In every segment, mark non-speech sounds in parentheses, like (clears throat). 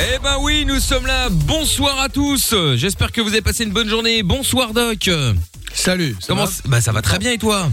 Eh ben oui, nous sommes là. Bonsoir à tous. J'espère que vous avez passé une bonne journée. Bonsoir Doc. Salut. ça Comment va Bah ça va très bien et toi?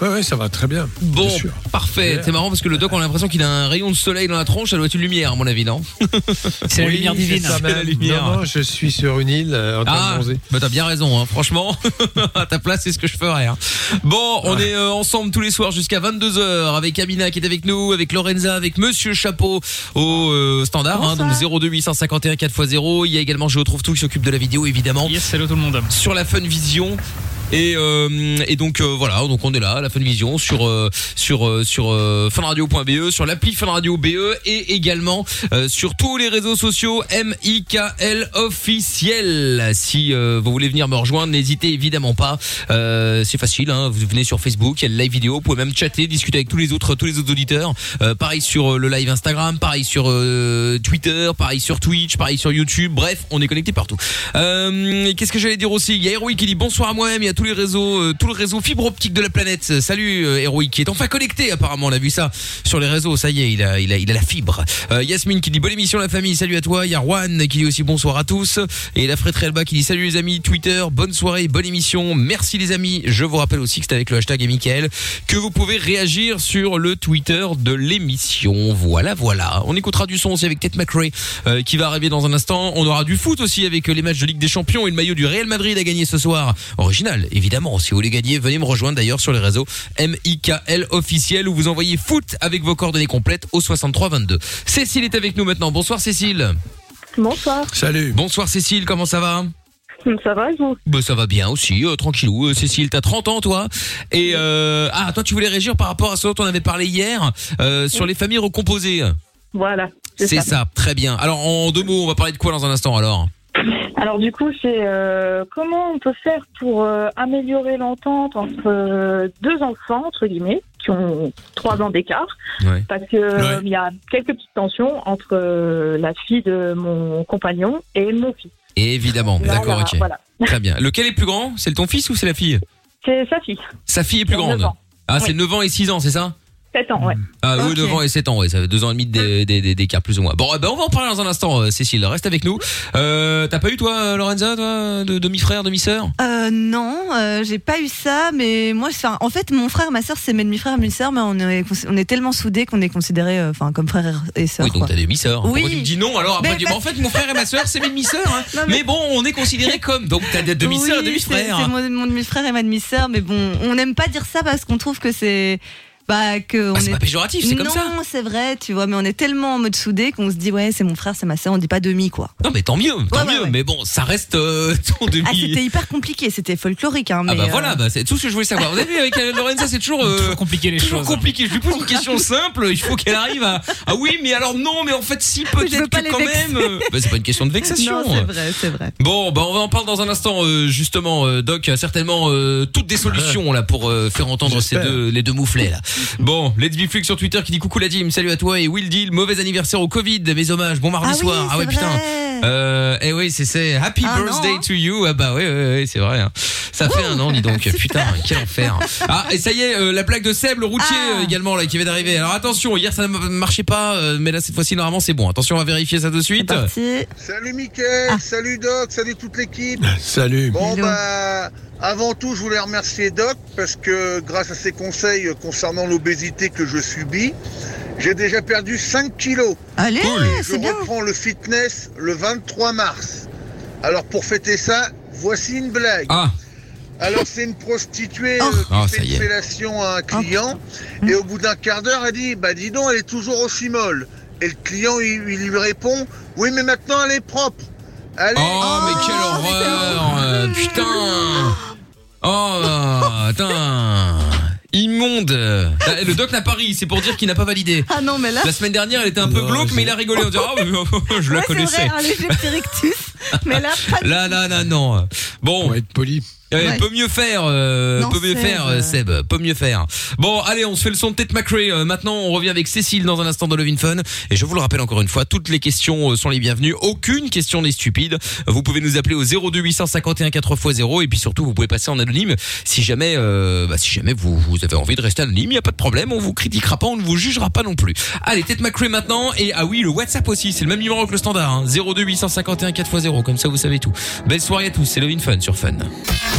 Ouais, ouais, ça va très bien. Bon, Bien sûr. parfait. C'est marrant parce que le Doc on a l'impression qu'il a un rayon de soleil dans la tronche. Ça doit être une lumière à mon avis, non? (laughs) C'est la Oui, lumière divine. c'est ça la lumière. Non, non, je suis sur une île euh, en train Ah, de bronzer. bah t'as bien raison, hein. franchement. (laughs) à ta place, c'est ce que je ferais. hein. Bon, on est euh, ensemble tous les soirs jusqu'à 22h avec Amina qui est avec nous, avec Lorenza, avec Monsieur Chapeau au euh, standard, hein, donc 02 851 4x0. Il y a également Je retrouve tout qui s'occupe de la vidéo, évidemment. Yes, salut tout le monde. sur la Fun Vision. Et, euh, et donc euh, voilà, donc on est là, la Fun Vision sur euh, sur sur funradio.be, sur l'appli Fun Radio BE et également sur tous les réseaux sociaux MIKL officiel. Si vous voulez venir me rejoindre, n'hésitez évidemment pas. C'est facile, hein, vous venez sur Facebook, il y a le live vidéo, vous pouvez même chatter, discuter avec tous les autres tous les autres auditeurs. Pareil sur le live Instagram, pareil sur Twitter, pareil sur Twitch, pareil sur YouTube. Bref, on est connecté partout. Qu'est-ce que j'allais dire aussi? Il y a Heroic qui dit bonsoir à moi-même. Tous les réseaux, euh, tout le réseau fibre optique de la planète. Salut euh, Heroic qui est enfin connecté apparemment. On a vu ça sur les réseaux. Ça y est, il a, il a, il a la fibre. Euh, Yasmine qui dit bonne émission la famille. Salut à toi. Il qui dit aussi bonsoir à tous. Et la Fred Relba qui dit salut les amis. Twitter, bonne soirée, bonne émission. Merci les amis. Je vous rappelle aussi que c'est avec le hashtag et que vous pouvez réagir sur le Twitter de l'émission. Voilà, voilà. On écoutera du son aussi avec Ted McRae euh, qui va arriver dans un instant. On aura du foot aussi avec les matchs de Ligue des Champions et le maillot du Real Madrid à gagner ce soir. Original, évidemment. Si vous voulez gagner, venez me rejoindre d'ailleurs sur les réseaux MIKL officiel où vous envoyez foot avec vos coordonnées complètes au 63 22. Cécile est avec nous maintenant. Bonsoir Cécile. Bonsoir, Salut. Bonsoir Cécile, comment ça va? Ça va et vous? Bah, ça va bien aussi, euh, tranquillou. Euh, Cécile, t'as 30 ans toi? Et euh, ah, toi tu voulais réagir par rapport à ce dont on avait parlé hier euh, sur les familles recomposées. Voilà, C'est ça. très bien. Alors en deux mots, on va parler de quoi dans un instant alors? (laughs) Alors du coup, c'est euh, comment on peut faire pour euh, améliorer l'entente entre euh, deux enfants, entre guillemets, qui ont trois ans d'écart, Ouais. parce que euh, il y a quelques petites tensions entre la fille de mon compagnon et mon fils. Évidemment, d'accord, ok. Voilà, (laughs) Très bien. Lequel est plus grand? C'est ton fils ou c'est la fille? C'est sa fille, Sa fille est plus grande. Ah, c'est Oui. 9 ans et 6 ans, c'est ça? 7 ans, ouais. Ah oui, Ok. 9 ans et 7 ans, ouais, ça fait 2 ans et demi d'é- d'é- d'é- d'écart plus ou moins. Bon, eh ben, on va en parler dans un instant, euh, Cécile, reste avec nous. Euh, T'as pas eu toi, Lorenza, toi, de demi-frère, demi-sœur? Euh, non, euh, j'ai pas eu ça, mais moi, enfin, en fait, mon frère et ma sœur, c'est mes demi-frères et demi-sœurs, mais on est, on est tellement soudés qu'on est considérés, euh, enfin, comme frères et sœurs. Oui, donc quoi. t'as des demi-sœurs. Oui. Pourquoi tu me dis non alors après Mais tu dis, parce- bah, en fait mon frère et ma sœur c'est mes demi-sœurs hein. (laughs) Non, mais... mais- bon on est considéré comme donc t'as des demi-sœurs et Oui, c'est- demi-frères C'est mon, mon demi-frère et ma demi-sœur, mais bon, on n'aime pas dire ça parce qu'on trouve que c'est. Bah, que on Ah, c'est est... pas péjoratif c'est comme non, ça c'est vrai, tu vois, mais on est tellement en mode soudé qu'on se dit, ouais, c'est mon frère, c'est ma sœur, on dit pas demi, quoi. non mais tant mieux tant Ouais, ouais, mieux ouais. mais bon ça reste euh, (laughs) ton demi Ah, c'était hyper compliqué, c'était folklorique, hein, Ah mais. bah euh, voilà, bah, c'est tout ce que je voulais savoir. Vous avez vu avec euh, Lorenza, c'est toujours, euh, Toujours compliqué les toujours choses. compliqué. Je lui pose une question (laughs) simple, il faut qu'elle arrive à ah oui, mais alors non, mais en fait si veux peut-être pas que les quand vexer. même. euh, (laughs) Bah, c'est pas une question de vexation. Non, c'est vrai, c'est vrai. Bon, bah on va en parler dans un instant. euh, justement, euh, Doc a certainement euh, toutes des solutions là pour euh, faire entendre ces deux les deux mouflets là. Bon, Let's Be Flux sur Twitter qui dit coucou la team, salut à toi et Will Deal, mauvais anniversaire au Covid, mes hommages, bon mardi Ah soir. oui, ah ouais putain. Euh, eh oui, c'est c'est Happy Ah Birthday non, to you. Ah bah oui, oui, oui, c'est vrai. hein. Ça fait un an, dis donc. Putain, (laughs) quel enfer. Ah et ça y est, euh, la plaque de Seb, le routier Ah. euh, également là qui vient d'arriver. Alors attention, hier ça ne marchait pas, euh, mais là cette fois-ci normalement c'est bon. Attention, on va vérifier ça tout de suite. parti. Salut Mickaël, Ah. salut Doc, salut toute l'équipe. Salut. Bon Hello. bah avant tout je voulais remercier Doc parce que grâce à ses conseils concernant l'obésité que je subis, j'ai déjà perdu 5 kilos. Allez, Cool. Je bien. reprends le fitness le 23 mars. Alors pour fêter ça, voici une blague. Ah, Alors c'est une prostituée Oh. euh, qui Oh, fait une fellation à un client et au bout d'un quart d'heure elle dit bah dis donc elle est toujours aussi molle. Et le client il, il lui répond oui mais maintenant elle est propre. Allez, oh, mais quelle Oh, horreur, putain. Oh, putain. Immonde. Ah, Le doc n'a pas ri, c'est pour dire qu'il n'a pas validé. Ah non, mais là. La semaine dernière, elle était un peu glauque, mais il a rigolé. On dirait, ah, mais, je la Ouais, c'est connaissais. vrai, un léger petit rictus. mais là, pas (laughs) Là, là, là, non. On Bon, va être poli. Ouais, Ouais. Peut mieux faire, euh, Non, peut mieux faire, euh, Seb, peut mieux faire. Bon, allez, on se fait le son de Tête McRae. Euh, maintenant, on revient avec Cécile dans un instant de Love Fun. Et je vous le rappelle encore une fois, toutes les questions euh, sont les bienvenues. Aucune question n'est stupide. Vous pouvez nous appeler au 02 851 4x0 et puis surtout, vous pouvez passer en anonyme si jamais, euh, bah, si jamais vous, vous avez envie de rester anonyme. Il y a pas de problème, on vous critiquera pas, on ne vous jugera pas non plus. Allez, Tête McRae maintenant. Et ah oui, le WhatsApp aussi, c'est le même numéro que le standard. Hein, 02 851 4x0. Comme ça, vous savez tout. Belle soirée à tous. C'est Love Fun sur Fun.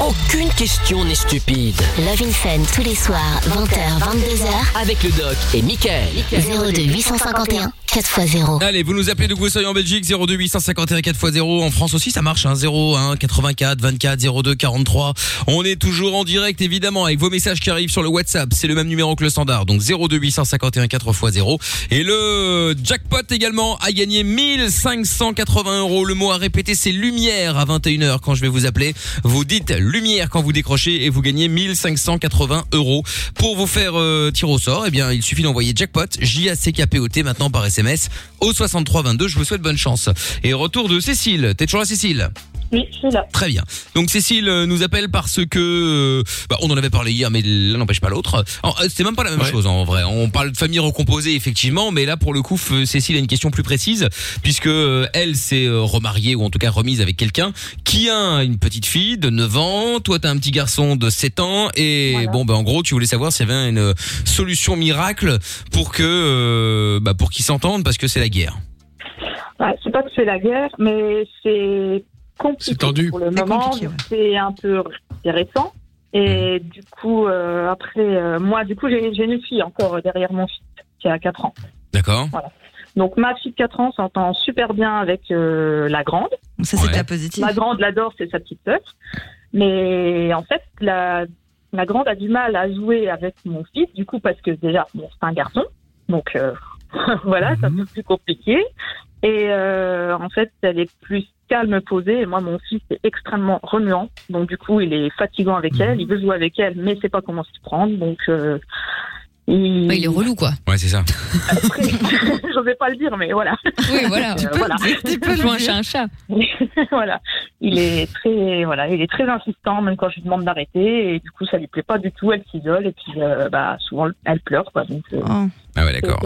Aucune question n'est stupide. Love in Fun tous les soirs, 20h, 22h. Avec le doc et Michael. 02 851 4x0. Allez, vous nous appelez d'où vous soyez en Belgique 02 851 4x0 en France aussi ça marche hein 01 84 24 02 43. On est toujours en direct évidemment avec vos messages qui arrivent sur le WhatsApp, c'est le même numéro que le standard. Donc 02 851 4x0 et le jackpot également a gagné 1580 euros. Le mot à répéter c'est lumière à 21h quand je vais vous appeler. Vous dites lumière quand vous décrochez et vous gagnez 1580 euros. Pour vous faire euh, tirer au sort, eh bien il suffit d'envoyer jackpot J A C K P O T maintenant par SMS au 63 22. Je vous souhaite bonne chance. Et retour de Cécile. T'es toujours là Cécile? Oui, je suis là. Très bien. Donc Cécile euh, nous appelle parce que euh, bah, on en avait parlé hier, mais l'un n'empêche pas l'autre. Euh, C'était même pas la même Ouais. chose en vrai. On parle de famille recomposée effectivement, mais là pour le coup, Cécile a une question plus précise puisque elle s'est remariée ou en tout cas remise avec quelqu'un qui a une petite fille de 9 ans. Toi t'as un petit garçon de 7 ans et Voilà. bon ben en gros tu voulais savoir s'il y avait une solution miracle pour que euh, bah, pour qu'ils s'entendent parce que c'est la guerre. Ouais, c'est pas que c'est la guerre, mais c'est compliqué C'est tendu. pour le C'est moment. ouais. C'est un peu c'est récent. Et Mmh. du coup, euh, après, euh, moi, du coup, j'ai une fille encore derrière mon fils qui a 4 ans. D'accord Donc, ma fille de 4 ans s'entend super bien avec euh, la grande. Ça, c'est Ouais. La grande l'adore, c'est sa petite sœur. Mais en fait, la, la grande a du mal à jouer avec mon fils, du coup, parce que déjà, bon, c'est un garçon. Donc, euh, (laughs) voilà, c'est un peu plus compliqué. Et euh, en fait, elle est plus calme, posée. Et moi, mon fils est extrêmement remuant. Donc, du coup, il est fatigant avec elle. Il veut jouer avec elle, mais sait pas comment s'y prendre. Donc, euh, il... Ouais, il est relou, quoi. Ouais c'est ça. Après, (laughs) J'osais pas le dire, mais voilà. Oui, voilà. Euh, voilà. Tu peux Joue un chat, un (laughs) chat. voilà. Il est très, voilà, il est très insistant, même quand je lui demande d'arrêter. Et du coup, ça lui plaît pas du tout. Elle s'isole et puis, euh, bah, souvent, elle pleure, quoi. Donc, euh, Oh. Ah ouais d'accord.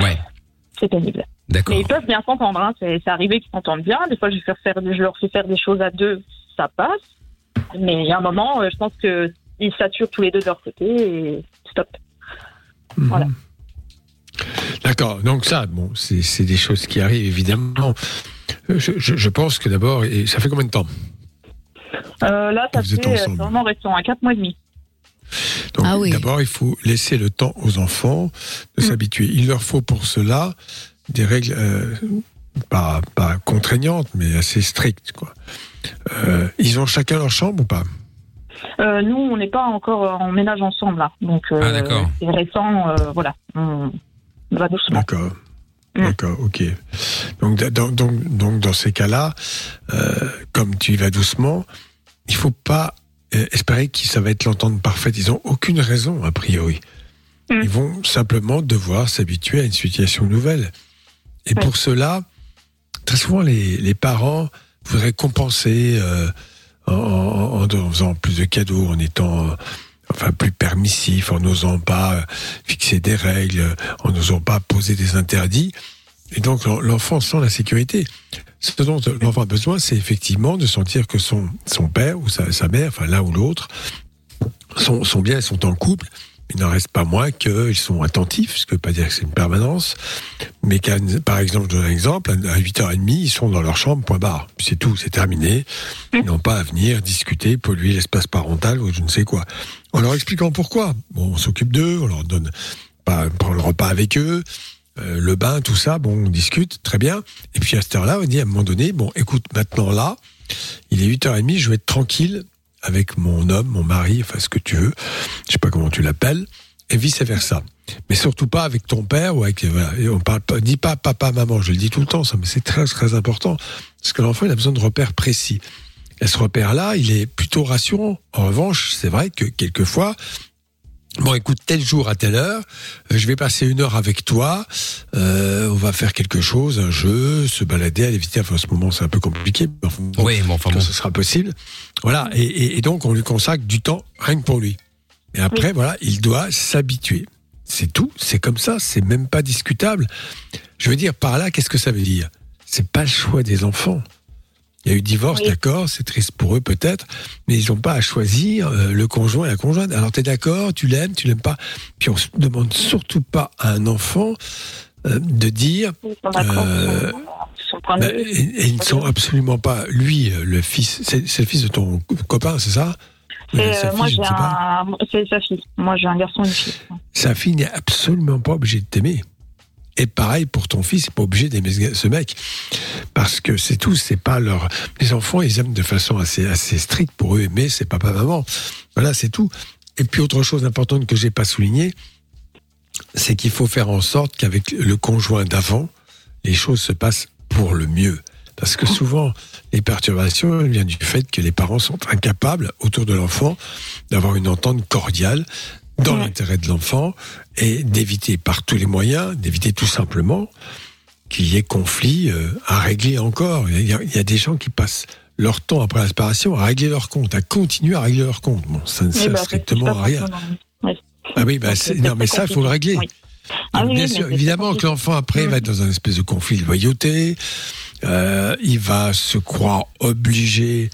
Ouais. C'est pénible. D'accord. Mais ils peuvent bien s'entendre. Hein. C'est, c'est arrivé qu'ils s'entendent bien. Des fois, je, faire je leur fais faire des choses à deux, ça passe. Mais il y a un moment, euh, je pense que ils saturent tous les deux de leur côté et stop. Voilà. Mhm. D'accord. Donc ça, bon, c'est c'est des choses qui arrivent évidemment. Je, je- je pense que d'abord, et ça fait combien de temps? Euh, là, ça fait euh, vraiment récent, à quatre mois et demi. Donc, Ah oui. D'abord, il faut laisser le temps aux enfants de Mm. s'habituer. Il leur faut pour cela des règles euh, pas, pas contraignantes, mais assez strictes. Quoi. Euh, ils ont chacun leur chambre ou pas? Euh, nous, on n'est pas encore en ménage ensemble là, donc euh, Ah, d'accord. c'est récent. euh, voilà, on va doucement. D'accord. Mm. D'accord, ok. Donc, da- donc, donc, donc, dans ces cas-là, euh, comme tu y vas doucement, il faut pas espérer que ça va être l'entente parfaite. Ils ont aucune raison, a priori. Mm. Ils vont simplement devoir s'habituer à une situation nouvelle. Et Ouais. pour cela, très souvent, les, les parents voudraient compenser euh, en, en- en faisant plus de cadeaux, en étant euh, enfin plus permissif, en n'osant pas euh, fixer des règles, euh, en n'osant pas poser des interdits. Et donc l'en- l'enfant sent la sécurité. Ce dont l'enfant a besoin, c'est effectivement de sentir que son, son père ou sa, mère, enfin l'un ou l'autre, sont, sont bien, sont en couple. Il n'en reste pas moins qu'ils sont attentifs, ce qui ne veut pas dire que c'est une permanence, mais par exemple, je donne un exemple, à 8h30, ils sont dans leur chambre, point barre. C'est tout, c'est terminé. Ils n'ont pas à venir discuter, polluer l'espace parental ou je ne sais quoi. En leur expliquant pourquoi. Bon, on s'occupe d'eux, on leur donne, pas, on prend le repas avec eux, euh, le bain, tout ça, bon, on discute, très bien. Et puis à cette heure-là, on dit à un moment donné, bon, écoute, maintenant là, il est 8h30, je vais être tranquille avec mon homme, mon mari, enfin ce que tu veux, je sais pas comment tu l'appelles, et vice versa. Mais surtout pas avec ton père ou avec voilà. On parle pas, dis pas papa, maman. Je le dis tout le temps, ça, mais c'est très très important parce que l'enfant il a besoin de repères précis. Et ce repère-là, il est plutôt rassurant. En revanche, c'est vrai que quelquefois, Bon, écoute, tel jour à telle heure, euh, je vais passer une heure avec toi. euh, on va faire quelque chose, un jeu, se balader, aller visiter. Enfin, en ce moment, c'est un peu compliqué. mais enfin, bon, Oui, bon, enfin quand bon. ce sera possible. Voilà. Et, et- et donc, on lui consacre du temps rien que pour lui. Et après, voilà, il doit s'habituer. C'est tout. C'est comme ça. C'est même pas discutable. Je veux dire, par là, qu'est-ce que ça veut dire? C'est pas le choix des enfants. Il y a eu divorce, Oui. d'accord, c'est triste pour eux peut-être, mais ils n'ont pas à choisir euh, le conjoint et la conjointe. Alors tu es d'accord, tu l'aimes, tu l'aimes pas. Puis on se demande surtout pas à un enfant euh, de dire, Euh, bah, vue. et, et ils ne sont absolument pas, lui, le fils, c'est le fils de ton co- copain, c'est ça? Euh, moi, j'ai ne un. Sa fille. Moi, j'ai un garçon et une fille. Sa fille n'est absolument pas obligée de t'aimer. Et pareil pour ton fils, pas obligé d'aimer ce mec. Parce que c'est tout, c'est pas leur. Les enfants, ils aiment de façon assez, assez stricte pour eux aimer, c'est papa, maman. Voilà, c'est tout. Et puis autre chose importante que j'ai pas souligné, c'est qu'il faut faire en sorte qu'avec le conjoint d'avant, les choses se passent pour le mieux. Parce que souvent, les perturbations viennent du fait que les parents sont incapables, autour de l'enfant, d'avoir une entente cordiale dans Ouais. l'intérêt de l'enfant et d'éviter par tous les moyens, d'éviter tout simplement qu'il y ait conflit euh, à régler encore. Il y, a, il y a des gens qui passent leur temps après la séparation à régler leur compte, à continuer à régler leur compte. Bon, ça ne sert bah, strictement à rien. Oui. Ah oui, bah, non, mais ça, il faut le régler. Oui. Ah oui, Bien sûr, évidemment que l'enfant après va être dans un espèce de conflit de loyauté. Euh, il va se croire obligé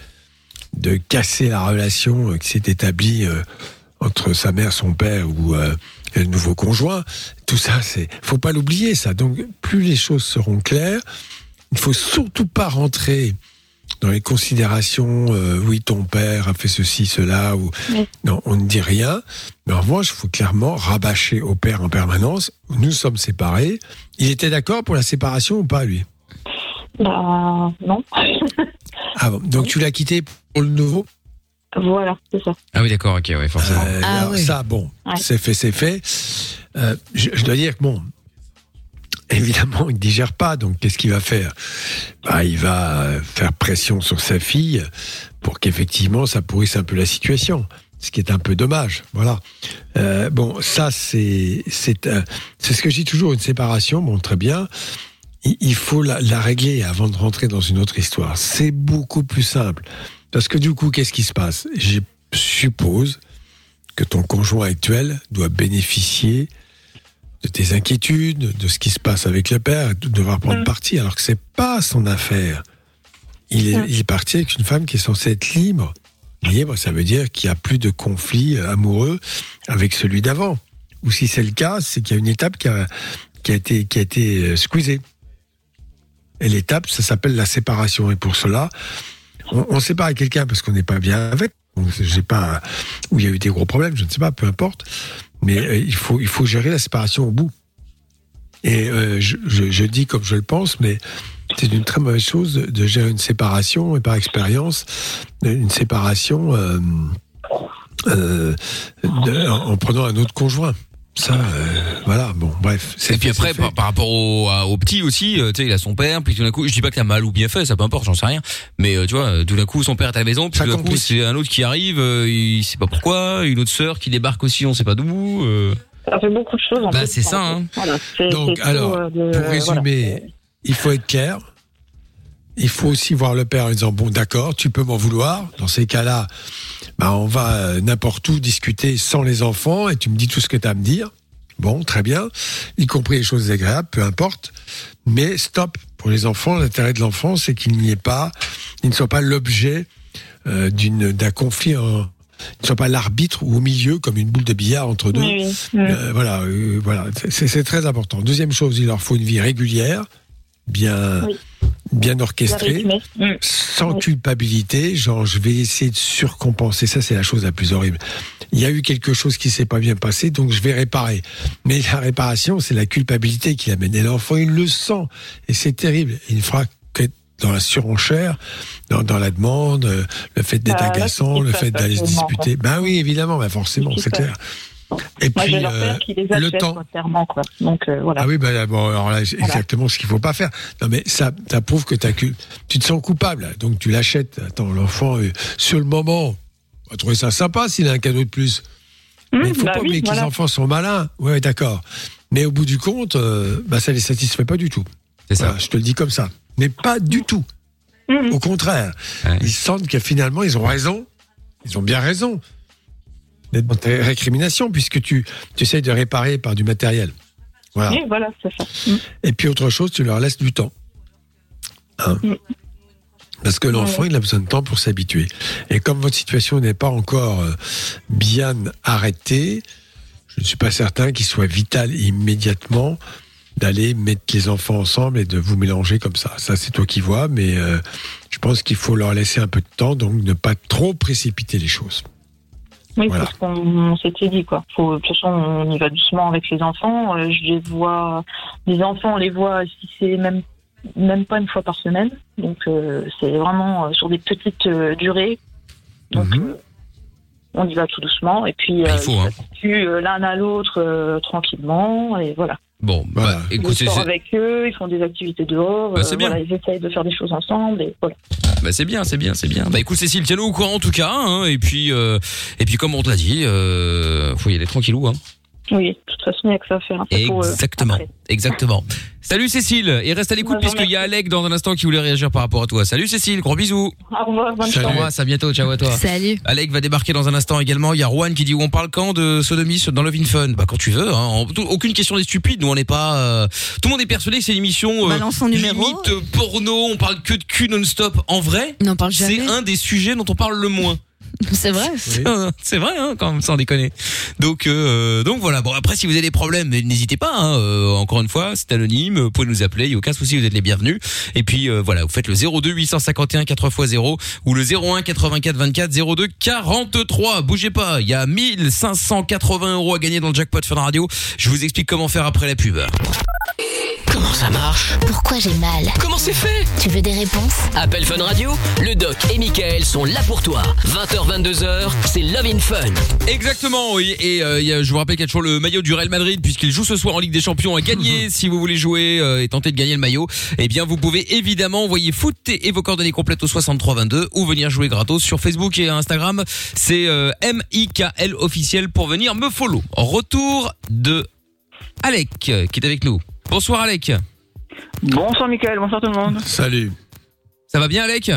de casser la relation euh, qui s'est établie euh, entre sa mère, son père ou euh, le nouveau conjoint. Tout ça, c'est faut pas l'oublier ça. Donc plus les choses seront claires, il faut surtout pas rentrer dans les considérations. euh, oui, ton père a fait ceci, cela ou Oui. non, on ne dit rien. Mais en revanche, il faut clairement rabâcher au père en permanence. Nous sommes séparés. Il était d'accord pour la séparation ou pas lui? Bah, non. Ah bon, donc tu l'as quitté pour le nouveau? Voilà, c'est ça. Ah oui, d'accord, ok, ouais, forcément. Euh, Ah alors oui. Ça, bon, Ouais. c'est fait, c'est fait. Euh, je, je dois dire que bon, évidemment, il ne digère pas. Donc, qu'est-ce qu'il va faire? Bah, Il va faire pression sur sa fille pour qu'effectivement, ça pourrisse un peu la situation. Ce qui est un peu dommage, voilà. Euh, bon, ça c'est c'est euh, c'est ce que je dis toujours une séparation. Bon, très bien. Il, il faut la, la régler avant de rentrer dans une autre histoire. C'est beaucoup plus simple parce que du coup, qu'est-ce qui se passe? Je suppose que ton conjoint actuel doit bénéficier de tes inquiétudes, de ce qui se passe avec le père, de devoir prendre Mm. parti, alors que c'est pas son affaire. Il est, Mm. il est parti avec une femme qui est censée être libre. Libre, ça veut dire qu'il n'y a plus de conflit euh, amoureux avec celui d'avant. Ou si c'est le cas, c'est qu'il y a une étape qui a, qui a été, qui a été euh, squeezée. Et l'étape, ça s'appelle la séparation. Et pour cela, on, on sépare quelqu'un parce qu'on n'est pas bien avec. J'ai pas, où il y a eu des gros problèmes, je ne sais pas, peu importe. Mais euh, il, faut, il faut gérer la séparation au bout. Et euh, je, je, je dis comme je le pense, mais c'est une très mauvaise chose de, de gérer une séparation, et par expérience, une séparation euh, euh, de- en, en prenant un autre conjoint. Ça, euh, voilà, bon, bref. c'est Et puis après, par, par rapport au, à- au petit aussi, euh, tu sais, il a son père, puis tout d'un coup, je dis pas que t'as mal ou bien fait, ça peu importe, j'en sais rien. Mais euh, tu vois, tout d'un coup, son père est à la maison, puis Ça tout d'un coup, c'est un autre qui arrive, euh, il sait pas pourquoi, une autre sœur qui débarque aussi, on sait pas d'où. euh. Ça fait beaucoup de choses en Bah, fait. c'est ça, hein. Voilà, Donc, alors, Pour voilà. résumer, il faut être clair. Il faut aussi voir le père en disant bon d'accord, tu peux m'en vouloir. Dans ces cas-là, bah, on va euh, n'importe où discuter sans les enfants et tu me dis tout ce que tu as à me dire. Bon, très bien, y compris les choses agréables, peu importe. Mais stop. Pour les enfants, l'intérêt de l'enfant, c'est qu'il n'y ait pas, il ne soit pas l'objet euh, d'une d'un conflit, en- il ne soit pas l'arbitre ou au milieu comme une boule de billard entre deux. Oui, oui. Euh, voilà, euh, voilà, c'est c'est très important. Deuxième chose, il leur faut une vie régulière, bien, Oui. Bien rythmé. Mm. sans culpabilité. Genre, je vais essayer de surcompenser. Ça, c'est la chose la plus horrible. Il y a eu quelque chose qui s'est pas bien passé, donc je vais réparer. Mais la réparation, c'est la culpabilité qui l'amène. Et l'enfant, il le sent, et c'est terrible. Il ne fera que dans la surenchère, dans, dans la demande, euh, le fait d'être là, agaçant, le fait d'aller se disputer. Ben oui, évidemment, ben forcément, C'est ça. Et Moi, puis, j'ai leur euh, père qui les le temps. quoi, clairement, quoi. Donc, euh, voilà. Ah oui, bah, bon, alors là, c'est exactement ce qu'il faut pas faire. Non, mais ça, ça prouve que tu te sens coupable. Donc tu l'achètes. Attends, l'enfant, euh, sur le moment, on va trouver ça sympa s'il a un cadeau de plus. Mais il Mmh, faut bah pas oui, oublier que voilà. les enfants sont malins. Ouais, d'accord. Mais au bout du compte, euh, bah, ça les satisfait pas du tout. C'est ça. Voilà, je te le dis comme ça. Mais pas du tout. Mhm. Au contraire. Ouais. Ils sentent que finalement, ils ont raison. Ils ont bien raison d'être dans tes récriminations puisque tu, tu essayes de réparer par du matériel. Voilà. Oui, voilà, c'est ça. Et puis autre chose, tu leur laisses du temps. Hein Mm. Parce que l'enfant, il a besoin de temps pour s'habituer. Et comme votre situation n'est pas encore euh, bien arrêtée, je ne suis pas certain qu'il soit vital immédiatement d'aller mettre les enfants ensemble et de vous mélanger comme ça. Ça, c'est toi qui vois, mais euh, je pense qu'il faut leur laisser un peu de temps, donc ne pas trop précipiter les choses. Oui, Voilà. c'est ce qu'on on s'était dit, quoi. Faut, de toute façon, on y va doucement avec les enfants. Euh, je les vois, les enfants, on les voit si c'est même, même pas une fois par semaine. Donc, euh, c'est vraiment euh, sur des petites euh, durées. Donc, Mhm. on y va tout doucement. Et puis, Bah, il faut, hein. l'un à l'autre euh, tranquillement. Et voilà. Bon, Voilà. bah, Ils écoute, c'est sortent c'est- avec eux, ils font des activités dehors. Bah, c'est euh, bien. voilà, ils essayent de faire des choses ensemble. Et voilà. bah, c'est bien, c'est bien, c'est bien. Bah écoute Cécile, tiens-nous au courant en tout cas. Hein, et puis, euh, et puis comme on te l'a dit, euh, faut y aller tranquillou. Hein. Oui, de toute façon, il n'y a que ça à faire. hein. C'est pour, euh, Exactement, exactement. Salut Cécile, et reste à l'écoute puisqu'il y a. Alec dans un instant qui voulait réagir par rapport à toi. Salut Cécile, gros bisous. Au revoir, bonne Salut. T'embrasse, à bientôt, ciao à toi. Salut. Alec va débarquer dans un instant également. Il y a Juan qui dit où on parle quand de sodomie dans Love in Fun? Bah quand tu veux. Hein. En- tout- Aucune question n'est stupide. Nous on n'est pas. euh, Tout le monde est persuadé que c'est une émission euh, Balance son numéro. limite euh, porno. On parle que de cul non-stop. En vrai, On n'en parle c'est un des sujets dont on parle le moins. (laughs) C'est vrai. Oui. (laughs) c'est vrai, hein, quand même, sans déconner. Donc, euh, donc voilà. Bon, après, si vous avez des problèmes, n'hésitez pas. Hein, euh, encore une fois, c'est anonyme. Vous pouvez nous appeler. Il y a aucun souci. Vous êtes les bienvenus. Et puis euh, voilà, vous faites le 02 851 4x0 ou le 01 84 24 02 43. Bougez pas. Il y a 1580 euros à gagner dans le jackpot Fun Radio. Je vous explique comment faire après la pub. Comment ça marche? Pourquoi j'ai mal? Comment c'est fait? Tu veux des réponses? Appel Fun Radio, le doc et Michael sont là pour toi. 20h, 22h, c'est Love in Fun. Exactement, oui. Et euh, il y a- je vous rappelle qu'il y a toujours le maillot du Real Madrid puisqu'il joue ce soir en Ligue des Champions à gagner. (laughs) si vous voulez jouer euh, et tenter de gagner le maillot, eh bien vous pouvez évidemment envoyer foot et et vos coordonnées complètes au 6322 ou venir jouer gratos sur Facebook et Instagram. C'est euh, M-I-K-L officiel pour venir me follow. Retour de Alec qui est avec nous. Bonsoir Alec. Bonsoir Michael, bonsoir tout le monde. Salut. Ça va bien Alec?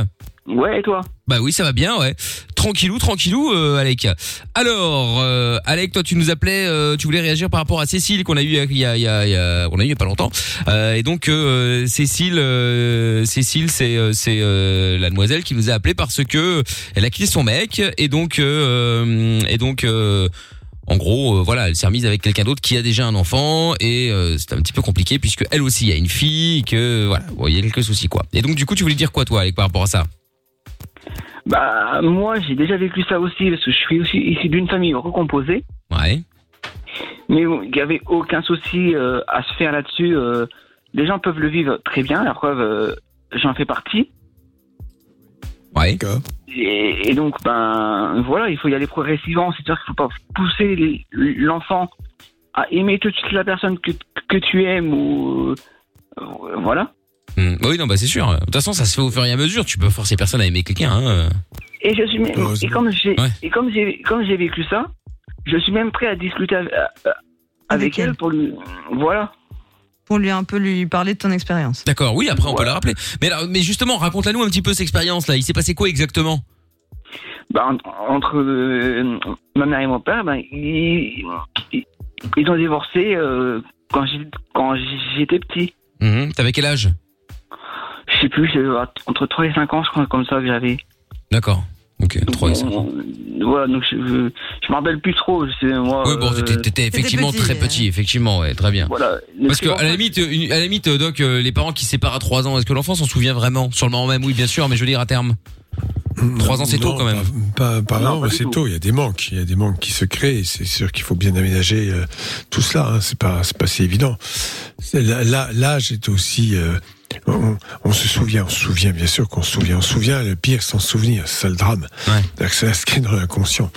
Ouais, et toi? Bah oui, ça va bien, ouais. Tranquillou, tranquillou, euh, Alec. Alors, euh, Alec, toi, tu nous appelais, euh, tu voulais réagir par rapport à Cécile qu'on a eu il y a, il y a, il y a, on a eu pas longtemps. Euh, et donc, euh, Cécile, Cécile, c'est, c'est la demoiselle qui nous a appelé parce que elle a quitté son mec et donc, et donc. en gros, voilà, elle s'est remise avec quelqu'un d'autre qui a déjà un enfant et c'est un petit peu compliqué puisque elle aussi a une fille, que voilà, il y a quelques soucis quoi. Et donc du coup, tu voulais dire quoi toi, Alec, par rapport à ça? Bah, moi j'ai déjà vécu ça aussi, parce que je suis aussi issu d'une famille recomposée, Ouais. mais il n'y avait aucun souci euh, à se faire là-dessus. euh, les gens peuvent le vivre très bien, la preuve, euh, j'en fais partie. Ouais. Et, et donc, ben voilà, il faut y aller progressivement, c'est-à-dire qu'il ne faut pas pousser les- l'enfant à aimer tout de suite la personne que, que tu aimes ou... euh, voilà. Hmm. Oui, non, bah c'est sûr. De toute façon, ça se fait au fur et à mesure. Tu peux forcer personne à aimer quelqu'un. Hein. Et je suis même, et comme j'ai Ouais. et comme j'ai comme j'ai vécu ça, je suis même prêt à discuter avec, euh, avec Avec elle. elle pour lui voilà. Pour lui un peu lui parler de ton expérience. D'accord. Oui, après on peut la rappeler. Mais alors, mais justement, raconte-nous un petit peu cette expérience là. Il s'est passé quoi exactement? Bah, en- entre euh, ma mère et mon père, ben ils, ils, ils ont divorcé euh, quand j'ai quand j'étais petit. Mhm. T'avais quel âge? Sais plus, j'avais entre 3 et 5 ans, je crois comme ça que j'avais. D'accord. Ok. 3 et 5 ans. Euh, Voilà, donc je, je, je m'en rappelle plus trop. Je sais, moi, Oui, bon, euh, t'étais- t'étais effectivement petit, très euh. petit, effectivement, ouais, très bien. voilà. Parce que à la limite, une- à la limite, euh, Doc, euh, les parents qui se séparent à 3 ans, est-ce que l'enfant s'en souvient vraiment? Sur le moment même Oui, bien sûr, mais je veux dire à terme. Trois ans, c'est tôt, quand même. Pas, pas, pas Non, non, pas du c'est tôt. Il y a des manques. Il y a des manques qui se créent. C'est sûr qu'il faut bien aménager euh, tout cela. Hein. C'est pas, c'est pas si évident. C'est- là- là- L'âge est aussi. euh, on, on se souvient, on se souvient, bien sûr qu'on se souvient. On se souvient. Le pire, c'est s'en souvenir. C'est ça le drame. Ouais. C'est-à-dire que C'est inscrit dans l'inconscient.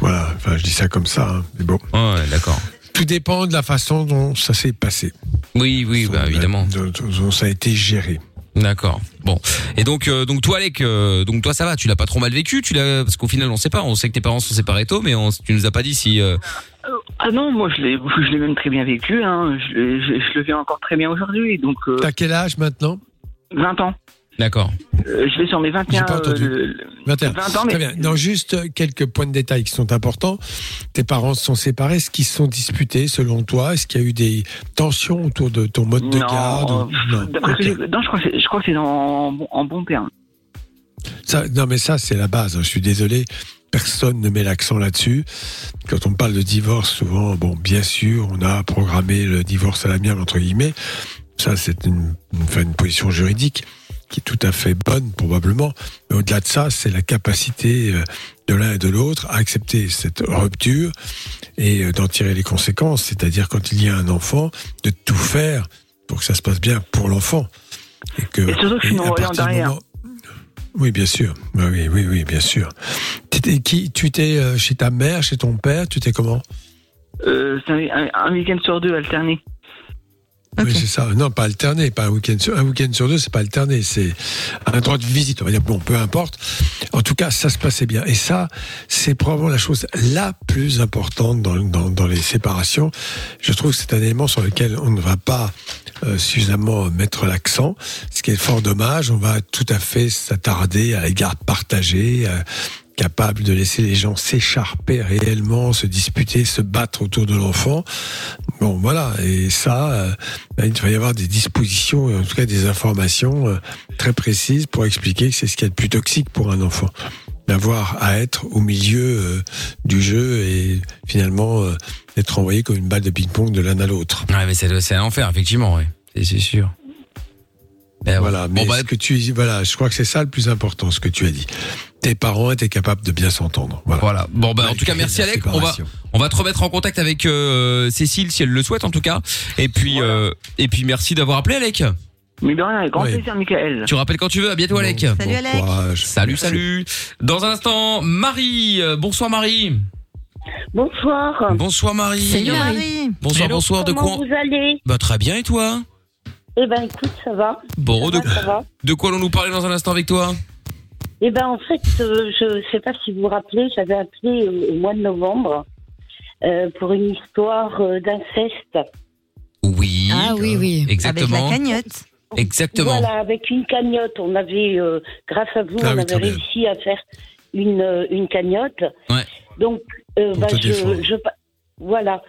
Voilà. Enfin, je dis ça comme ça. hein. Mais bon, Ouais, d'accord. tout dépend de la façon dont ça s'est passé. Oui, oui, bah évidemment. Dont, dont ça a été géré. D'accord. Bon. Et donc, euh, donc toi, Alec, euh, donc toi, ça va. Tu l'as pas trop mal vécu. Tu l'as parce qu'au final, on sait pas. On sait que tes parents sont séparés tôt, mais on, tu nous as pas dit si. euh, Ah non, moi je l'ai, je l'ai même très bien vécu. Hein. Je, je, je le vis encore très bien aujourd'hui. Donc euh, T'as quel âge maintenant? 20 ans. D'accord. Euh, je vais sur mes 21. J'ai pas entendu. euh, le- 21. 20 ans, mais Très bien. Non, juste quelques points de détail qui sont importants. Tes parents se sont séparés. Est-ce qu'ils se sont disputés selon toi? Est-ce qu'il y a eu des tensions autour de ton mode de garde ou- Non? Que je crois que c'est, je crois que c'est en, bon- en bon terme. Ça, non, mais ça, c'est la base. hein. Je suis désolé. Personne ne met l'accent là-dessus. Quand on parle de divorce, souvent, bon, bien sûr, on a programmé le divorce à l'amiable, entre guillemets. Ça, c'est une, une, position juridique qui est tout à fait bonne, probablement. Mais au-delà de ça, c'est la capacité euh, de l'un et de l'autre à accepter cette rupture et euh, d'en tirer les conséquences. C'est-à-dire, quand il y a un enfant, de tout faire pour que ça se passe bien pour l'enfant. Et que, Et surtout que je suis derrière. moment- oui, bien sûr. Oui, oui, oui, oui, bien sûr. Qui Tu étais euh, chez ta mère, chez ton père Tu étais comment? Euh, un- un week-end sur deux alterné. Oui, c'est ça. Non, pas alterné, pas un week-end sur un week-end sur deux, c'est pas alterné, c'est un droit de visite. On va dire bon, peu importe. En tout cas, ça se passait bien. Et ça, c'est probablement la chose la plus importante dans, dans, dans les séparations. Je trouve que c'est un élément sur lequel on ne va pas euh, suffisamment mettre l'accent, ce qui est fort dommage. On va tout à fait s'attarder à la garde partagée. euh, capable de laisser les gens s'écharper réellement, se disputer, se battre autour de l'enfant. Bon, voilà. Et ça, euh, il va y avoir des dispositions, en tout cas des informations euh, très précises pour expliquer que c'est ce qu'il y a de plus toxique pour un enfant. D'avoir à être au milieu euh, du jeu et finalement d'être envoyé comme une balle de ping-pong de l'un à l'autre. Ouais, mais c'est un enfer, effectivement, ouais. C'est sûr. Ben, Voilà, mais Bon, ce que tu, voilà, je crois que c'est ça le plus important, ce que tu as dit. Tes parents étaient capables de bien s'entendre. Voilà. Voilà. Bon bah en tout cas merci Alec. On va on va te remettre en contact avec euh, Cécile si elle le souhaite en tout cas. Et puis euh, et puis merci d'avoir appelé Alec. Mais de rien, avec grand Oui. plaisir, Michael. Tu rappelles quand tu veux. À bientôt Alec. Bon, Salut, bon Alec. courage. Salut salut. Dans un instant Marie. Euh, Bonsoir Marie. Bonsoir. Bonsoir Marie. Salut Marie. Bonsoir bonsoir. De Comment quoi vous allez? Bah très bien et toi? Eh ben écoute, ça va. Bon ça de, va, ça va. de quoi allons-nous parler dans un instant avec toi? Eh ben en fait, euh, je sais pas si vous vous rappelez, j'avais appelé euh, au mois de novembre euh, pour une histoire euh, d'inceste. Oui. Ah oui, oui. Exactement. Avec la cagnotte. Exactement. Voilà, avec une cagnotte, on avait, euh, grâce à vous, Ah on oui, avait bien. réussi à faire une, euh, une cagnotte. Ouais. Donc, euh, bah, je, je, voilà.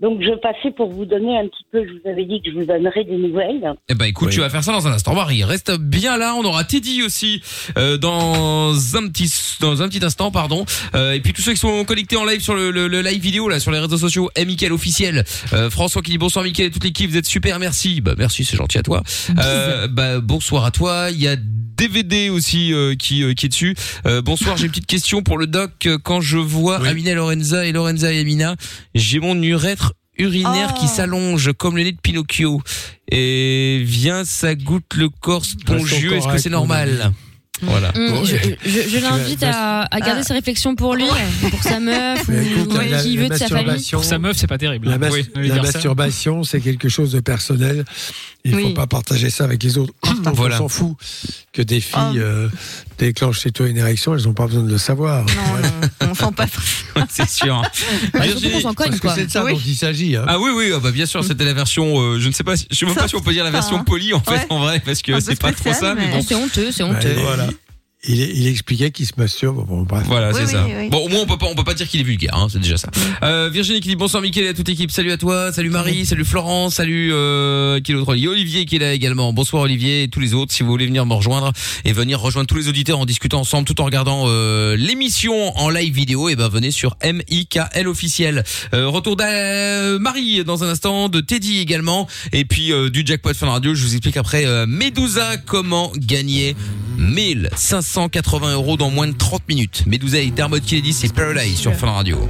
Donc, je passais pour vous donner un petit peu, je vous avais dit que je vous donnerais des nouvelles. Eh ben écoute, Oui. tu vas faire ça dans un instant. Marie, reste bien là. On aura Teddy aussi euh, dans un petit dans un petit instant, pardon. Euh, et puis tous ceux qui sont connectés en live sur le, le- le live vidéo là sur les réseaux sociaux, et Mickaël officiel. Euh, François qui dit bonsoir Mickaël et toute l'équipe, vous êtes super, merci. Bah merci, c'est gentil à toi. Euh, bah bonsoir à toi. Il y a DVD aussi euh, qui euh, qui est dessus. Euh, bonsoir, j'ai une petite question pour le doc. Quand je vois Oui. Amina Lorenza et Lorenza et Amina, j'ai mon urètre urinaire Oh. qui s'allonge comme le nez de Pinocchio. Et vient ça goûte le corps spongieux. Est-ce que c'est normal voilà Bon, je ouais. je, je l'invite à, à garder Ah. ses réflexions pour lui, pour sa meuf ou écoute, ou la- qui la veut de sa famille. masturbation- Pour sa meuf, c'est pas terrible. La, mas- Oui, la masturbation, c'est quelque chose de personnel. Il Oui. faut pas partager ça avec les autres. Donc, Voilà. On s'en fout que des filles Oh. euh, déclenchent chez toi une érection, elles n'ont pas besoin de le savoir. Non, Voilà. non, on sent pas. c'est sûr Bah, s'en cogne, Parce que quoi. c'est de ça Oui. dont il s'agit. Hein. ah oui oui ah bah bien sûr c'était la version euh, je ne sais pas si- je sais même pas si on peut dire la version Enfin, polie en fait ouais. en vrai parce que c'est pas trop ça mais mais- bon Ah, c'est honteux, c'est Bah, honteux. Il-. Il, expliquait qu'il se masturbe. Bon, bref. Voilà, Oui, c'est oui, ça. oui. Bon, au moins on peut pas, on peut pas dire qu'il est vulgaire, hein, c'est déjà ça. Euh, Virginie qui dit bonsoir Mickaël et à toute l'équipe. Salut à toi, salut Marie, salut Florence, salut euh, qui est l'autre Il y a Olivier qui est là également. Bonsoir Olivier et tous les autres. Si vous voulez venir me rejoindre et venir rejoindre tous les auditeurs en discutant ensemble tout en regardant euh, l'émission en live vidéo, et ben venez sur MIKL officiel. Euh, retour de Marie dans un instant, de Teddy également, et puis euh, du jackpot Fun Radio. Je vous explique après euh, Medusa comment gagner 1580 euros dans moins de 30 minutes. Medusa et Dermot Kennedy, c'est Paradise sur Fun Radio.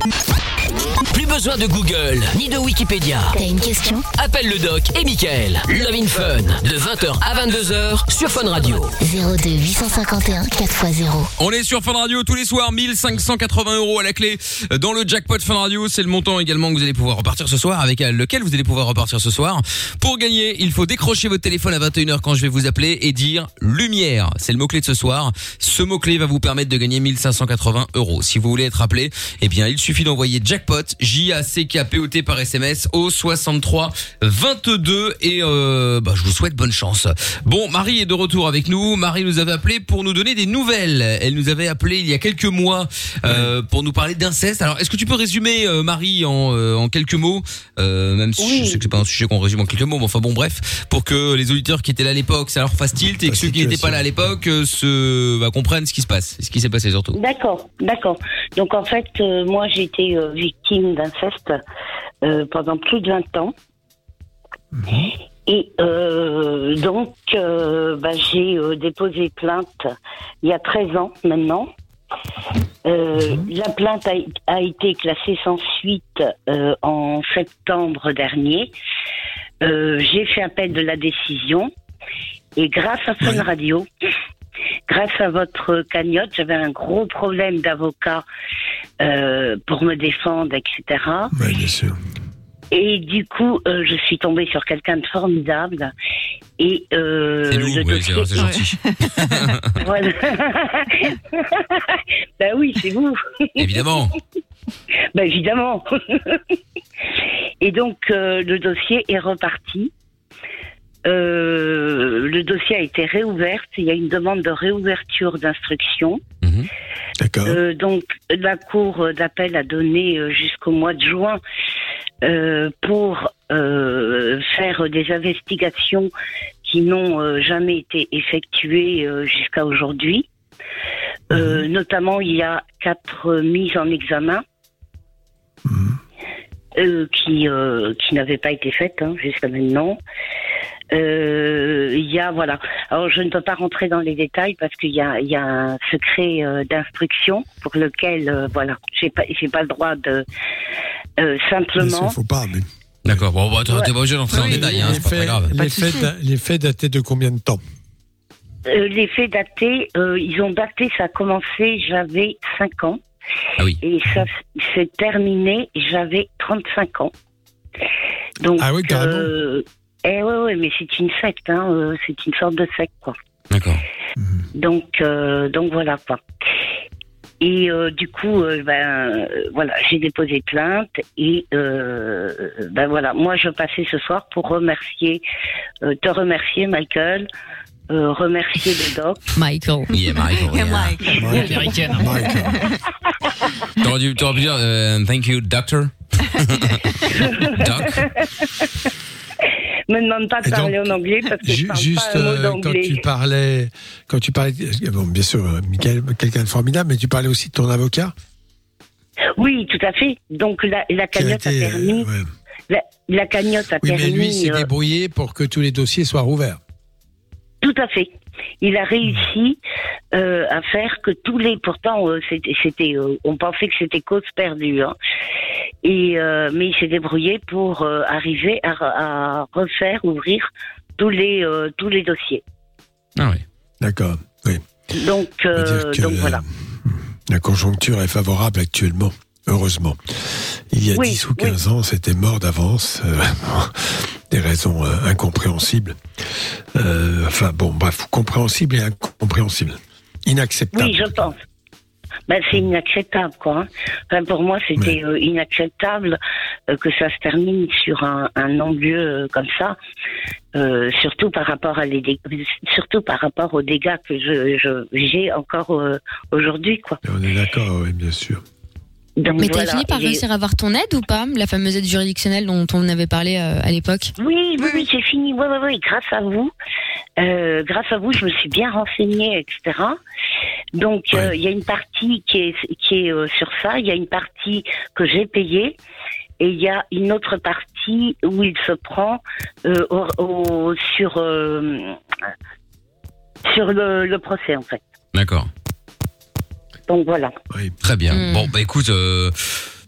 Plus besoin de Google ni de Wikipédia. T'as une question Appelle le doc et Michael. Love in Fun de 20h à 22h sur Fun Radio. 02 851 4x0. On est sur Fun Radio tous les soirs, 1580 euros à la clé dans le jackpot Fun Radio. C'est le montant également que vous allez pouvoir repartir ce soir, avec euh, lequel vous allez pouvoir repartir ce soir. Pour gagner, il faut décrocher votre téléphone à 21h quand je vais vous appeler et dire lumière. C'est le mot-clé de ce soir. Ce mot-clé va vous permettre de gagner 1580 euros. Si vous voulez être appelé, eh bien, il suffit d'envoyer jackpot, J-A-C-K-P-O-T par SMS au 63 22 et euh, bah, je vous souhaite bonne chance. Bon, Marie est de retour avec nous. Marie nous avait appelé pour nous donner des nouvelles. Elle nous avait appelé il y a quelques mois euh, pour nous parler d'inceste. Alors, est-ce que tu peux résumer euh, Marie en, euh, en quelques mots, euh, même si je sais que c'est pas un sujet qu'on résume en quelques mots, mais enfin bon, bref, pour que les auditeurs qui étaient là à l'époque, ça leur fasse tilt et que ceux qui n'étaient pas là à l'époque euh, se bah, comprennent ce qui se passe, ce qui s'est passé surtout. D'accord, d'accord. Donc en fait, euh, moi j'ai été euh, victime d'inceste euh, pendant plus de 20 ans. Et euh, donc euh, bah, j'ai déposé plainte il y a 13 ans maintenant. Euh, La plainte a, a été classée sans suite en septembre dernier. J'ai fait appel de la décision et grâce à Fun Radio, grâce à votre cagnotte, j'avais un gros problème d'avocat euh, pour me défendre, etc. Oui, bien sûr. Et du coup, euh, je suis tombée sur quelqu'un de formidable. Et euh, C'est nous, ouais, c'est gentil. (laughs) (laughs) Voilà. (laughs) ben oui, c'est vous. Évidemment. Ben évidemment. Et donc euh, le dossier est reparti. Euh, le dossier a été réouvert. Il y a une demande de réouverture d'instruction. D'accord. Euh, donc la cour d'appel a donné euh, jusqu'au mois de juin euh, pour faire des investigations qui n'ont jamais été effectuées jusqu'à aujourd'hui. Euh, Notamment, il y a quatre mises en examen euh, qui euh, qui n'avaient pas été faites hein, jusqu'à maintenant. Euh, Il y a voilà. Alors je ne peux pas rentrer dans les détails parce qu'il y a il y a un secret euh, d'instruction pour lequel euh, voilà j'ai pas j'ai pas le droit de euh, simplement. faut pas, mais... D'accord. Bon, bah, t'es t'es pas obligé d'entrer le détail, hein, c'est pas très grave. Les faits, les faits datés de combien de temps? Euh, les faits datés, euh, ils ont daté, ça a commencé, j'avais 5 ans. Ah oui. Et ça s'est terminé, j'avais 35 ans. Donc, Ah oui, carrément. euh, eh ouais, ouais, mais c'est une secte, hein, euh, c'est une sorte de secte, quoi. D'accord. Donc, euh, donc voilà, quoi. Et euh, du coup, euh, ben voilà, j'ai déposé plainte et euh, ben voilà, moi je passais ce soir pour remercier, te remercier, Michael, euh, remercier le doc. Michael. (laughs) Yeah, Michael. yeah. Américaine. T'aurais dû, t'aurais pu dire euh, thank you, doctor. (laughs) Doc. Me demande pas de parler en anglais parce que je Ju- parle Juste pas un mot euh, quand d'anglais. tu parlais, quand tu parlais, bon, bien sûr, euh, Michael, quelqu'un de formidable, mais tu parlais aussi de ton avocat? Oui, tout à fait. Donc la, la qui a cagnotte a, été, euh, permis. ouais. La, la cagnotte a Oui, permis. mais lui s'est euh, débrouillé pour que tous les dossiers soient rouverts. Tout à fait. Il a réussi euh, à faire que tous les. Pourtant, euh, c'était, c'était, euh, on pensait que c'était cause perdue. Hein. Et euh, mais il s'est débrouillé pour euh, arriver à, à refaire ouvrir tous les euh, tous les dossiers. Ah oui. D'accord. Oui. Donc euh, voilà. La conjoncture est favorable actuellement, heureusement. Il y a Oui, 10 ou 15 ans, c'était mort d'avance. (laughs) des raisons euh, incompréhensibles. Euh, enfin bon, bref, compréhensible et incompréhensible. Inacceptable. Oui, je pense. Ben, c'est inacceptable, quoi. hein. Enfin, pour moi, c'était euh, inacceptable euh, que ça se termine sur un, un non-lieu euh, comme ça, surtout par rapport à les surtout par rapport aux dégâts que je j'ai encore aujourd'hui, quoi. On est d'accord, oui, bien sûr. Donc, Mais t'as voilà. fini par Et- réussir à avoir ton aide ou pas La fameuse aide juridictionnelle dont on avait parlé euh, à l'époque? Oui, oui, oui, c'est fini. Oui, oui, oui. Grâce à vous, euh, grâce à vous, je me suis bien renseignée, etc. Donc, euh, il y a une partie qui est qui est euh, sur ça. Il y a une partie que j'ai payée. Et il y a une autre partie où il se prend euh, au, au- sur euh, sur le, le procès en fait. D'accord. Donc voilà. Très bien. Bon, bah écoute, euh,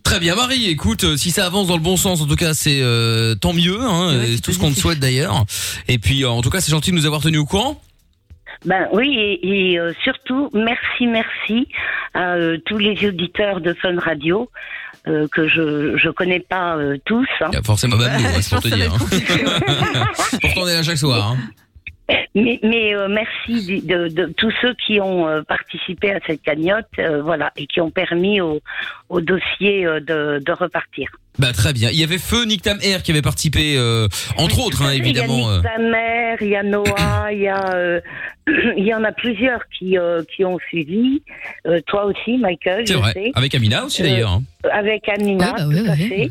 très bien Marie, écoute, euh, si ça avance dans le bon sens, en tout cas c'est euh, tant mieux, hein, c'est tout ce qu'on te souhaite d'ailleurs. Et puis euh, en tout cas c'est gentil de nous avoir tenus au courant. Ben oui, et, et, euh, surtout, merci, merci à euh, tous les auditeurs de Fun Radio. euh, que je je connais pas euh, tous. hein. Il y a forcément même nous, (laughs) hein, c'est pour te dire. hein. (laughs) Pourtant on est là chaque soir. hein. Mais, mais euh, merci de, de, de tous ceux qui ont euh, participé à cette cagnotte, euh, voilà, et qui ont permis au, au dossier euh, de, de repartir. Bah très bien. Il y avait Feu Nick Tam Air qui avait participé, euh, entre autres, hein, évidemment. Il y a Nick ta mère, il y a Noah, il y a, euh, (clears throat) il y en a plusieurs qui euh, qui ont suivi. Euh, toi aussi, Michael, C'est je vrai. sais. Avec Amina aussi d'ailleurs. hein. Avec Amina, Ouais, bah ouais, tout à ouais. fait.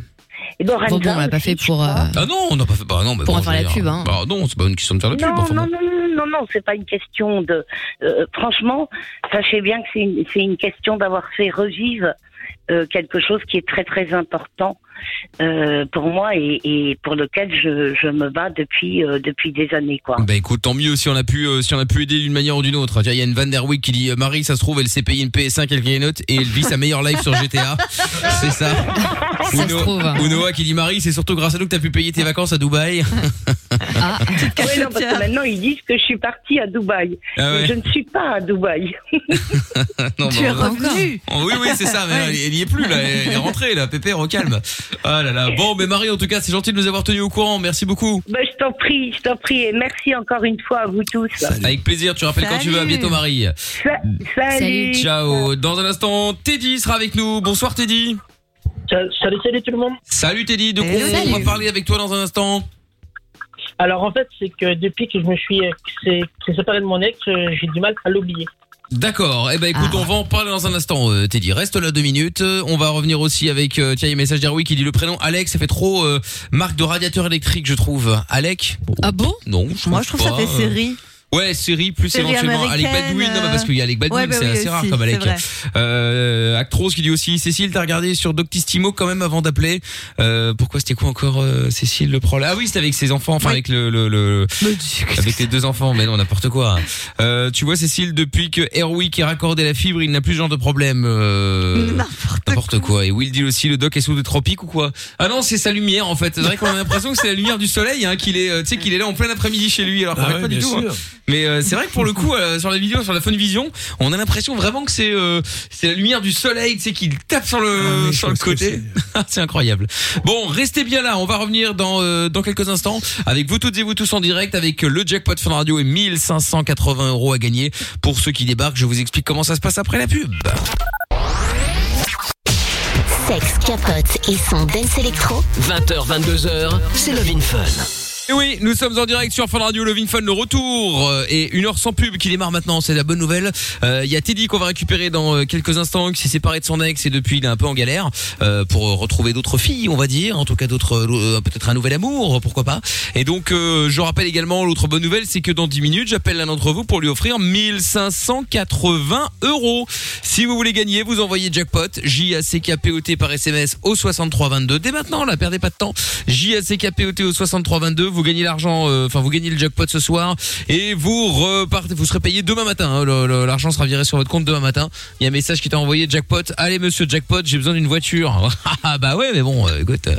Et Bon, bon, on l'a pas fait pour. euh. Ah non, on n'a pas fait. Bah non, mais Pour bon, en faire la pub, hein. Bah non, c'est pas une question de faire la pub. Non, enfin, non, non, non, non, non, c'est pas une question de. euh, franchement, sachez bien que c'est une, c'est une question d'avoir fait revivre euh, quelque chose qui est très très important euh, pour moi et, et pour lequel je, je me bats depuis euh, depuis des années, quoi. Bah écoute, tant mieux si on a pu euh, si on a pu aider d'une manière ou d'une autre. Il y a une Van der Wijk qui dit Marie, ça se trouve, elle s'est payée une PS5 elle grignote et elle vit sa meilleure life sur GTA. (laughs) C'est ça. Ça se Ou No- trouve. Ou Noah qui dit Marie, c'est surtout grâce à nous que t'as pu payer tes vacances à Dubaï. Ah, Ouais, non, parce que maintenant ils disent que je suis partie à Dubaï. Ah ouais. Je ne suis pas à Dubaï. (laughs) non, Tu bah, es revenu. Oh, oui, oui, c'est ça, mais elle, elle y est plus, là. Elle est rentrée, là. Pépère, au calme. Ah là là. Bon, mais Marie, en tout cas, c'est gentil de nous avoir tenus au courant. Merci beaucoup. Ben, je t'en prie, je t'en prie, et merci encore une fois à vous tous. Avec plaisir. Tu rappelles quand tu veux. À bientôt, Marie. Sa- salut. Salut. Ciao. Dans un instant, Teddy sera avec nous. Bonsoir, Teddy. Salut, salut tout le monde. Salut, Teddy. De quoi on va parler avec toi dans un instant Alors en fait, c'est que depuis que je me suis euh, c'est- que j'ai séparé de mon ex, euh, j'ai du mal à l'oublier. D'accord. Eh ben, écoute, Ah. on va en parler dans un instant, euh, Teddy. Reste là deux minutes. Euh, On va revenir aussi avec, euh, tiens, il y a un message d'Herwi qui dit le prénom Alex, ça fait trop euh, marque de radiateur électrique, je trouve. Alec? Ah bon? Non, je Moi, je trouve ça fait série. Ouais, série plus Série éventuellement Alec Baldwin. Non, mais parce qu'il y a Alec Baldwin, ouais, bah c'est oui, assez rare comme Alec. Euh, Actros qui dit aussi Cécile, t'as regardé sur Doctissimo quand même avant d'appeler. Euh, pourquoi c'était quoi encore euh, Cécile le problème? Ah oui, c'était avec ses enfants, enfin Oui. avec le, le, le avec les deux enfants, mais non n'importe quoi. Euh, tu vois Cécile, depuis que Airwick est raccordé la fibre, il n'a plus ce genre de problème. Euh, N'importe quoi. Et Will dit aussi le doc est sous des tropiques ou quoi? Ah non, c'est sa lumière en fait. C'est vrai qu'on a l'impression que c'est la lumière du soleil, hein, qu'il est, euh, tu sais, qu'il est là en plein après-midi chez lui, alors Ah ouais, pas du tout. hein. Mais euh, c'est vrai que pour le coup, euh, sur la vidéo, sur la Phone Vision, on a l'impression vraiment que c'est euh, c'est la lumière du soleil, tu sais, qui tape sur le Ah sur le côté. (laughs) c'est incroyable. Bon, restez bien là. On va revenir dans euh, dans quelques instants avec vous toutes et vous tous en direct avec le jackpot Fun Radio et 1580 euros à gagner pour ceux qui débarquent. Je vous explique comment ça se passe après la pub. Sexe, capote et son dance électro. 20h, 22h, c'est Love in Fun. Et oui, nous sommes en direct sur Fun Radio, Loving Fun, le retour euh, et une heure sans pub qui démarre maintenant, c'est la bonne nouvelle. Euh, Il y a Teddy qu'on va récupérer dans euh, quelques instants, qui s'est séparé de son ex et depuis il est un peu en galère euh, pour retrouver d'autres filles, on va dire, en tout cas d'autres, euh, peut-être un nouvel amour, pourquoi pas. Et donc euh, je rappelle également l'autre bonne nouvelle, c'est que dans 10 minutes, j'appelle l'un d'entre vous pour lui offrir 1580 euros. Si vous voulez gagner, vous envoyez jackpot J A C K P O T par SMS au 6322. Dès maintenant, là, perdez pas de temps. J A C K P O T au 6322. Vous gagnez l'argent, euh, enfin vous gagnez le jackpot ce soir et vous repartez. Vous serez payé demain matin. hein. L'argent sera viré sur votre compte demain matin. Il y a un message qui t'a envoyé jackpot. Allez monsieur jackpot, j'ai besoin d'une voiture. (laughs) Ah bah ouais, mais bon, euh, écoute, euh,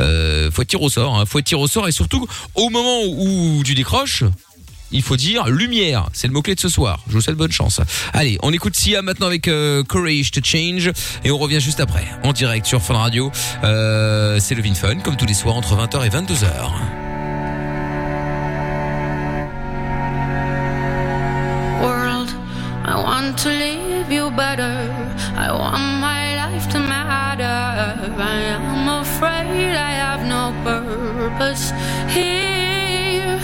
euh, faut tirer au sort. Hein. Faut tirer au sort et surtout au moment où tu décroches il faut dire lumière. C'est le mot-clé de ce soir. Je vous souhaite bonne chance. Allez, on écoute Sia maintenant avec euh, Courage to Change et on revient juste après en direct sur Fun Radio. C'est le Vin Fun comme tous les soirs entre 20h et 22h. Better. I want my life to matter. I am afraid I have no purpose here.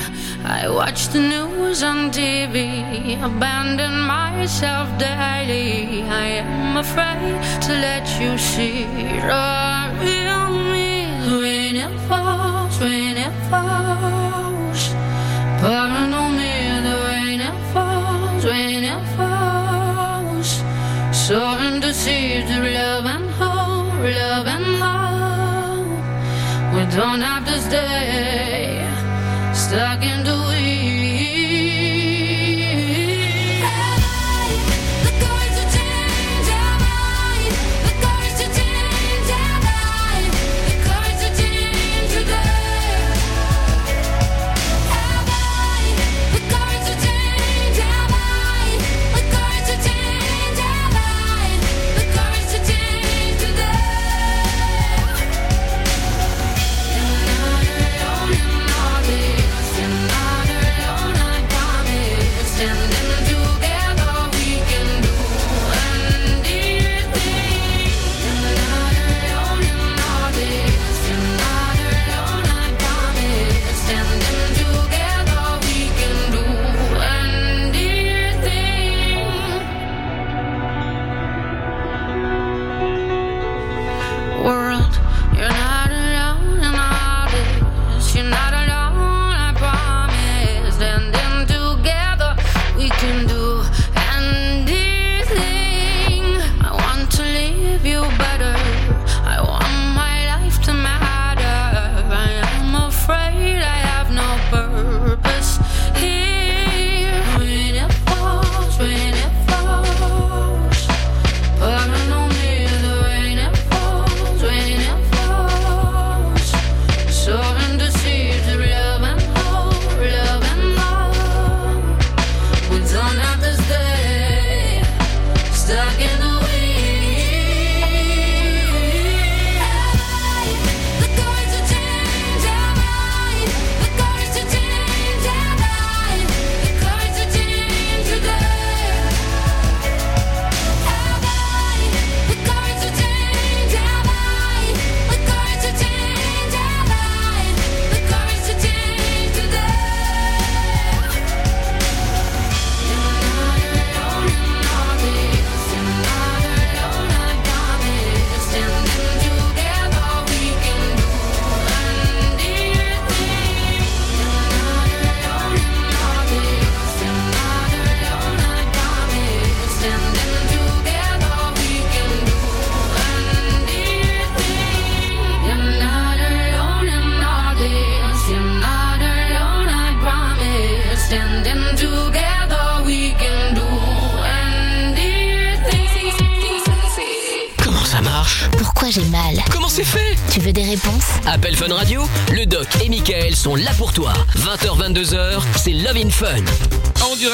I watch the news on TV, abandon myself daily. I am afraid to let you see the real me when it falls, when it falls. Burn on me the rain it falls, when it falls. Sowing the seeds of love and hope, love and hope. We don't have to stay stuck in the weeds.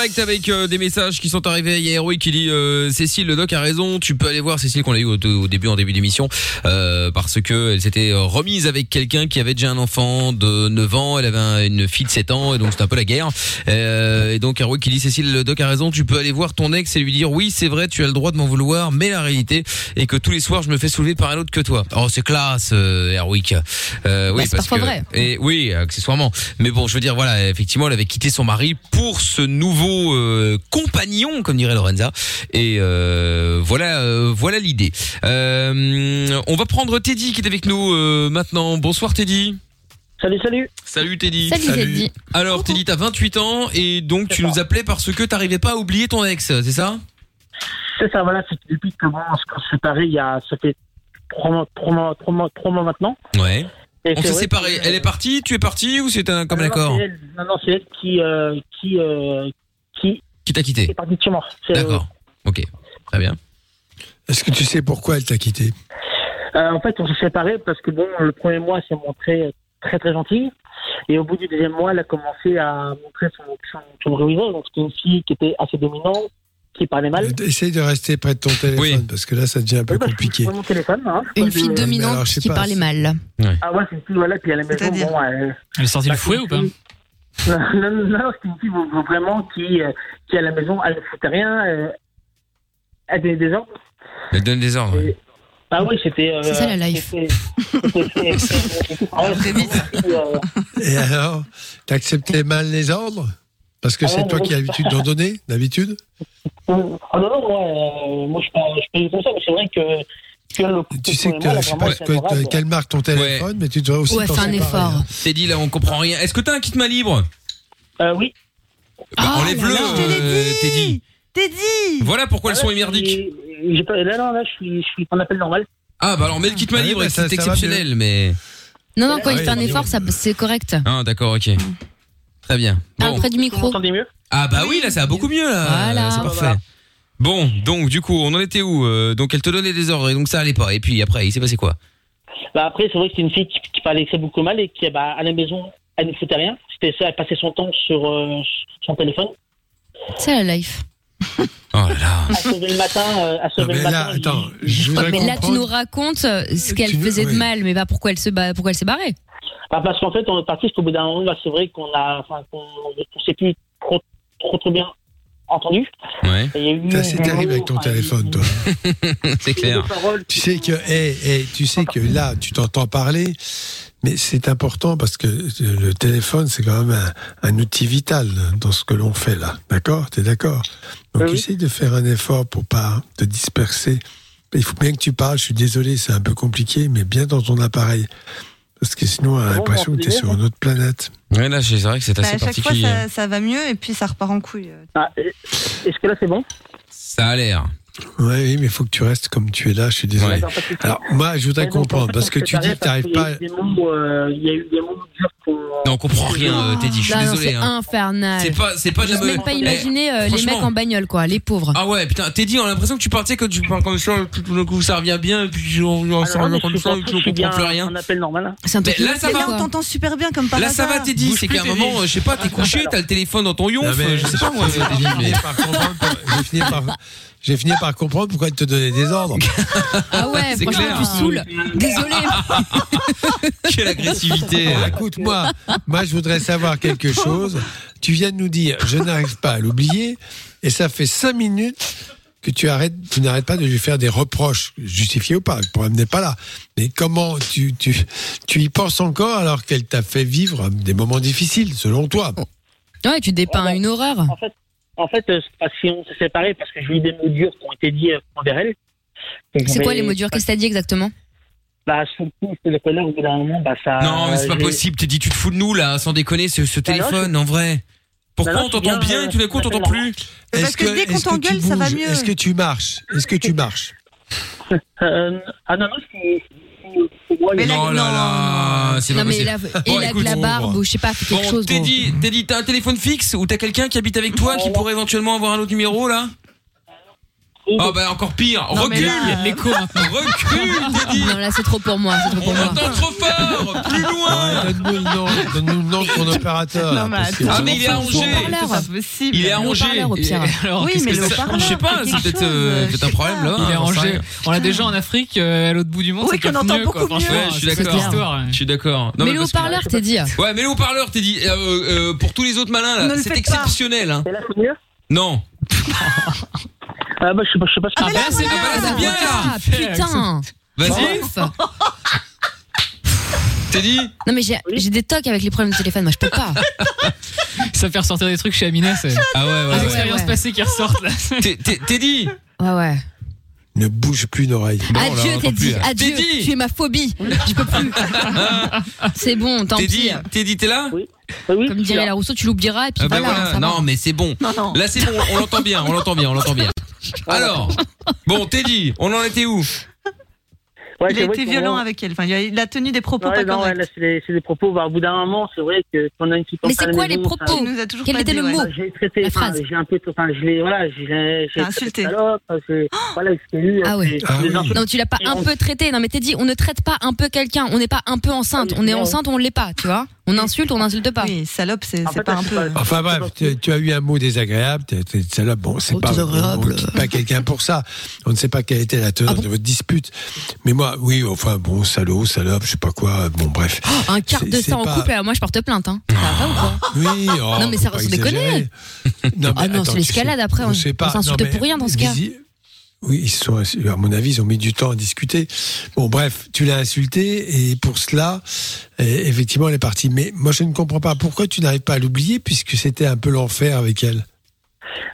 Direct avec euh, des messages qui sont arrivés. Il y a Héroïque qui dit euh, Cécile, le doc a raison. Tu peux aller voir Cécile qu'on a eu au, au début, en début d'émission, euh, parce que elle s'était euh, remise avec quelqu'un qui avait déjà un enfant de 9 ans. Elle avait un- une fille de 7 ans, et donc c'était un peu la guerre. Euh, et donc Héroïque qui dit Cécile, le doc a raison. Tu peux aller voir ton ex et lui dire oui, c'est vrai, tu as le droit de m'en vouloir, mais la réalité est que tous les soirs je me fais soulever par un autre que toi. Oh, c'est classe, euh, Héroïque. Euh, oui, Bah, parce que vrai. et oui, accessoirement. Mais bon, je veux dire, voilà, effectivement, elle avait quitté son mari pour ce nouveau euh, compagnon, comme dirait Lorenza. Et euh, voilà, euh, voilà l'idée. Euh, on va prendre Teddy qui est avec nous euh, maintenant. Bonsoir Teddy. Salut, salut. Salut Teddy. Salut, Salut. Teddy. Alors Teddy, t'as 28 ans et donc tu nous appelais parce que t'arrivais pas à oublier ton ex, c'est ça? C'est ça, voilà, c'est depuis que bon, on s'est séparés, il y a, ça fait trois mois, trois mois, trois mois, trois mois maintenant. Ouais. Et On s'est séparés. que- Elle est partie, tu es parti ou c'est un comme Non, non, d'accord c'est elle- Non, non, c'est elle qui, euh, qui, euh, qui t'a quitté est partie de chez moi. C'est- D'accord. Ok. Très bien. Est-ce que tu sais pourquoi elle t'a quitté Euh, en fait, on s'est séparés parce que bon, le premier mois, elle s'est montrée très très gentille. Et au bout du deuxième mois, elle a commencé à montrer son, son, son vrai visage. Donc, c'était une fille qui était assez dominante, qui parlait mal. Essaye de rester près de ton téléphone parce que là ça devient un peu compliqué. Sur mon téléphone, hein. Une fille Euh, dominante qui pas, parlait c'est- mal. Ah ouais, c'est une fille, voilà, puis à la maison, bon, elle... Elle est sortie Bah, le fouet c'est ou pas Non, non, non, c'est une fille vra- vraiment qui, euh, qui à la maison, elle ne foutait rien, euh, elle donnait des ordres. Elle donne des ordres. ouais. Ah oui, c'était... euh, C'est ça, la life. c'était- c'était- c'était- ah euh, Et alors, t'acceptais mal les ordres Parce que Ah c'est toi mais qui as l'habitude d'en donner, d'habitude Ah non, non, moi, euh, moi je suis pas, je suis pas comme ça, mais c'est vrai que, Tu sais que je sais pas c'est quelle marque ton téléphone, mais tu devrais aussi Ouais, fais un effort. hein. Teddy, là, on comprend rien. Est-ce que t'as un kit main libre? Euh, oui. Bah, Enlève-le, l'ai euh, Teddy. Teddy Voilà pourquoi le Ah son ouais, est merdique. pas- Là, non, là, je suis, je suis en appel normal. Ah, bah alors mets le kit main Ah libre, bah, c'est exceptionnel, mais. Non, non, quand Ah il fait un effort, c'est correct. Ah, d'accord, ok. Très bien. Ah, Bon. près du micro. mieux? Ah, bah oui, là, ça va beaucoup mieux, là. Voilà. C'est parfait. Bon, donc, du coup, on en était où Euh, Donc, elle te donnait des ordres, et donc ça allait pas. Et puis, après, il s'est passé quoi? Bah après, c'est vrai que c'est une fille qui, qui parlait très beaucoup mal et qui, bah, à la maison, elle ne foutait rien. C'était ça, elle passait son temps sur euh, son téléphone. C'est la life. Oh là là. Se le matin, euh, elle se le là, matin. je voudrais mais là, tu comprendre. nous racontes euh, ce qu'elle faisait de oui. mal, mais pas pourquoi elle se, ba- pourquoi elle s'est barrée. Bah, parce qu'en fait, on est parti, parce qu'au bout d'un moment, bah, c'est vrai qu'on a, enfin, qu'on on s'est plus trop, trop, trop bien entendu. Ouais. C'est assez terrible avec ton téléphone, toi. (laughs) c'est clair. Tu sais que, eh, eh, tu sais que là, tu t'entends parler, mais c'est important parce que le téléphone, c'est quand même un, un outil vital dans ce que l'on fait là. D'accord? T'es d'accord? Donc, oui. essaye de faire un effort pour pas te disperser. Il faut bien que tu parles. Je suis désolé, c'est un peu compliqué, mais bien dans ton appareil. Parce que sinon, on a l'impression que tu es sur une autre planète. Ouais, là, c'est vrai que c'est Bah, assez à chaque fois, ça va mieux et puis ça repart en couille. Ah, Est-ce que là, c'est bon? Ça a l'air. Ouais, oui, mais il faut que tu restes comme tu es là. Je suis désolé. Ouais. Alors, moi, je voudrais comprendre parce on que tu dis que tu n'arrives pas. qu'il y a eu des mots, euh, Il y a eu des mots durs qu'on. Non, on comprend rien, euh, Teddy. Je suis désolé. c'est hein. infernal. C'est pas, c'est pas de la même me- pas Eh, imaginer euh, les mecs en bagnole, quoi, les pauvres. Ah ouais, putain, Teddy, on a l'impression que tu sais, quand tu parles comme ça, tout d'un coup, ça revient bien, et puis on, on, Ah, non, revient comme je ça, et puis on je comprend plus rien. En appel normal. hein. C'est un truc Mais là, ça va. là, on t'entend super bien comme par Là, ça va, Teddy, c'est qu'à un moment, je sais pas, t'es couché, t'as le téléphone dans ton yonf, euh, je sais pas, moi, Teddy, mais. fini par comprendre pour- j'ai fini par- J'ai fini par comprendre pourquoi elle te donnait des ordres. Ah ouais, C'est franchement, clair. tu saoules. Désolé. (laughs) Quelle agressivité. Alors, écoute, moi, moi, je voudrais savoir quelque chose. Tu viens de nous dire, je n'arrive pas à l'oublier, et ça fait cinq minutes que tu arrêtes, tu n'arrêtes pas de lui faire des reproches, justifiés ou pas. Le problème n'est pas là. Mais comment tu, tu, tu y penses encore alors qu'elle t'a fait vivre des moments difficiles, selon toi? Ouais, tu dépeins Ouais, bah, une horreur. En fait, en fait, euh, parce qu'on s'est séparés parce que j'ai eu des mots durs qui ont été dits envers elle. C'est quoi les mots durs Qu'est-ce que t'as dit exactement? Bah, surtout, c'est le colère au bout d'un moment, bah, ça. Non, mais c'est pas possible, Teddy, tu te fous de nous, là, sans déconner, ce, ce Bah non, téléphone, en vrai. Pourquoi Bah non, on t'entend bien, et tout d'un coup on euh, t'entend plus? Parce Est-ce que dès qu'on que t'engueule, ça va bouges? mieux. Est-ce que tu marches? Est-ce que tu marches? Euh, ah non, non, c'est. Moi, Mais les- là, là c'est pas Non, possible. la, barbe, ou je sais pas, quelque chose. Teddy, t'as un téléphone fixe ou t'as quelqu'un qui habite avec toi qui pourrait éventuellement avoir un autre numéro là? Oh bah encore pire, Non, mais recule de l'écho Recule, (laughs) Teddy Non, là, c'est trop pour moi. C'est trop pour On moi. entend trop fort Plus loin Donne-nous le nom, donne-nous le nom de ton opérateur. Non, mais attends. Ah mais il est à Angers C'est pas possible. Il est à Le Angers haut-parleur, au pire. Et- alors, Oui, mais le haut-parleur, Je sais pas, c'est c'est peut-être euh, chose, peut-être un problème là Il est hein, sais rangé. rien. On l'a déjà en Afrique, euh, à l'autre bout du monde. Oui, ça qu'on entend mieux, beaucoup quoi, mieux. Ouais, je suis c'est d'accord. Je suis d'accord. Mais le haut-parleur, t'es dit. Ouais, mais le haut-parleur, t'es dit, euh, euh, pour tous les autres malins, là, c'est exceptionnel, hein. Et là, c'est mieux? Non. (laughs) Ah bah, je sais pas, je sais pas ce Ah que bah là, c'est ah bah là, c'est bien, Ah, là. putain. Vas-y, (laughs) t'es dit Non, mais j'ai j'ai des tocs avec les problèmes de téléphone. Moi, je peux pas. (laughs) Ça fait ressortir des trucs chez Amina, c'est Ah ouais, ouais, les ouais. expériences ouais. passées qui ressortent là. (laughs) T'es- T'es t'es dit Ouais, ouais. Ne bouge plus une oreille. Adieu, là. Adieu. Tu es ma phobie. Je peux plus. C'est bon, tant T'es pis. T'es dit, t'es là Oui. Oui, Comme dirait là. la Rousseau, tu l'oublieras et puis Ah bah voilà. voilà. ça va. Non, mais c'est bon. Non, non. Là, c'est bon, on l'entend bien, on l'entend bien, on l'entend bien. (laughs) Alors, bon, Teddy, on en était où? Ouais, Il a été violent moi- avec elle. Enfin, il a, tenu des propos Ouais, pas non, ouais, corrects. là, c'est des, propos. Bah, au bout d'un moment, c'est vrai que quand on a une petite Mais c'est quoi les propos Il nous a toujours Quel pas était dit, le ouais. mot Bah, j'ai traité, La enfin, phrase. j'ai un peu, enfin, je l'ai, voilà, j'ai, insulté. salope, voilà, eu, Ah ouais. Ah oui. Non, tu l'as pas un peu traité. Non, mais t'es dit, on ne traite pas un peu quelqu'un. On n'est pas un peu enceinte. On est enceinte, on l'est pas, tu vois. On insulte, on n'insulte pas. Oui, salope, c'est pas un peu. pas- Enfin bref, tu, as eu un mot désagréable, t'es t'es une salope. Bon, c'est pas, désagréable. pas quelqu'un pour ça. On ne sait pas quelle était la teneur Ah de votre dispute. Mais moi, oui, enfin bon, salaud, salope, je sais pas quoi. Bon, bref. Un quart de ça en pas- couple, moi je porte plainte. Hein. Ça va pas ou quoi Oui, oh, Non, mais ça sans déconner. (laughs) Non, Ah non, c'est l'escalade, après, on- on s'insulte mais pour rien dans ce cas. Oui, ils sont, à mon avis, ils ont mis du temps à discuter. Bon, bref, tu l'as insulté et pour cela, eh, effectivement, elle est partie. Mais moi, je ne comprends pas pourquoi tu n'arrives pas à l'oublier puisque c'était un peu l'enfer avec elle.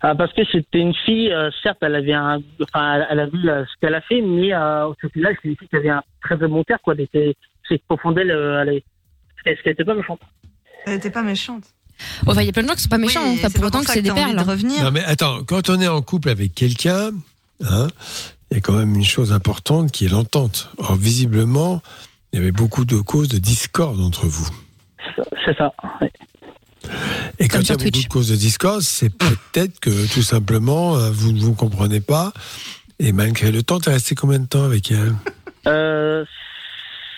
Ah, parce que c'était une fille, euh, certes, elle avait un, enfin, elle- elle a vu euh, ce qu'elle a fait, mais euh, au final, c'est une fille qui avait un très bon cœur, quoi. Elle était, c'est profond d'elle, elle est, est-ce qu'elle était pas méchante Elle était pas méchante. Enfin, il y a plein de gens qui sont pas méchants. Oui, hein. Pas c'est pour pas autant que ça c'est que des perles. de revenir. Non, mais attends, quand on est en couple avec quelqu'un, hein, il y a quand même une chose importante qui est l'entente. Or, visiblement, il y avait beaucoup de causes de discorde entre vous. C'est ça. ouais. Et quand il y a beaucoup Twitch. de causes de discorde, c'est peut-être que tout simplement, euh, vous ne vous comprenez pas. Et malgré le temps, tu es resté combien de temps avec elle? Euh,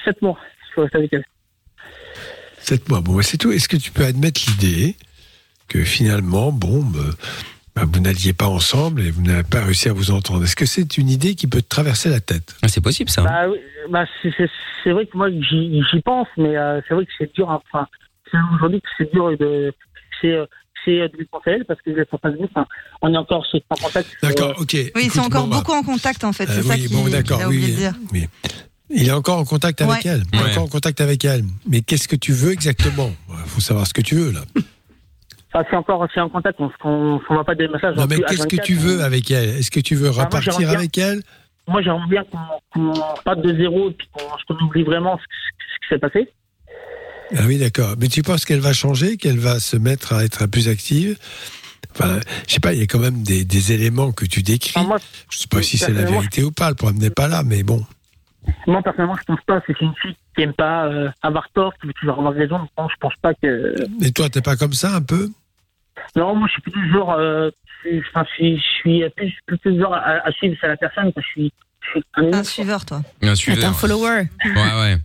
sept mois, je suis resté avec elle. Sept mois. Bon, bah, c'est tout. Est-ce que tu peux admettre l'idée que finalement, bon, bah, bah, vous n'alliez pas ensemble et vous n'avez pas réussi à vous entendre? Est-ce que c'est une idée qui peut te traverser la tête? Ah, C'est possible ça. Bah, oui, bah, c'est, vrai que moi, j'y, pense, mais euh, c'est vrai que c'est dur. hein. Enfin, c'est aujourd'hui que c'est dur de, c'est, euh, c'est de lui penser à elle parce que passe bien. Enfin, on est encore sur- en contact. sur- D'accord, ok. Oui, ils sont encore bon, bah, beaucoup en contact en fait. euh, C'est ça oui, qui bon, d'accord, oui, oublié de oui. dire. Mais il est encore en contact avec Ouais. elle. Il est Ouais. encore en contact avec elle. Mais qu'est-ce que tu veux exactement? Il faut savoir ce que tu veux là. Enfin, c'est encore, c'est en contact. On, on va pas des messages. Non, mais qu'est-ce que H24, tu veux avec elle? Est-ce que tu veux repartir bien- avec elle? Moi, j'aimerais bien qu'on, qu'on parte de zéro et qu'on, qu'on oublie vraiment ce, ce qui s'est passé. Ah oui, d'accord. Mais tu penses qu'elle va changer, qu'elle va se mettre à être plus active? Enfin, je sais pas, il y a quand même des, des éléments que tu décris. Enfin, moi, je sais pas si c'est la vérité ou pas, le problème n'est pas là, mais bon. Moi, personnellement, je pense pas. C'est une fille qui aime pas euh, avoir tort, qui veut toujours avoir raison. Non, je pense pas que. Et toi, t'es pas comme ça un peu? Non, moi, je suis plus genre. Euh, je, suis- enfin, je suis, je suis plus, plus, plus genre à, à suivre c'est la personne. quoi. Je suis, je suis un, Un suiveur, toi. Un suiveur. Un follower. Ouais, ouais.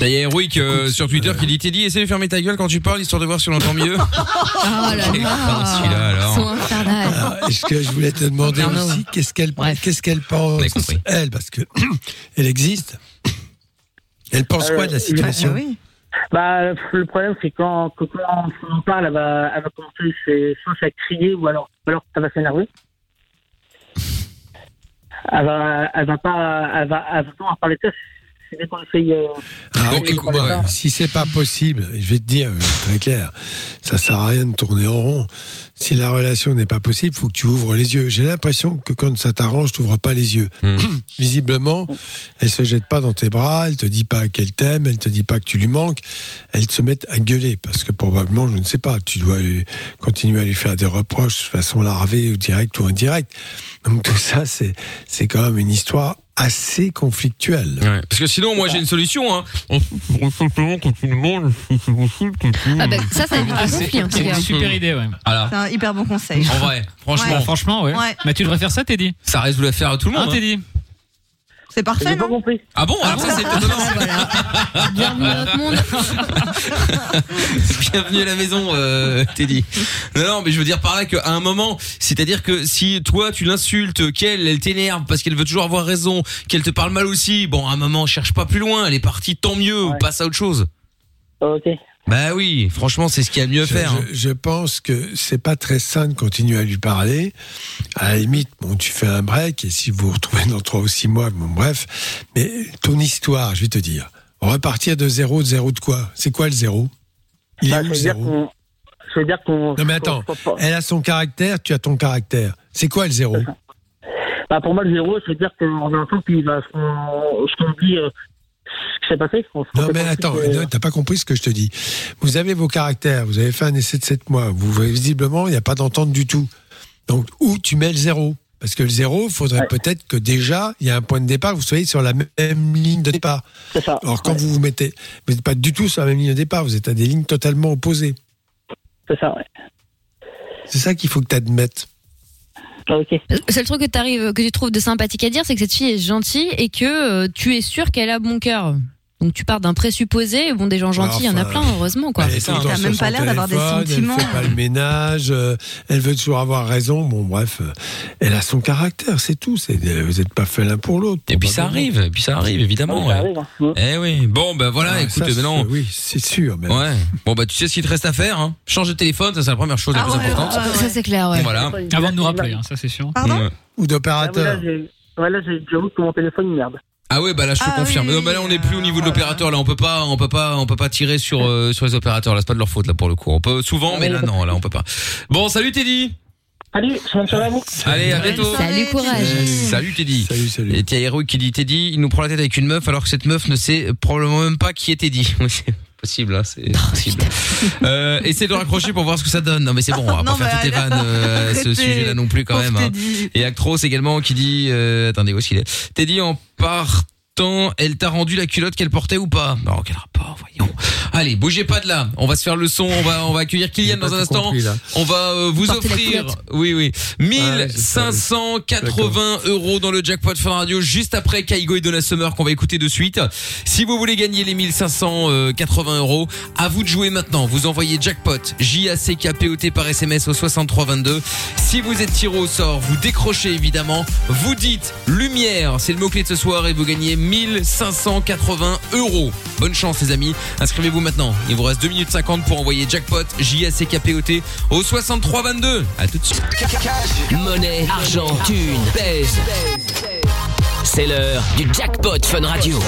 Il y a Héroïque euh, sur Twitter qui dit Teddy, essaie de fermer ta gueule quand tu parles, histoire de voir si on entend mieux. (laughs) Oh là (laughs) con, là. celui-là, alors. Ils sont infernales. Alors, Est-ce que je voulais te demander aussi qu'est-ce qu'elle qu'est-ce qu'elle On a pense compris. elle parce que (clears throat) elle existe. Elle pense quoi de la Euh, situation Ah oui. Bah, le problème, c'est quand, que quand on en parle, elle va, elle va commencer c'est, soit à crier ou alors, ou alors elle va s'énerver. Elle va, elle va pas, elle va, elle va pas parler de ça. C'est dès qu'on essaye. euh, Ah, écoute, moi. Si c'est pas possible, je vais te dire euh, très clair, ça sert à rien de tourner en rond. Si la relation n'est pas possible, faut que tu ouvres les yeux. J'ai l'impression que quand ça t'arrange, tu n'ouvres pas les yeux. Hmm. (clears throat) Visiblement, elle se jette pas dans tes bras, elle te dit pas qu'elle t'aime, elle te dit pas que tu lui manques, elle se met à gueuler parce que probablement, je ne sais pas, tu dois lui- continuer à lui faire des reproches de façon larvée ou directe ou indirecte. Donc tout ça, c'est c'est quand même une histoire assez conflictuel. Ouais, parce que sinon, moi, j'ai une solution. Hein. Ah bah, ça, ça évite le conflit, en tout C'est cas. une super idée, ouais. Voilà. C'est un hyper bon conseil. En vrai, franchement. Ouais. Franchement, ouais. Ouais. Mais tu devrais faire ça, Teddy? Ça résout l'affaire à tout le Hein, monde. hein. Teddy? C'est parfait, J'ai pas non compris. Ah bon Alors ça, c'est (laughs) étonnant. Bienvenue dans notre monde. (laughs) Bienvenue à la maison, euh, Teddy. Non, non, mais je veux dire par là qu'à un moment, c'est-à-dire que si toi tu l'insultes, qu'elle, elle t'énerve parce qu'elle veut toujours avoir raison, qu'elle te parle mal aussi, bon, à un moment, cherche pas plus loin, elle est partie, tant mieux, ou passe à autre chose. Ok. Bah oui, franchement, c'est ce qu'il y a de mieux à Je, faire. hein. je- je pense que c'est pas très sain de continuer à lui parler. À la limite, bon, tu fais un break et si vous vous retrouvez dans trois ou six mois, bon, bref. Mais ton histoire, je vais te dire, repartir de zéro, de zéro de quoi? C'est quoi le zéro? Il Bah, est où le zéro? Ça veut dire qu'on. Non mais attends, elle a son caractère, tu as ton caractère. C'est quoi le zéro? Bah, pour moi, le zéro, ça veut dire qu'on a un enfant qui va. Ce qu'on ce qu'on dit. Qui s'est passé. on Non mais pas attends, non, t'as pas compris ce que je te dis. Vous avez vos caractères, vous avez fait un essai de 7 mois, vous voyez visiblement, il n'y a pas d'entente du tout. Donc où tu mets le zéro? Parce que le zéro, il faudrait peut-être que déjà, il y a un point de départ, vous soyez sur la même ligne de départ. C'est ça. Alors quand vous vous mettez, vous n'êtes pas du tout sur la même ligne de départ, vous êtes à des lignes totalement opposées. C'est ça, ouais. C'est ça qu'il faut que tu admettes. Ok. Le seul truc que, que tu trouves de sympathique à dire, c'est que cette fille est gentille et que euh, tu es sûr qu'elle a bon cœur. Donc tu pars d'un présupposé, bon des gens gentils, il y en a plein, heureusement quoi. Elle sur même pas l'air d'avoir des sentiments. Elle fait pas le ménage, euh, elle veut toujours avoir raison. Bon, bref, euh, elle a son caractère, c'est tout. C'est, euh, vous n'êtes pas fait l'un pour l'autre. Et puis ça arrive, et puis ça arrive, évidemment. Ça ouais. arrive, hein. Eh oui. Bon, ben voilà, Ouais, écoute, ça, maintenant. c'est- Oui, c'est sûr. mais- Ouais. Bon, bah, tu sais ce qu'il te reste à faire, hein. Change de téléphone, ça, c'est la première chose la Ah plus ouais, importante. ouais, ouais. Ça c'est clair, ouais. Voilà. Avant de nous rappeler, hein, ça c'est sûr. Pardon. Ou Ah, d'opérateur. là, j'ai. Ouais, là, j'ai- j'avoue que mon téléphone merde. Ah ouais, bah là, je te Ah confirme. oui, non, bah là, on n'est plus au niveau de l'opérateur. Là, on peut pas, on peut pas, on peut pas tirer sur euh, sur les opérateurs. Là, c'est pas de leur faute là pour le coup. On peut souvent, mais là, non, là, on peut pas. Bon, salut Teddy. À vous? Allez, à bientôt. Salut, courage. Salut Teddy. Salut, salut. Et Héroïque qui dit Teddy, il nous prend la tête avec une meuf alors que cette meuf ne sait probablement même pas qui est Teddy. (laughs) Possible, hein, c'est possible. Euh, essaie de raccrocher pour voir ce que ça donne. Non, mais c'est bon, on va Non, pas faire toutes les vannes euh, (laughs) ce sujet-là non plus quand même. hein. Et Actros également qui dit, euh, attendez, où est-ce qu'il est? Teddy en elle t'a rendu la culotte qu'elle portait ou pas? Non, quel rapport, voyons. Allez, bougez pas de là. On va se faire le son. On va, on va accueillir Kylian dans un instant. compris. On va euh, vous Portez offrir, oui, oui, Ouais, c'est ça. 1580 euros dans le jackpot Fun Radio juste après Kaigo et Donna Summer qu'on va écouter de suite. Si vous voulez gagner les 1580 euros, à vous de jouer maintenant. Vous envoyez jackpot J A C K P O T par SMS au 6322. Si vous êtes tiré au sort, vous décrochez évidemment. Vous dites lumière, c'est le mot clé de ce soir et vous gagnez 1580 euros. Bonne chance les amis. Inscrivez-vous maintenant. Il vous reste 2 minutes 50 pour envoyer jackpot J A C K P O T au 6322. À tout de suite. Monnaie, argent, thune, pèse. C'est l'heure du jackpot Fun Radio.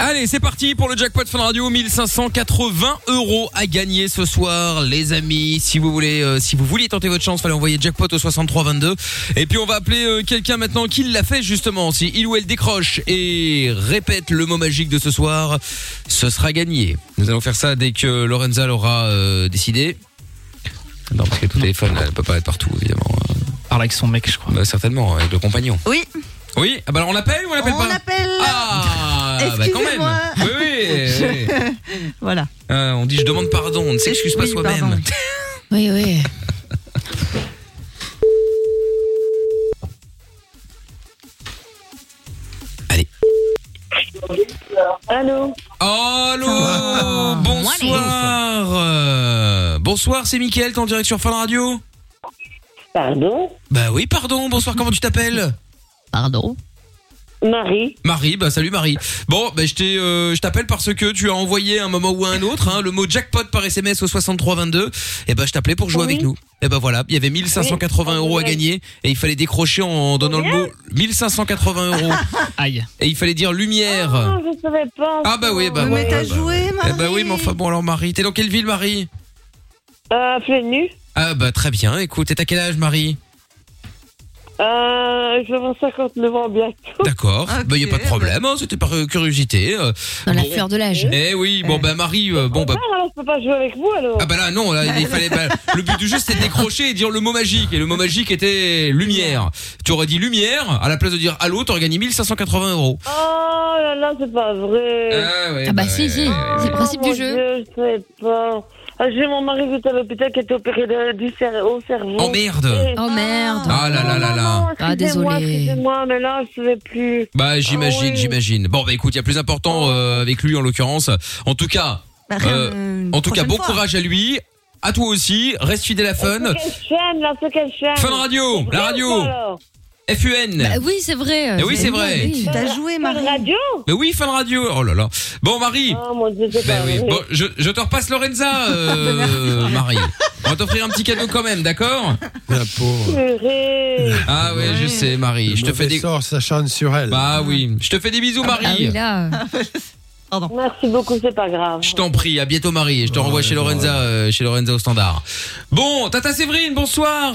Allez, c'est parti pour le jackpot Fun Radio 1580 euros à gagner ce soir, les amis. Si vous voulez, euh, si vous vouliez tenter votre chance, fallait envoyer jackpot au 6322. Et puis on va appeler euh, quelqu'un maintenant qui l'a fait justement. Si il ou elle décroche et répète le mot magique de ce soir, ce sera gagné. Nous allons faire ça dès que Lorenza l'aura euh, décidé. Non, parce que tout téléphone, elle peut pas être partout, évidemment. Parle avec son mec, je crois. Bah, certainement, avec le compagnon. Oui, Oui, ah bah alors on l'appelle ou on l'appelle on pas? appelle. Ah, bah quand même. Oui, oui. oui. (laughs) voilà. Ah, on dit je demande pardon, on ne s'excuse pas Oui, soi-même. (laughs) Oui, oui. Allez. Allô Allô, bonsoir. Euh, bonsoir, c'est Mickaël, t'es en direct sur Fun Radio? Pardon? Bah oui, pardon, bonsoir, comment tu t'appelles? Pardon? Marie Marie, bah salut Marie. Bon, bah je t'ai, euh, je t'appelle parce que tu as envoyé à un moment ou à un autre hein, le mot jackpot par SMS au 6322. Et bah je t'appelais pour jouer Oui. avec nous. Et bah voilà, il y avait 1580 Oui. euros à gagner et il fallait décrocher en donnant le mot 1580 euros. (laughs) Aïe. Et il fallait dire lumière. Ah, je savais pas. Ah bah oui, bah Oui, mais ouais, t'as bah. joué, Marie. Eh bah oui, mais enfin bon alors Marie, t'es dans quelle ville Marie? Euh, nu Ah bah très bien. Écoute, et t'as quel âge Marie? Euh, je vais avoir 59 ans bientôt. D'accord, bah y a pas de problème, hein, c'était par euh, curiosité. euh. Dans la Bon. fleur de l'âge. Eh oui, bon bah Marie, euh, bon bah. Ah, alors je peux pas jouer avec vous alors Ah bah là non, là il fallait bah, le but du jeu c'était de décrocher et dire le mot magique et le mot magique était lumière. Tu aurais dit lumière à la place de dire allô, t'aurais gagné 1580 euros. Oh là là, c'est pas vrai. Ah ouais, Ah bah si, si, c'est le principe Oh, du mon jeu. Dieu, je sais pas. Ah, J'ai mon mari qui était à l'hôpital qui a été opéré de- du cer- au cerveau. Oh merde. Et- Oh merde. Ah là là là là. Ah, excusez-moi, désolé. excusez-moi, mais là, je ne savais plus. Bah j'imagine, Ah oui. j'imagine. Bon bah écoute, il y a plus important euh, avec lui en l'occurrence. En tout cas, Bah, rien, euh, euh, en tout cas prochaine bon fois. courage à lui. À toi aussi, reste fidèle à Fun. Quelle chaîne, là C'est quelle chaîne Fun Radio, C'est la radio. alors FUN. Bah oui, c'est vrai. Eh oui, c'est vrai. Oui, t'as joué, Fun Marie. Radio Mais oui, Fun Radio. Oh là là. Bon Marie. Oh mon Dieu, c'est Ben pas oui. vrai. Bon, je, je te repasse Lorenza, (laughs) euh, Marie. On va t'offrir un petit cadeau quand même, d'accord? La pauvre. Purée. Ah ouais, je sais, Marie. Je te fais des. sort s'acharne sur elle. Bah oui. Je te fais des bisous, Ah Marie. là. (laughs) Merci beaucoup, c'est pas grave. Je t'en prie. À bientôt, Marie. Et je te renvoie chez Lorenza, euh, chez Lorenza au standard. Bon, Tata Séverine, bonsoir.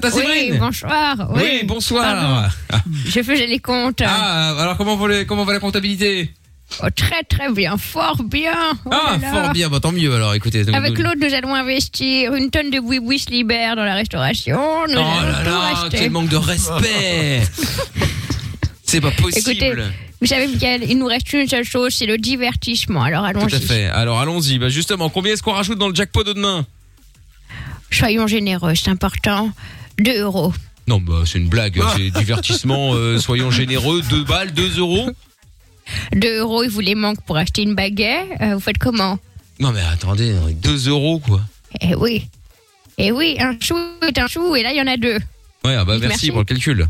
Tata Oui, Séverine. bonsoir. Oui, Oui, bonsoir. Je faisais les comptes. Ah, alors comment va, les- comment va la comptabilité Oh, très très bien, fort bien. Oh Ah, là là. fort bien. Bah tant mieux. Alors, écoutez. donc- Avec l'autre, nous allons investir une tonne de boui-boui libère dans la restauration. Nous Oh là tout là, quel manque de respect. (laughs) C'est pas possible. Écoutez, vous savez, Mickaël, il nous reste une seule chose, c'est le divertissement. Alors Tout allons-y. à fait. Alors allons-y. Bah justement, combien est-ce qu'on rajoute dans le jackpot de demain? Soyons généreux, c'est important. 2 euros. Non, bah c'est une blague. (laughs) C'est divertissement. euh, soyons généreux. 2 balles, 2 euros. 2 euros, il vous les manque pour acheter une baguette. Euh, vous faites comment? Non mais attendez, 2 euros quoi. Eh oui. Eh oui, un chou est un chou, et là, il y en a deux. Ouais, ah bah Merci. merci, pour le calcul.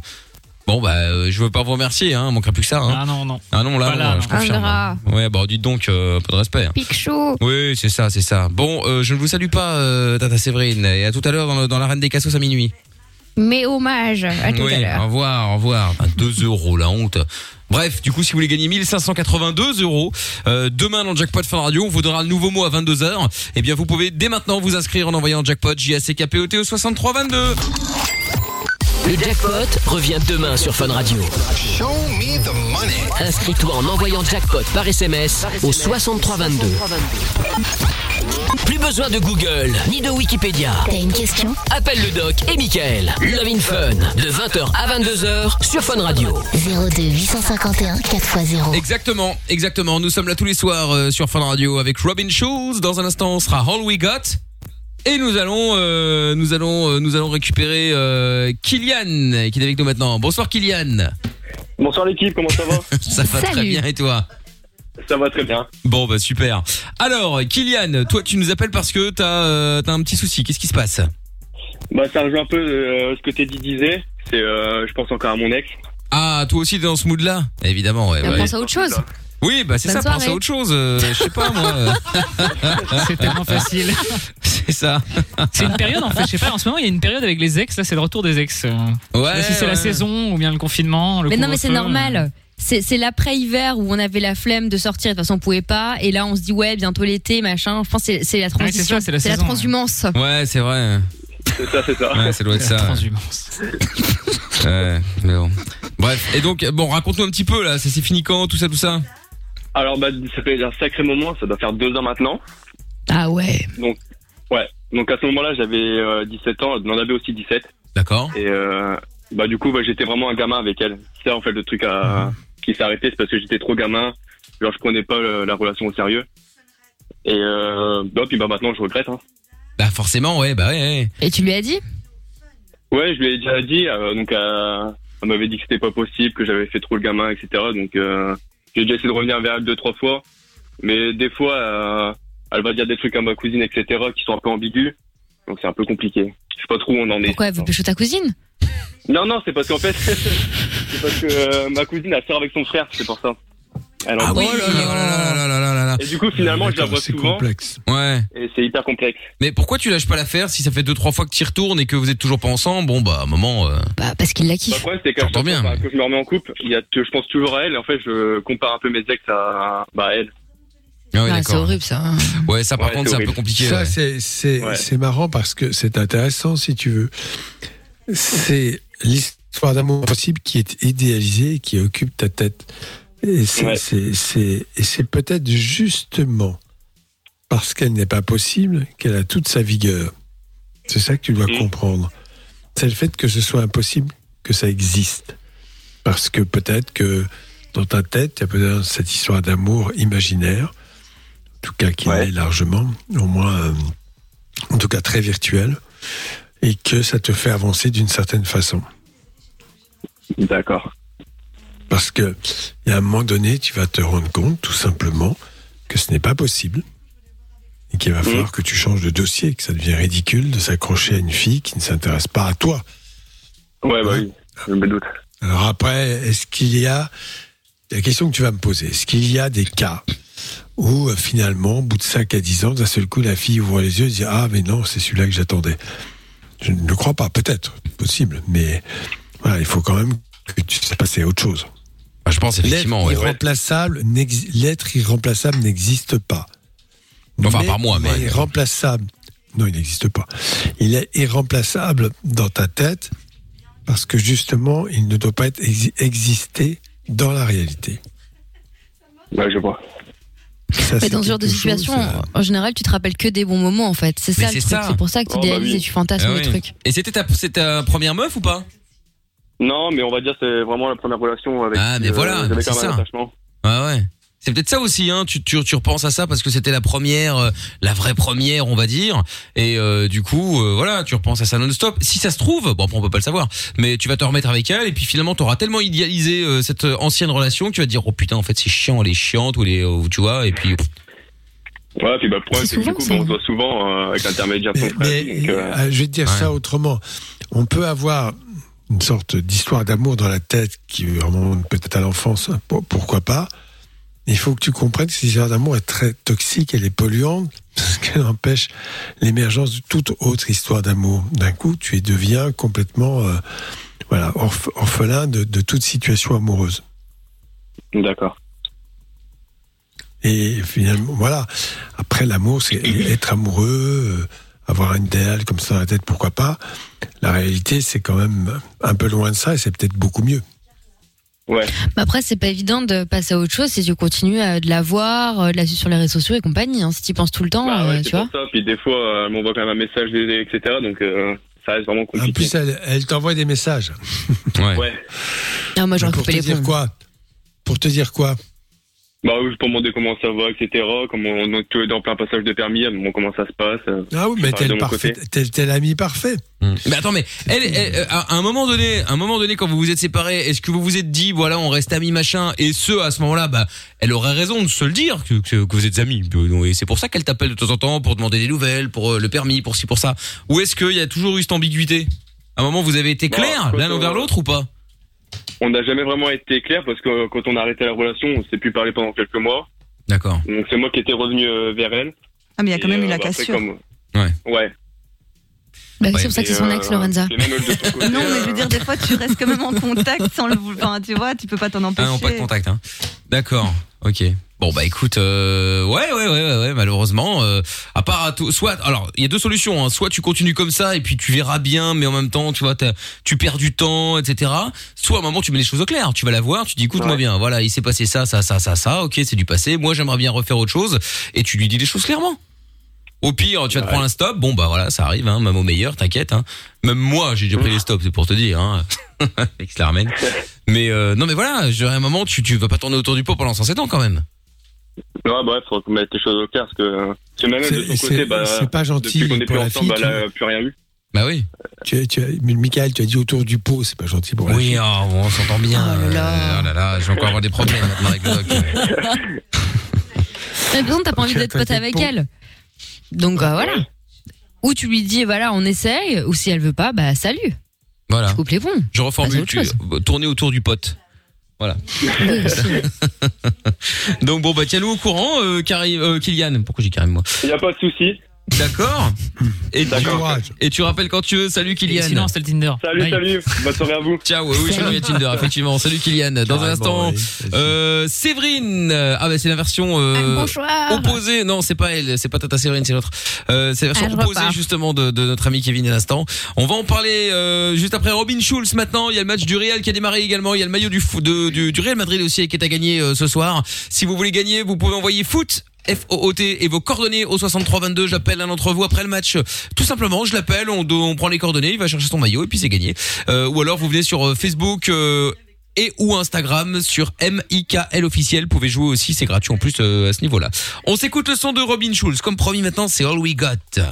Bon bah euh, je veux pas vous remercier, hein. Manquera plus que ça. Hein. Ah non, non. Ah non là, Voilà, non, je confirme. Ingrat. Ouais, bah dites donc, euh, peu de respect. hein. Picsou. Oui, c'est ça, c'est ça. Bon, euh, je ne vous salue pas, euh, Tata Séverine. Et à tout à l'heure dans, le- dans l'arène des cassos à minuit. Mais hommage. À tout oui, à au l'heure. revoir, au revoir. 2 euros, la honte. Bref, du coup, si vous voulez gagner 1582 euros, euh, demain dans le Jackpot Fun Radio, on vous donnera le nouveau mot à 22h. Eh bien, vous pouvez dès maintenant vous inscrire en envoyant Jackpot J-A-C-K-P-O-T au 6322. Le jackpot revient demain sur Fun Radio. Inscris-toi en envoyant jackpot par SMS au 6322. Plus besoin de Google ni de Wikipédia. T'as une question? Appelle le doc et Michael. Love in Fun de 20h à 22h sur Fun Radio. 02 851 4x0. Exactement, exactement. Nous sommes là tous les soirs euh, sur Fun Radio avec Robin Schulz. Dans un instant, on sera All We Got. Et nous allons, euh, nous allons, euh, nous allons récupérer euh, Kylian qui est avec nous maintenant. Bonsoir Kylian. Bonsoir l'équipe, comment ça va (laughs) Ça va très Salut. bien et toi Ça va très bien. Bon bah super. Alors Kylian, toi tu nous appelles parce que t'as euh, t'as un petit souci. Qu'est-ce qui se passe Bah ça rejoint un peu euh, ce que Teddy disait. C'est, euh, je pense encore à mon ex. Ah toi aussi t'es dans ce mood là Évidemment ouais. On ouais. pense à autre chose. Oui bah c'est ça. Pense soirée. à autre chose. euh, je sais pas moi. (laughs) C'est tellement facile. (laughs) c'est ça. C'est une période en fait, je sais pas, en ce moment il y a une période avec les ex, là c'est le retour des ex. euh. Ouais. si c'est la ouais. saison ou bien le confinement. Le Mais non, mais c'est normal. C'est l'après-hiver où on avait la flemme de sortir, de toute façon on pouvait pas, et là on se dit ouais bientôt l'été machin. Je pense que c'est- la Ouais, c'est transition, ça, c'est la c'est la transhumance. Ouais c'est vrai. C'est ça, c'est ça. Ouais ça doit être La ça. transhumance. Ouais, mais bon. Bref, et donc, bon, raconte-nous un petit peu là, ça s'est fini quand, tout ça, tout ça? Alors bah ça fait un sacré moment, ça doit faire deux ans maintenant. Ah ouais. Donc ouais. Donc à ce moment-là j'avais euh, 17 ans, on en avait aussi 17. D'accord. Et euh, bah du coup bah, j'étais vraiment un gamin avec elle. C'est ça en fait le truc à... qui s'est arrêté, c'est parce que j'étais trop gamin. Genre je prenais pas euh, la relation au sérieux. Et euh, bah, puis bah maintenant je regrette. Hein. Bah forcément, ouais, bah ouais. ouais. Et tu lui as dit? Ouais, je lui ai déjà dit. euh, donc, euh, elle m'avait dit que c'était pas possible, que j'avais fait trop le gamin, etc. Donc, euh, j'ai déjà essayé de revenir vers elle deux, trois fois. Mais des fois, euh, elle va dire des trucs à ma cousine, etc., qui sont un peu ambigus. Donc, c'est un peu compliqué. Je sais pas trop où on en est. Pourquoi elle veut pécho ta cousine? Non, non, c'est parce qu'en fait, (laughs) c'est parce que euh, ma cousine, elle sort avec son frère, c'est pour ça. Alors, ah oui. Oh là là et du coup, finalement, je la vois souvent. C'est complexe. Ouais. Et c'est hyper complexe. Mais pourquoi tu lâches pas l'affaire si ça fait deux trois fois que tu y retournes et que vous êtes toujours pas ensemble? Bon bah, à un moment. Euh, bah parce qu'il la kiffe. Bah, c'est quand bien. Pas, bah, que je me remets en couple, il y a, je pense toujours à elle. En fait, je compare un peu mes ex à bah elle. Ah oui, ah, c'est horrible ça. Hein. Ouais, ça par contre c'est un peu compliqué. Ça ouais. c'est ouais. marrant parce que c'est intéressant si tu veux. C'est l'histoire d'amour possible qui est idéalisée, et qui occupe ta tête. Et c'est Ouais. peut-être justement parce qu'elle n'est pas possible qu'elle a toute sa vigueur. C'est ça que tu dois comprendre. C'est le fait que ce soit impossible que ça existe. Parce que peut-être que dans ta tête, il y a peut-être cette histoire d'amour imaginaire, en tout cas qui l'est largement, au moins, euh, en tout cas très virtuel, et que ça te fait avancer d'une certaine façon. D'accord. Parce que, il y a un moment donné, tu vas te rendre compte, tout simplement, que ce n'est pas possible, et qu'il va falloir que tu changes de dossier, que ça devient ridicule de s'accrocher à une fille qui ne s'intéresse pas à toi. Ouais, bah oui, je me doute. Alors après, est-ce qu'il y a la question que tu vas me poser, est-ce qu'il y a des cas où euh, finalement, au bout de 5 à 10 ans, d'un seul coup, la fille ouvre les yeux et dit Ah, mais non, c'est celui-là que j'attendais Je ne le crois pas, peut-être, possible, mais voilà, il faut quand même tu sais passer à autre chose. Bah, je pense effectivement, L'être ouais. irremplaçable, n'ex- l'être irremplaçable n'existe pas. Enfin, par moi, mais- il est irremplaçable. Non, il n'existe pas. Il est irremplaçable dans ta tête parce que justement, il ne doit pas être exister dans la réalité. Ouais, je vois. Ça, Mais dans ce genre de chose, situation, en général, tu te rappelles que des bons moments, en fait. C'est Mais ça le c'est truc. ça. C'est pour ça que tu Oh, bah oui. et tu fantasmes Ah le oui. truc. Et c'était ta, c'était ta première meuf ou pas? Non, mais on va dire que c'est vraiment la première relation avec. Ah, mais euh, voilà, c'est ça. Ouais, ouais. C'est peut-être ça aussi, hein. Tu, tu, tu repenses à ça parce que c'était la première, euh, la vraie première, on va dire. Et euh, du coup, euh, voilà, tu repenses à ça non-stop. Si ça se trouve, bon, après, on peut pas le savoir, mais tu vas te remettre avec elle et puis finalement, t'auras tellement idéalisé euh, cette ancienne relation que tu vas te dire, oh putain, en fait, c'est chiant, elle est chiante ou les, euh, tu vois, et puis. Ouais, puis bah, le problème, C'est que du souvent coup, on se voit souvent euh, avec l'intermédiaire de Mais, son frère. mais, donc, euh, euh, je vais te dire ça autrement. On peut avoir une sorte d'histoire d'amour dans la tête qui remonte peut-être à l'enfance, pour- pourquoi pas. Il faut que tu comprennes que cette histoire d'amour est très toxique, elle est polluante, (laughs) parce qu'elle empêche l'émergence de toute autre histoire d'amour. D'un coup, tu es- deviens complètement euh, voilà, orph- orphelin de, de toute situation amoureuse. D'accord. Et finalement, voilà. Après, l'amour, c'est être amoureux, euh, avoir un idéal comme ça dans la tête, pourquoi pas. La réalité, c'est quand même un peu loin de ça et c'est peut-être beaucoup mieux. Ouais. Mais après, c'est pas évident de passer à autre chose si tu continues à de la voir, euh, de la suivre sur les réseaux sociaux et compagnie. Hein. Si tu y penses tout le temps, Bah ouais, euh, c'est tu vois. pour ça. Puis des fois, euh, elle m'envoie quand même un message, etc. Donc, euh, ça reste vraiment En compliqué. plus, elle, elle t'envoie des messages. Ouais. Ouais. Ah, moi, j'aurais pour coupé te les dire quoi? Pour te dire quoi? Bah oui, pour demander comment ça va, etc. Comment on est en plein passage de permis, comment ça se passe. euh, Ah oui, mais t'es le parfait, côté. t'es t'es l'ami parfait. Mais attends, mais elle, elle, à un moment donné, à un moment donné, quand vous vous êtes séparés, est-ce que vous vous êtes dit, voilà, on reste amis, machin, et ce, à ce moment-là, bah, elle aurait raison de se le dire que, que, que vous êtes amis. Et c'est pour ça qu'elle t'appelle de temps en temps pour demander des nouvelles, pour euh, le permis, pour ci, pour ça. Ou est-ce qu'il y a toujours eu cette ambiguïté? À un moment, vous avez été Bah, clair l'un envers l'autre ou pas? On n'a jamais vraiment été clair parce que euh, quand on a arrêté la relation, on s'est plus parlé pendant quelques mois. D'accord. Donc c'est moi qui étais revenu euh, vers elle. Ah, mais il y a quand même eu euh, la bah, cassure. Ouais. Ouais. Bah, Ouais, c'est pour ça que c'est son ex, euh, Lorenza. côté, (laughs) Non, mais je euh, veux dire, des fois, tu restes quand même en contact sans le vouloir. Enfin, tu vois, tu peux pas t'en empêcher. Ah non, pas de contact, hein. D'accord. Ok. Bon bah écoute, euh, ouais, ouais, ouais, ouais, malheureusement, euh, à part à tout, soit, alors il y a deux solutions, hein. soit tu continues comme ça et puis tu verras bien, mais en même temps, tu vois, tu perds du temps, etc. Soit à un moment tu mets les choses au clair, tu vas la voir, tu dis écoute-moi Ouais. bien, voilà, il s'est passé ça, ça, ça, ça, ça, ok, c'est du passé, moi j'aimerais bien refaire autre chose, et tu lui dis les choses clairement. Au pire, tu vas te prendre un stop. Bon bah voilà, ça arrive, hein, même au meilleur, t'inquiète. Hein. Même moi, j'ai déjà pris les stops, c'est pour te dire. Hein. (laughs) Avec la. Mais euh, non, mais voilà, à un moment, tu tu vas pas tourner autour du pot pendant 107 ans quand même. Ouais, bref, faut mettre les choses au clair parce que c'est même de son côté, c'est- bah, c'est pas gentil depuis qu'on est pour plus la ensemble, fille, bah, elle a plus rien eu. Bah oui. Tu, tu, Michael, tu as dit autour du pot, c'est pas gentil pour la Oui, fille. oh, bon, on s'entend bien. Oh là là. Euh, oh là là, je vais encore avoir des problèmes maintenant avec le doc. (laughs) Mais par exemple, t'as pas envie d'être pote de avec elle. Donc euh, voilà. Ou tu lui dis, voilà, on essaye. Ou si elle veut pas, bah salut. Voilà. Tu coupes les ponts. Je reformule, tu, tourner autour du pote. Voilà. (laughs) Donc bon, bah tiens-nous au courant, euh, Karim, euh, Kylian. Pourquoi j'ai Karim moi? Il n'y a pas de souci. D'accord. Et et tu rappelles quand tu veux. Salut Kylian. Sinon, c'est le Tinder. Salut, Bye. salut. Bonne soirée à vous. Ciao, oui, y a (laughs) Tinder, effectivement. Salut Kylian. Dans un instant, oui. euh, Séverine. Ah bah c'est la version euh, opposée. Non, c'est pas elle, c'est pas Tata Séverine, c'est l'autre. Euh, c'est la version Ah, je opposée justement de, de notre ami Kevin à l'instant. On va en parler euh, juste après Robin Schulz maintenant. Il y a le match du Real qui a démarré également. Il y a le maillot du, de, du, du Real Madrid aussi qui est à gagner euh, ce soir. Si vous voulez gagner, vous pouvez envoyer foot. F-O-O-T et vos coordonnées au 6322 j'appelle un d'entre vous après le match tout simplement je l'appelle on, on prend les coordonnées il va chercher son maillot et puis c'est gagné Euh, ou alors vous venez sur euh, Facebook euh, et ou Instagram sur MIKL officiel. Vous pouvez jouer aussi, c'est gratuit en plus euh, à ce niveau-là. On s'écoute le son de Robin Schulz. Comme promis maintenant, c'est All We Got.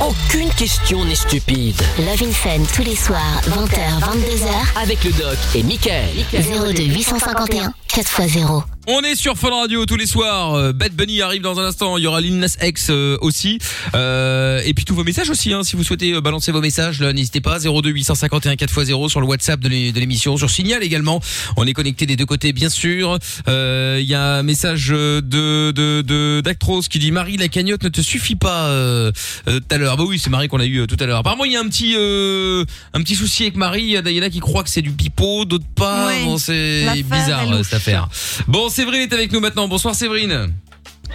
Aucune question n'est stupide. Love in Fun tous les soirs, 20h, 22h. Avec le doc et Michael. 02 851 4x0. On est sur Fun Radio tous les soirs. Euh, Bad Bunny arrive dans un instant. Il y aura Lil Nas X euh, aussi. Euh, et puis tous vos messages aussi. Hein, si vous souhaitez euh, balancer vos messages, là, n'hésitez pas. 02 851 4x0 sur le WhatsApp de l'é- de l'émission, sur Signal également. On est connecté des deux côtés, bien sûr. Euh, Il y a un message de de de d'Actros qui dit Marie, la cagnotte ne te suffit pas tout à l'heure. Bah oui, c'est Marie qu'on a eu tout à l'heure. Apparemment, il y a un petit euh, un petit souci avec Marie. Il y en a- qui croient que c'est du pipeau, d'autres pas. Ouais. Bon, c'est bizarre cette affaire. Bon, Séverine est avec nous maintenant. Bonsoir Séverine.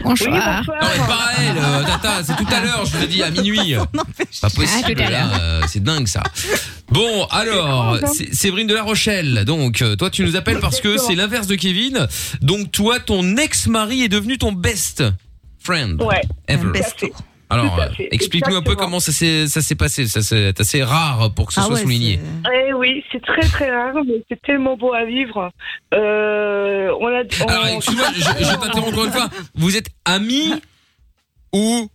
Bonsoir. Non mais pas à elle, euh, Tata, c'est tout à l'heure, je vous ai dit à (laughs) minuit. Pas possible là, euh, c'est dingue ça. Bon, alors, Séverine de La Rochelle. Donc, euh, toi, tu nous appelles parce que c'est l'inverse de Kevin. Donc, toi, ton ex-mari est devenu ton best friend Ouais. ever. Besto. Alors, euh, explique-nous un peu comment ça s'est passé. C'est assez rare pour que ce Ah soit ouais, souligné. Eh oui, c'est très très rare, mais c'est tellement beau à vivre. Euh, on a. on- Alors, excuse-moi, je, je t'interromps encore une fois. Vous êtes amis ou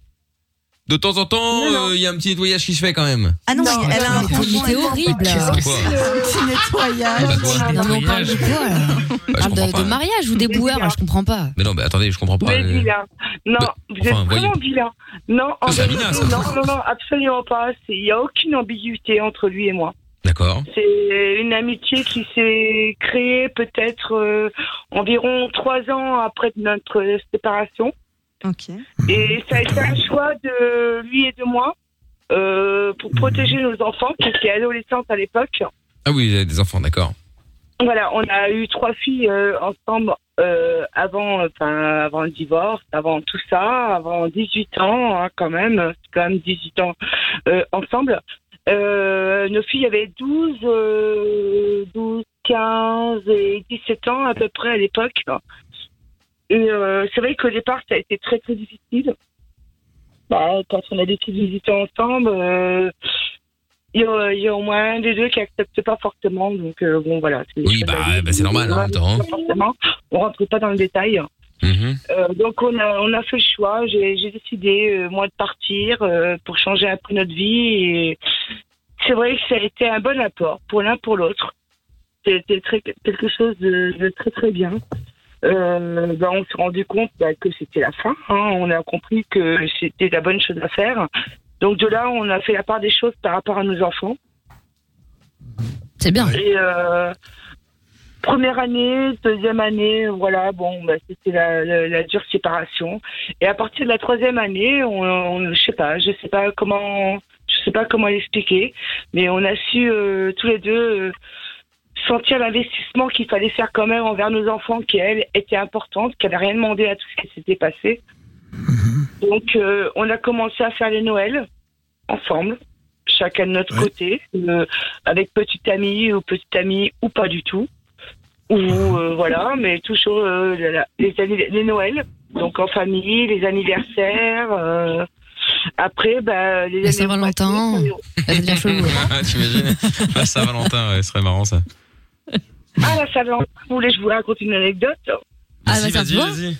de temps en temps, euh, il y a un petit nettoyage qui se fait quand même Ah non, Non, elle a un conjoint c'est horrible. Petit nettoyage. Bah, quoi Non, mais on parle de quoi là Bah, On je parle de, pas. de mariage ou des boueurs là, Je comprends pas. Mais non, mais attendez, je comprends Vous pas. êtes euh, vilain. Non, Bah, vous êtes vraiment voyez. vilain. Non, en Ah, vérité, non, non, non, absolument pas. Il n'y a aucune ambiguïté entre lui et moi. D'accord. C'est une amitié qui s'est créée peut-être euh, environ trois ans après notre séparation. Et ça a été un choix de lui et de moi euh, pour protéger nos enfants qui étaient adolescentes à l'époque. Ah oui, vous avez des enfants, d'accord. Voilà, on a eu trois filles euh, ensemble euh, avant, enfin, avant le divorce, avant tout ça, avant 18 ans hein, quand même, c'est quand même 18 ans euh, ensemble. Euh, nos filles avaient 12, euh, 12, 15 et 17 ans à peu près à l'époque. Et euh, c'est vrai qu'au départ, ça a été très très difficile. Bah, quand on a décidé de visiter ensemble, euh, il y, a, il y a au moins un des deux qui accepte pas fortement. Donc euh, bon, voilà. Oui, bah, bah, c'est normal, hein, temps, forcément. On rentre pas dans le détail. Mhm. Euh, donc on a on a fait le choix. J'ai décidé euh, moi de partir euh, pour changer un peu notre vie. Et c'est vrai que ça a été un bon apport pour l'un pour l'autre. C'était quelque chose de, de très très bien. Euh, ben, on s'est rendu compte bah, que c'était la fin. hein. On a compris que c'était la bonne chose à faire. Donc de là, on a fait la part des choses par rapport à nos enfants. C'est bien. Et euh, première année, deuxième année, voilà, bon, bah, c'était la, la, la dure séparation. Et à partir de la troisième année, on, on- je sais pas, je sais pas comment, je sais pas comment l'expliquer, mais on a su euh, tous les deux sentir l'investissement qu'il fallait faire quand même envers nos enfants, qui elle était importante, qui n'avait rien demandé à tout ce qui s'était passé. Donc, euh, on a commencé à faire les Noëls ensemble, chacun de notre côté, euh, avec petite amie ou petite amie ou pas du tout. Ou euh, voilà, mais toujours euh, les, les Noëls, donc en famille, les anniversaires. euh, après, bah, les La Saint-Valentin. Ça devient chelou. Ah, T'imagines La Saint-Valentin, ouais, ce serait marrant ça. Ah, la Saint-Valentin, vous voulez que je vous raconte une anecdote Ah, Vas-y, bah, ça vas-y, te va vas-y.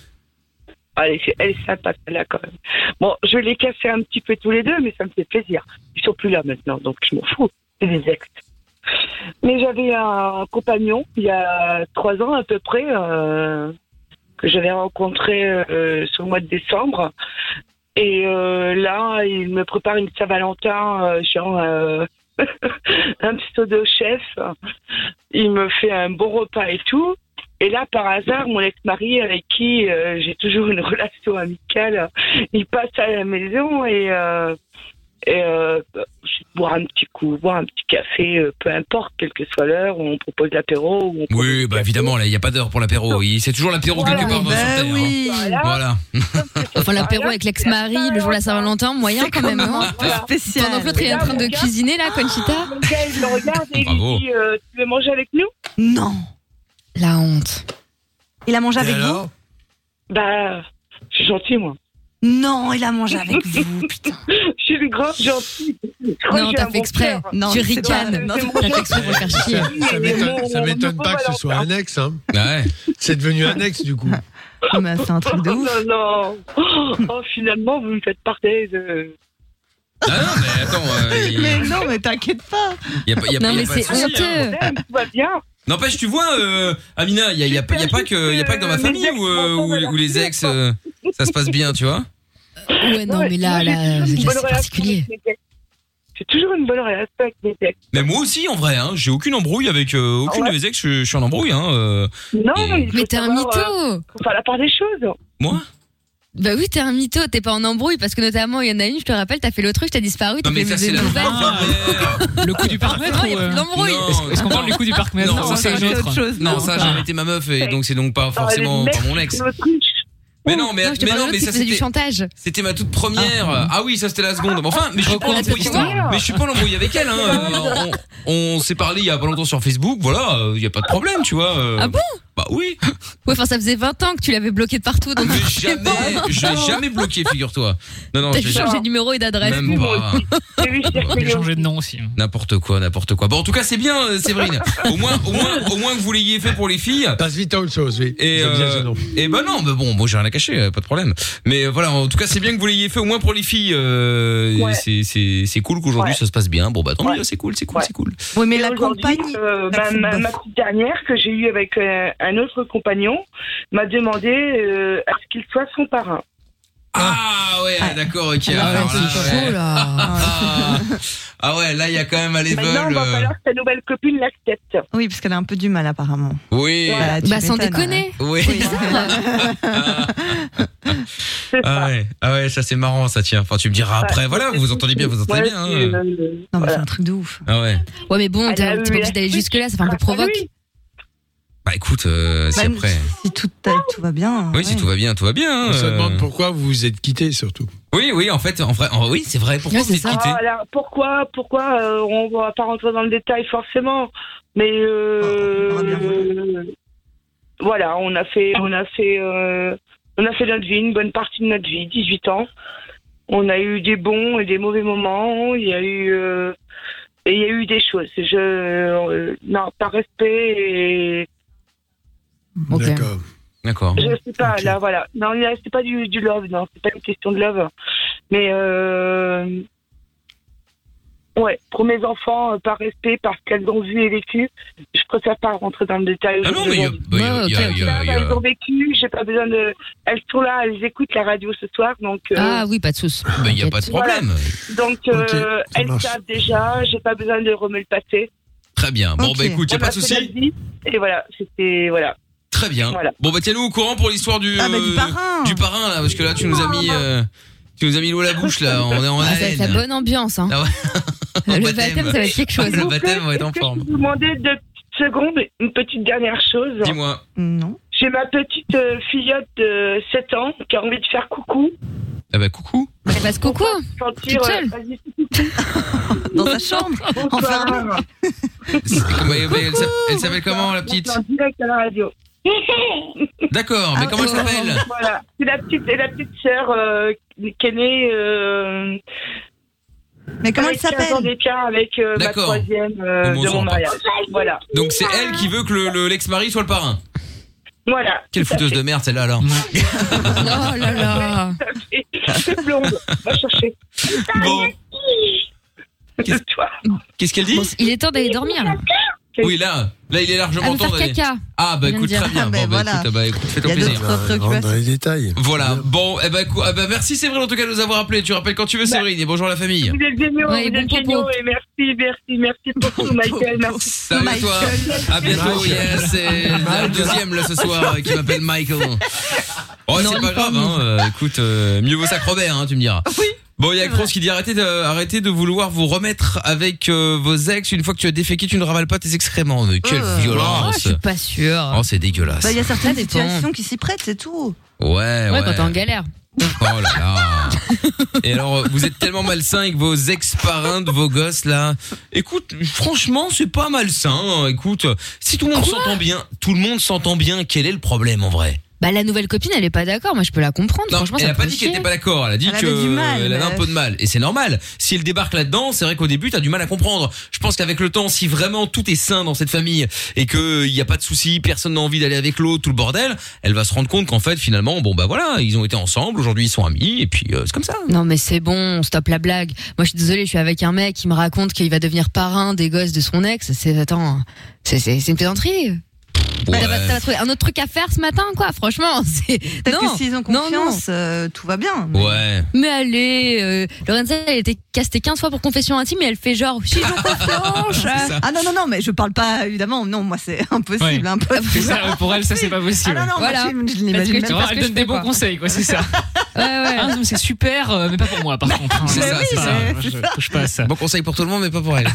elle est, elle est sympa celle-là quand même. Bon, je l'ai cassé un petit peu tous les deux, mais ça me fait plaisir. Ils sont plus là maintenant, donc je m'en fous. C'est des ex. Mais j'avais un compagnon il y a trois ans à peu près euh, que j'avais rencontré euh, sur le mois de décembre. Et euh, là, il me prépare une Saint-Valentin, euh, genre euh, (laughs) un pseudo chef. Il me fait un bon repas et tout. Et là, par hasard, mon ex-mari, avec qui euh, j'ai toujours une (laughs) relation amicale, il passe à la maison et, euh, et euh, boire un petit coup, boire un petit café, euh, peu importe, quelle que soit l'heure, on propose l'apéro. on Oui, bah évidemment, là, il n'y a pas d'heure pour l'apéro. Il- C'est toujours l'apéro Voilà. quelque part dans Bah sur Terre, oui. hein. Voilà. Enfin, l'apéro avec l'ex-mari, le jour de la Saint-Valentin, moyen quand même, hein. spécial. Pendant que l'autre est en train de cuisiner, là, Conchita. Le gars, il me regarde et il Bravo. lui dit euh, Tu veux manger avec nous? Non. La honte. Il a mangé Et avec vous? Bah, je suis gentil, moi. Non, il a mangé avec (laughs) vous, putain. Je suis grande gentille. Non, t'as fait exprès. Non, tu c'est ricanes. non, c'est T'as fait exprès pour faire chier. Ça, (laughs) m'étonne pas que ce soit un ex. Hein. Ouais. C'est devenu un ex du coup. (laughs) M'a fait un truc de Oh ouf. non, non. Oh, finalement, vous me faites parler de. Ah non, mais attends, euh, (laughs) il Mais non, mais t'inquiète pas. y a pas, y a Non, pas- y a mais pas de c'est souci, hein. honteux. Eh, Tout va bien. N'empêche, tu vois, euh, Amina, il y a, y a pas- y a pas que, y a pas que dans ma famille où, euh, où, où les ex, euh, ça se passe bien, tu vois. Ouais, non, mais là, là, j'ai là, toujours une bonne c'est relation particulier. avec mes ex. J'ai toujours une bonne relation avec mes ex. Mais moi aussi, en vrai, hein, j'ai aucune embrouille avec euh, aucune Ouais. de mes ex. Je, je suis en embrouille, hein. euh. Non, Mais t'es un mytho. euh, faut faire la part des choses. Moi? Bah oui, t'es un mytho, t'es pas en embrouille parce que notamment il y en a une, je te rappelle, t'as fait l'autruche, t'as disparu, t'as Non, mais fait ça, c'est la nouvelles. Le coup du parc Non, il y a plus d'embrouille. Non, Est-ce qu'on parle du coup du parc Non, Non, ça une autre. chose. Non, ça, j'ai été ma meuf, et donc c'est donc pas forcément pas mon ex. Mais non, mais, Non, mais non, ça faisait du c'était. chantage. C'était ma toute première. Ah, oui, ça c'était la seconde. Mais enfin, mais je suis pas en Recours embrouille. à Mais je suis pas en embrouille avec elle. Hein. (laughs) Euh, on on s'est parlé il y a pas longtemps sur Facebook. Voilà, il y a pas de problème, tu vois. euh. Ah bon? Bah oui. Ouais, enfin, ça faisait 20 ans que tu l'avais bloqué de partout, donc. Mais (laughs) jamais, je l'ai jamais bloqué, figure-toi. Non, non, T'as j'ai changé de numéro et d'adresse. même pas. (laughs) J'ai changé de nom aussi. N'importe quoi, n'importe quoi. Bon, en tout cas, c'est bien, euh, Séverine. (laughs) Au moins, au moins, au moins que vous l'ayez fait pour les filles. Passe vite à autre chose, oui. Et, J'aime bien euh, ce nom. et ben non, mais bon, moi j'ai rien à cacher, euh, pas de problème. Mais euh, voilà, en tout cas, c'est bien que vous l'ayez fait au moins pour les filles. euh, Ouais. C'est c'est c'est cool qu'aujourd'hui Ouais. ça se passe bien. Bon bah tant mieux, c'est cool, c'est cool, Ouais. c'est cool. Oui, mais Et la aujourd'hui, compagne. euh, ma, ma, petite dernière que j'ai eue avec euh, un autre compagnon m'a demandé euh, à ce qu'il soit son parrain. Ah ouais, d'accord, ok. Ah, alors c'est là, chaud, ouais. là. Ah, ah ouais, là il y a quand même un level. Maintenant, il va euh, falloir que ta nouvelle copine l'accepte. Oui, parce qu'elle a un peu du mal apparemment. Oui. Voilà, Bah, sans déconner. Oui. Oui. (laughs) Ah ouais, ah ouais, ça c'est marrant, ça tient. Enfin, tu me diras après. Ouais. Voilà, vous vous entendez bien, vous entendez bien. c'est, hein. euh, Non, mais voilà. c'est un truc de ouf. Ah ouais. Ouais, mais bon, t'es pas obligé d'aller suite jusque-là, ça fait un peu à provoque. Bah écoute, euh, si Bah, après. Si tout, tout va bien. Oui, si tout va bien, tout va bien. On se euh. demande pourquoi vous vous êtes quittés surtout. Oui, oui, en fait, en vrai, en- oui, c'est vrai. Pourquoi vous c'est êtes quittés Ah, alors, pourquoi, pourquoi euh, on va pas rentrer dans le détail forcément, mais euh, bien euh, voilà, on a fait, on a fait, euh, on a fait notre vie, une bonne partie de notre vie, 18 ans. On a eu des bons et des mauvais moments. Il y a eu, euh, et il y a eu des choses. Je, euh, non, par respect et Ok. D'accord. D'accord. je sais pas, là, voilà. Non, là, c'est pas du, du love, non, c'est pas une question de love. Mais, euh, ouais, pour mes enfants, euh, par respect, parce qu'elles ont vu et vécu, je préfère pas rentrer dans le détail. Ah non, mais il y a, bah, il y a- il a- il a- il a- Elles ont vécu, j'ai pas besoin de. Elles sont là, elles écoutent la radio ce soir, donc. euh, Ah oui, pas de soucis. bah, il y a pas de problème. Donc, euh, elles marche. savent déjà, j'ai pas besoin de remettre le passé. Très bien. Bon, bah écoute, y a On pas de souci. Et voilà, c'était. Voilà. Très bien. Voilà. Bon, bah tiens-nous au courant pour l'histoire du, Ah, bah, du euh, parrain. du parrain, là, parce que là, tu nous as mis, euh, tu nous as mis l'eau à la bouche, là. On est en Ah, ça va être la haleine. bonne ambiance, hein. Ah ouais. (laughs) Le Baptême. baptême, ça va être quelque chose. Le baptême va être en forme. Je vous demander deux petites secondes, une petite dernière chose. Dis-moi. Non. J'ai ma petite euh, filleute de 7 ans qui a envie de faire coucou. Ah bah coucou. Elle passe coucou. Sentir, euh. (laughs) Dans sa chambre. Bonsoir. C'est- s'a- elle s'appelle comment, la petite? En direct à la radio. (laughs) D'accord, mais Ah, comment elle oh. s'appelle? Voilà, c'est la petite, c'est la petite sœur euh, qui est née. Euh, Mais comment elle avec 15 ans s'appelle? d'écart avec euh, ma D'accord. troisième euh, bon de mon mariage. Voilà, Donc c'est elle qui veut que le- le- l'ex-mari soit le parrain? voilà. Quelle fouteuse de merde celle-là alors. Oh là là. C'est (laughs) blonde, va chercher. Bon, Qu'est-ce- Toi. qu'est-ce qu'elle dit? Bon, il est temps d'aller dormir, là. Oui là, là il est largement À temps d'aller. caca. Ah Ah bah écoute très bien. Ah, ben bon bah voilà. écoute, bah, écoute fais-toi Il y a plaisir. Dans les détails. Voilà. Bon, eh ben, écou- eh ben, merci Séverine en tout cas de nous avoir appelé. Tu rappelles quand tu veux Séverine et bonjour la famille. Vous êtes géniaux, Ouais, vous bon êtes propos. géniaux et merci, merci, merci pour tout, Michael. Merci. Salut à toi. À bientôt. Yes, c'est le deuxième là ce soir euh, qui m'appelle Michael. Oh, c'est pas grave. Hein. euh, écoute, euh, mieux vaut ça que Robert, hein, tu me diras. Oui. Bon, il y a Kroos qui dit arrêtez de, arrêtez de vouloir vous remettre avec euh, vos ex. Une fois que tu as déféqué, tu ne ravales pas tes excréments. Mais quelle Euh, Oh, violence. je suis pas sûre. Oh, c'est dégueulasse. Bah, il y a certaines Ça dépend. situations qui s'y prêtent, c'est tout. Ouais, ouais. Ouais, quand t'es en galère. Oh là là. Et alors, vous êtes tellement malsain avec vos ex-parrains de vos gosses là. Écoute, franchement, c'est pas malsain. hein. Écoute, si tout le monde s'entend bien, tout le monde s'entend bien, quel est le problème en vrai? Bah, la nouvelle copine, elle est pas d'accord. Moi, je peux la comprendre. Non, Franchement, elle ça a pas dit qu'elle était pas d'accord. Elle a dit Elle que avait du mal, elle avait un mais- peu de mal. Et c'est normal. Si elle débarque là-dedans, c'est vrai qu'au début, t'as du mal à comprendre. Je pense qu'avec le temps, si vraiment tout est sain dans cette famille et que il y a pas de soucis, personne n'a envie d'aller avec l'autre, tout le bordel, elle va se rendre compte qu'en fait, finalement, bon bah voilà, ils ont été ensemble. Aujourd'hui, ils sont amis et puis euh, c'est comme ça. Non mais c'est bon, stop la blague. Moi je suis désolée, je suis avec un mec qui me raconte qu'il va devenir parrain des gosses de son ex. C'est attends, c'est c'est c'est une plaisanterie. Bah, T'as pas- t'as trouvé un autre truc à faire ce matin quoi Franchement, (laughs) c'est Peut-être que s'ils ont non, non. confiance, euh, tout va bien. Ouais. Mais allez, euh, Lorenza, elle a été castée 15 fois pour confession intime et elle fait genre, si j'en (laughs) confiance. Ah non, non, non, mais je parle pas, évidemment, non, moi c'est (laughs) impossible, Ouais. impossible. C'est ça, pour elle, ça c'est pas possible. Ah non, non, Voilà. moi, je, je l'imagine même Tu vois, pas. elle donne des bons conseils, quoi, c'est ça. Ouais, ouais. Ah, non, c'est super, euh, mais pas pour moi, par contre. hein. C'est ça, c'est pas- ça. Je touche pas à ça. Bon conseil pour tout le monde, mais pas pour elle.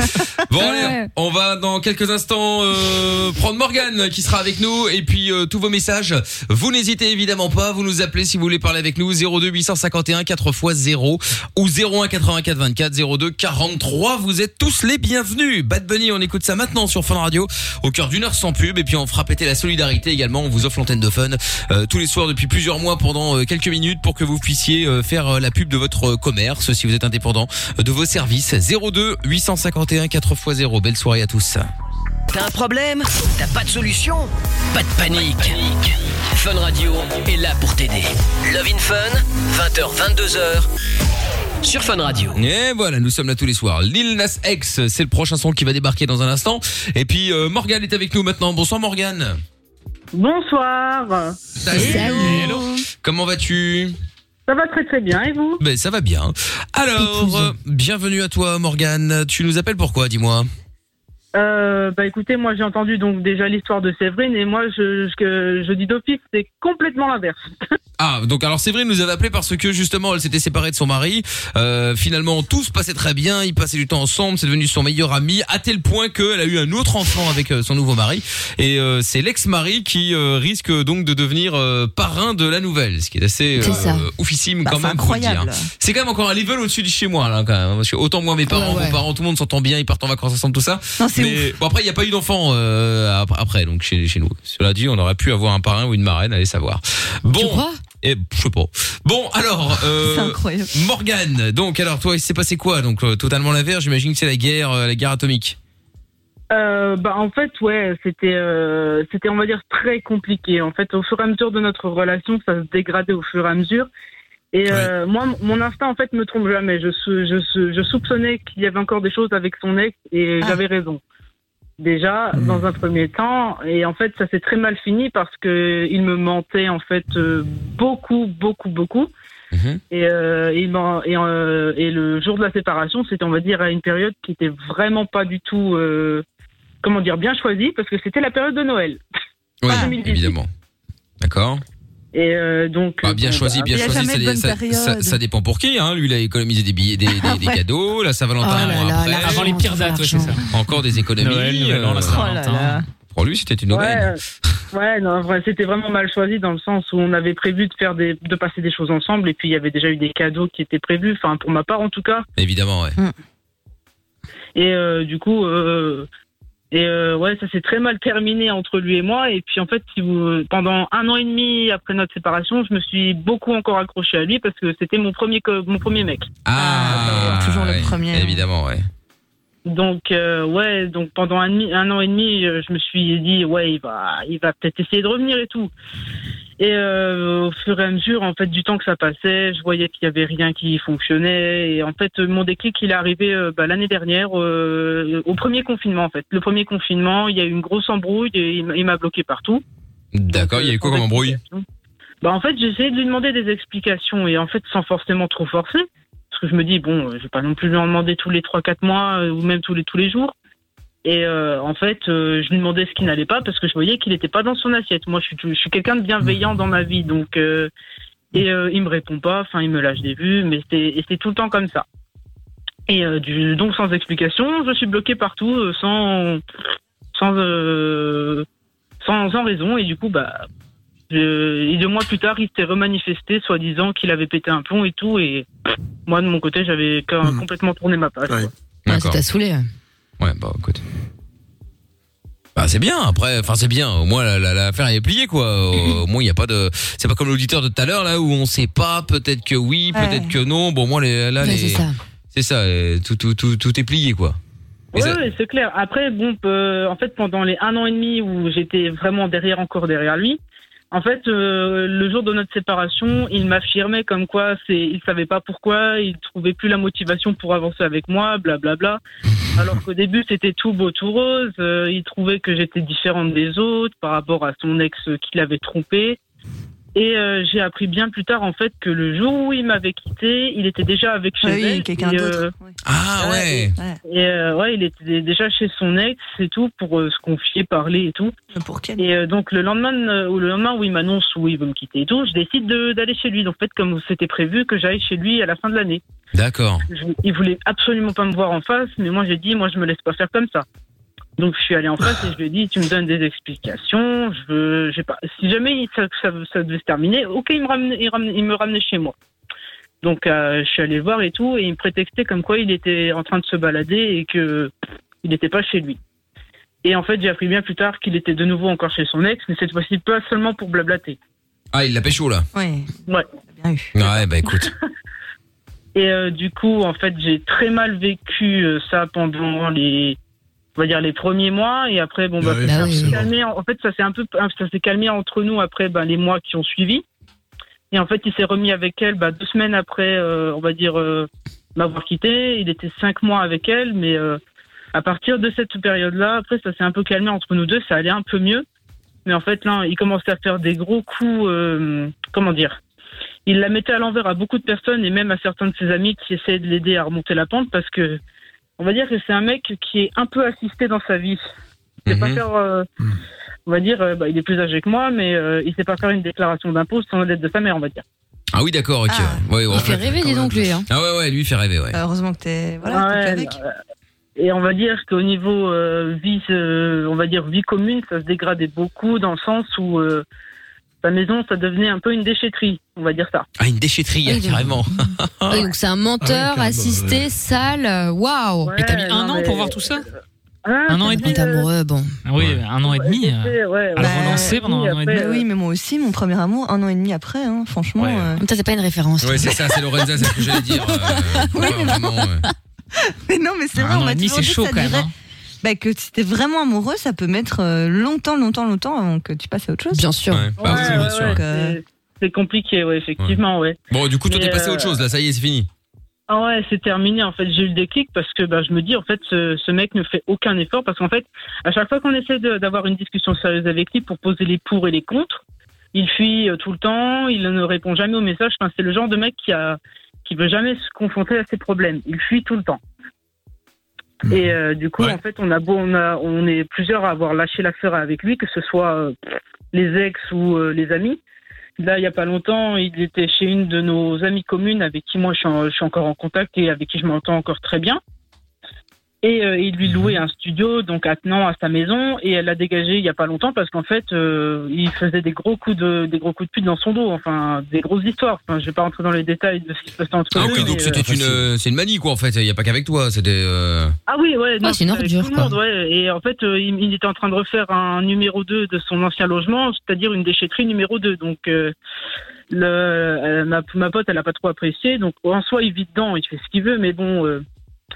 Bon, allez, Ouais. on va dans quelques instants euh, prendre Morgane qui sera avec nous et puis euh, tous vos messages. Vous n'hésitez évidemment pas, vous nous appelez si vous voulez parler avec nous 02 851 4 x 0 ou 01 84 24 02 43. Vous êtes tous les bienvenus. Bad Bunny, on écoute ça maintenant sur Fun Radio au cœur d'une heure sans pub et puis on fera péter la solidarité également. On vous offre l'antenne de Fun euh, tous les soirs depuis plusieurs mois pendant euh, quelques minutes pour que vous puissiez euh, faire la pub de votre commerce si vous êtes indépendant, de vos services. 02 851 4 x 0. Belle soirée à tous. T'as un problème T'as pas de solution Pas de panique. Fun Radio est là pour t'aider. Love in Fun, 20h, 22h, sur Fun Radio. Et voilà, nous sommes là tous les soirs. Lil Nas X, c'est le prochain son qui va débarquer dans un instant. Et puis euh, Morgane est avec nous maintenant. Bonsoir Morgane. Bonsoir. Salut. Comment vas-tu? Ça va très très bien et vous? Ben ça va bien. Alors, euh, bienvenue à toi Morgane. Tu nous appelles pourquoi, dis-moi? Euh, Bah écoutez, moi j'ai entendu donc déjà l'histoire de Séverine et moi je, je, je dis d'office c'est complètement l'inverse. (laughs) Ah, donc alors Séverine nous avait appelé parce que justement elle s'était séparée de son mari. Euh, finalement tout se passait très bien, ils passaient du temps ensemble, c'est devenu son meilleur ami à tel point qu'elle a eu un autre enfant avec euh, son nouveau mari et euh, c'est l'ex-mari qui euh, risque donc de devenir euh, parrain de la nouvelle, ce qui est assez euh, oufissime Bah, quand même. incroyable. C'est quand même encore un level au-dessus de chez moi là quand même. Parce que autant moi mes parents, Ouais, ouais. vos parents, tout le monde s'entend bien, ils partent en vacances ensemble tout ça. Non, Mais bon après il n'y a pas eu d'enfant euh, ap- après donc chez, chez nous. Cela dit, on aurait pu avoir un parrain ou une marraine, allez savoir. Bon. Tu crois? Et je sais pas. Bon, alors, euh, (laughs) C'est incroyable. Morgane. Donc, alors, toi, il s'est passé quoi Donc, euh, totalement l'inverse. J'imagine que c'est la guerre, euh, la guerre atomique. Euh, bah en fait ouais c'était euh, c'était on va dire très compliqué en fait au fur et à mesure de notre relation ça se dégradait au fur et à mesure et euh, moi mon instinct en fait me trompe jamais je sou- je, sou- je soupçonnais qu'il y avait encore des choses avec son ex et Ah. j'avais raison déjà dans un premier temps et en fait ça s'est très mal fini parce que il me mentait en fait euh, beaucoup beaucoup beaucoup et, euh, et, euh, et le jour de la séparation, c'était, on va dire, à une période qui était vraiment pas du tout, euh, comment dire, bien choisie, parce que c'était la période de Noël. Oui, (laughs) 2018. évidemment. D'accord. Et euh, donc. Bah, bien bon, choisi, bah, bien choisi. Ça, dé- ça, ça- ça dépend pour qui. Hein. Lui, il a économisé des billets, des, des, (laughs) Ouais. cadeaux. La Saint-Valentin, Oh après. Avant les pires dates, ouais, c'est ça. Encore des économies. Noël, la euh, Saint-Valentin. Pour lui, c'était une Ouais, aubaine. euh, ouais, non, vrai, c'était vraiment mal choisi dans le sens où on avait prévu de faire des, de passer des choses ensemble et puis il y avait déjà eu des cadeaux qui étaient prévus, enfin pour ma part en tout cas. Évidemment, ouais. Et euh, du coup, euh, et euh, ouais, ça s'est très mal terminé entre lui et moi. Et puis en fait, si vous, pendant un an et demi après notre séparation, je me suis beaucoup encore accroché à lui parce que c'était mon premier, mon premier mec. Ah, toujours le premier. Évidemment, ouais. Donc euh, ouais, donc pendant un, un an et demi, je me suis dit ouais, il va, il va peut-être essayer de revenir et tout. Et euh, au fur et à mesure, en fait, du temps que ça passait, je voyais qu'il y avait rien qui fonctionnait. Et en fait, mon déclic, il est arrivé euh, bah, l'année dernière, euh, au premier confinement, en fait. Le premier confinement, il y a eu une grosse embrouille et il m'a- bloqué partout. D'accord, il y a eu quoi comme embrouille? Bah en fait, j'ai essayé de lui demander des explications et en fait sans forcément trop forcer, parce que je me dis bon, euh, je vais pas non plus lui en demander tous les 3 4 mois euh, ou même tous les tous les jours. Et euh, en fait, euh, je lui demandais ce qui n'allait pas parce que je voyais qu'il n'était pas dans son assiette. Moi, je suis je suis quelqu'un de bienveillant dans ma vie, donc euh, et euh, il me répond pas, enfin il me lâche des vues, mais c'est tout le temps comme ça. Et euh, du, donc sans explication, je suis bloqué partout sans sans euh, sans, sans raison et du coup bah je- et deux mois plus tard, il s'était remanifesté, soi-disant qu'il avait pété un plomb et tout. Et moi, de mon côté, j'avais quand- complètement tourné ma page. quoi. Ah, ça t'a saoulé. Ouais, bah écoute. Bah c'est bien. Après, enfin c'est bien. Au moins la- la- l'affaire est pliée quoi. Au, (laughs) au moins il y a pas de. C'est pas comme l'auditeur de tout à l'heure là où on sait pas. Peut-être que oui, Ouais. peut-être que non. Bon moi les, là Ouais, les. c'est ça. C'est ça. euh, Tout tout tout tout est plié quoi. Mais ça- ouais, c'est clair. Après, bon, euh, en fait, pendant les un an et demi où j'étais vraiment derrière, encore derrière lui, en fait, euh, le jour de notre séparation, il m'affirmait comme quoi c'est, il savait pas pourquoi, il trouvait plus la motivation pour avancer avec moi, blablabla. (laughs) Alors qu'au début, c'était tout beau, tout rose. Euh, il trouvait que j'étais différente des autres par rapport à son ex qui l'avait trompé. Et euh, j'ai appris bien plus tard en fait que le jour où il m'avait quitté, il était déjà avec chez Ah oui, elle. quelqu'un d'autre, Ah ouais. Et euh, ouais, il était déjà chez son ex et tout pour euh, se confier, parler et tout. Pour quel Et euh, donc le lendemain euh, ou le lendemain où il m'annonce où il veut me quitter et tout, je décide de- d'aller chez lui. Donc en fait, comme c'était prévu que j'aille chez lui à la fin de l'année. D'accord. Il voulait absolument pas me voir en face, mais moi j'ai dit moi je me laisse pas faire comme ça. Donc je suis allé en face et je lui ai dit tu me donnes des explications. Je veux, j'ai pas. Si jamais il- ça, ça, ça devait se terminer, ok il me ramenait, il, ramenait- il me ramenait chez moi. Donc euh, je suis allé le voir et tout et il me prétextait comme quoi il était en train de se balader et que il n'était pas chez lui. Et en fait j'ai appris bien plus tard qu'il était de nouveau encore chez son ex, mais cette fois-ci pas seulement pour blablater. Ah il l'a pécho là. Ouais. Ouais. Ouais bah écoute. (laughs) Et euh, du coup, en fait, j'ai très mal vécu euh, ça pendant les, on va dire les premiers mois, et après, bon, bah, oui, ça s'est forcément. calmé. En en fait, ça s'est un peu, ça s'est calmé entre nous après, bah, les mois qui ont suivi. Et en fait, il s'est remis avec elle, bah, deux semaines après, euh, on va dire, euh, m'avoir quitté. Il était cinq mois avec elle, mais euh, à partir de cette période-là, après, ça s'est un peu calmé entre nous deux, ça allait un peu mieux. Mais en fait, là, il commençait à faire des gros coups, euh, comment dire Il la mettait à l'envers à beaucoup de personnes et même à certains de ses amis qui essayaient de l'aider à remonter la pente parce que, on va dire que c'est un mec qui est un peu assisté dans sa vie. Il sait pas faire, euh, on va dire, euh, bah, il est plus âgé que moi, mais euh, il sait pas faire une déclaration d'impôt sans l'aide de sa mère, on va dire. Ah oui d'accord ok. Ouais, ouais, Il fait rêver, dis donc, lui. Hein. Ah ouais ouais lui il fait rêver ouais. Heureusement que t'es voilà, t'es Ouais, avec. euh, Et on va dire qu'au niveau euh, vie, euh, on va dire vie commune, ça se dégradait beaucoup dans le sens où euh, sa maison, ça devenait un peu une déchetterie, on va dire ça. Ah une déchetterie Ah, (laughs) carrément. Ouais, (laughs) donc c'est un menteur, assisté, sale. euh, Waouh. Mais t'as mis un an pour voir tout ça Un an et demi. T'es amoureux, bon. Oui, un an et demi. euh, ouais, à le relancer pendant un an et demi. Bah oui, mais moi aussi, mon premier amour, un an et demi après, hein, franchement. euh, Toi, c'est pas une référence. Ouais c'est ça c'est Lorenza c'est ce que j'allais dire. euh, (laughs) ouais, vraiment, ouais. Mais non, mais c'est Un vrai, an on et m'a demi, toujours c'est dit que chaud ça quand même, durait- hein. Bah, que si t'es vraiment amoureux, ça peut mettre euh, longtemps, longtemps, longtemps avant que tu passes à autre chose. Bien sûr. Ouais, bah oui, Ouais, bien ouais, sûr. ouais, Donc, euh, c'est- compliqué, ouais, effectivement, ouais. Bon du coup toi t'es passé à euh, autre chose là ça y est c'est fini. Ah ouais, c'est terminé. En fait, j'ai eu le déclic parce que bah, je me dis, en fait, ce, ce mec ne fait aucun effort parce qu'en fait, à chaque fois qu'on essaie d'avoir une discussion sérieuse avec lui pour poser les pour et les contre, il fuit euh, tout le temps, il ne répond jamais aux messages. Enfin, c'est le genre de mec qui a qui veut jamais se confronter à ses problèmes. Il fuit tout le temps. Et euh, du coup, en fait, on a beau, on a, on est plusieurs à avoir lâché l'affaire avec lui, que ce soit euh, les ex ou euh, les amis. Là, il y a pas longtemps, il était chez une de nos amies communes avec qui moi je suis, en- je suis encore en contact et avec qui je m'entends encore très bien. Et euh, il lui louait un studio, donc attenant à sa maison, et elle l'a dégagé il y a pas longtemps parce qu'en fait, euh, il faisait des gros coups de des gros coups de pute dans son dos, enfin des grosses histoires. Enfin, je vais pas rentrer dans les détails de ce qui se passait entre Ah eux. oui donc mais, c'était euh, une euh, c'est une manie quoi en fait il y a pas qu'avec toi c'était. euh, Ah oui, ouais, non, c'est une ordure, tout le quoi. monde, ouais. Et en fait, euh, il, il était en train de refaire un numéro 2 de son ancien logement, c'est-à-dire une déchetterie numéro 2. Donc, euh, le, euh, ma, ma pote, elle a pas trop apprécié. Donc, en soi, il vit dedans, il fait ce qu'il veut, mais bon, euh,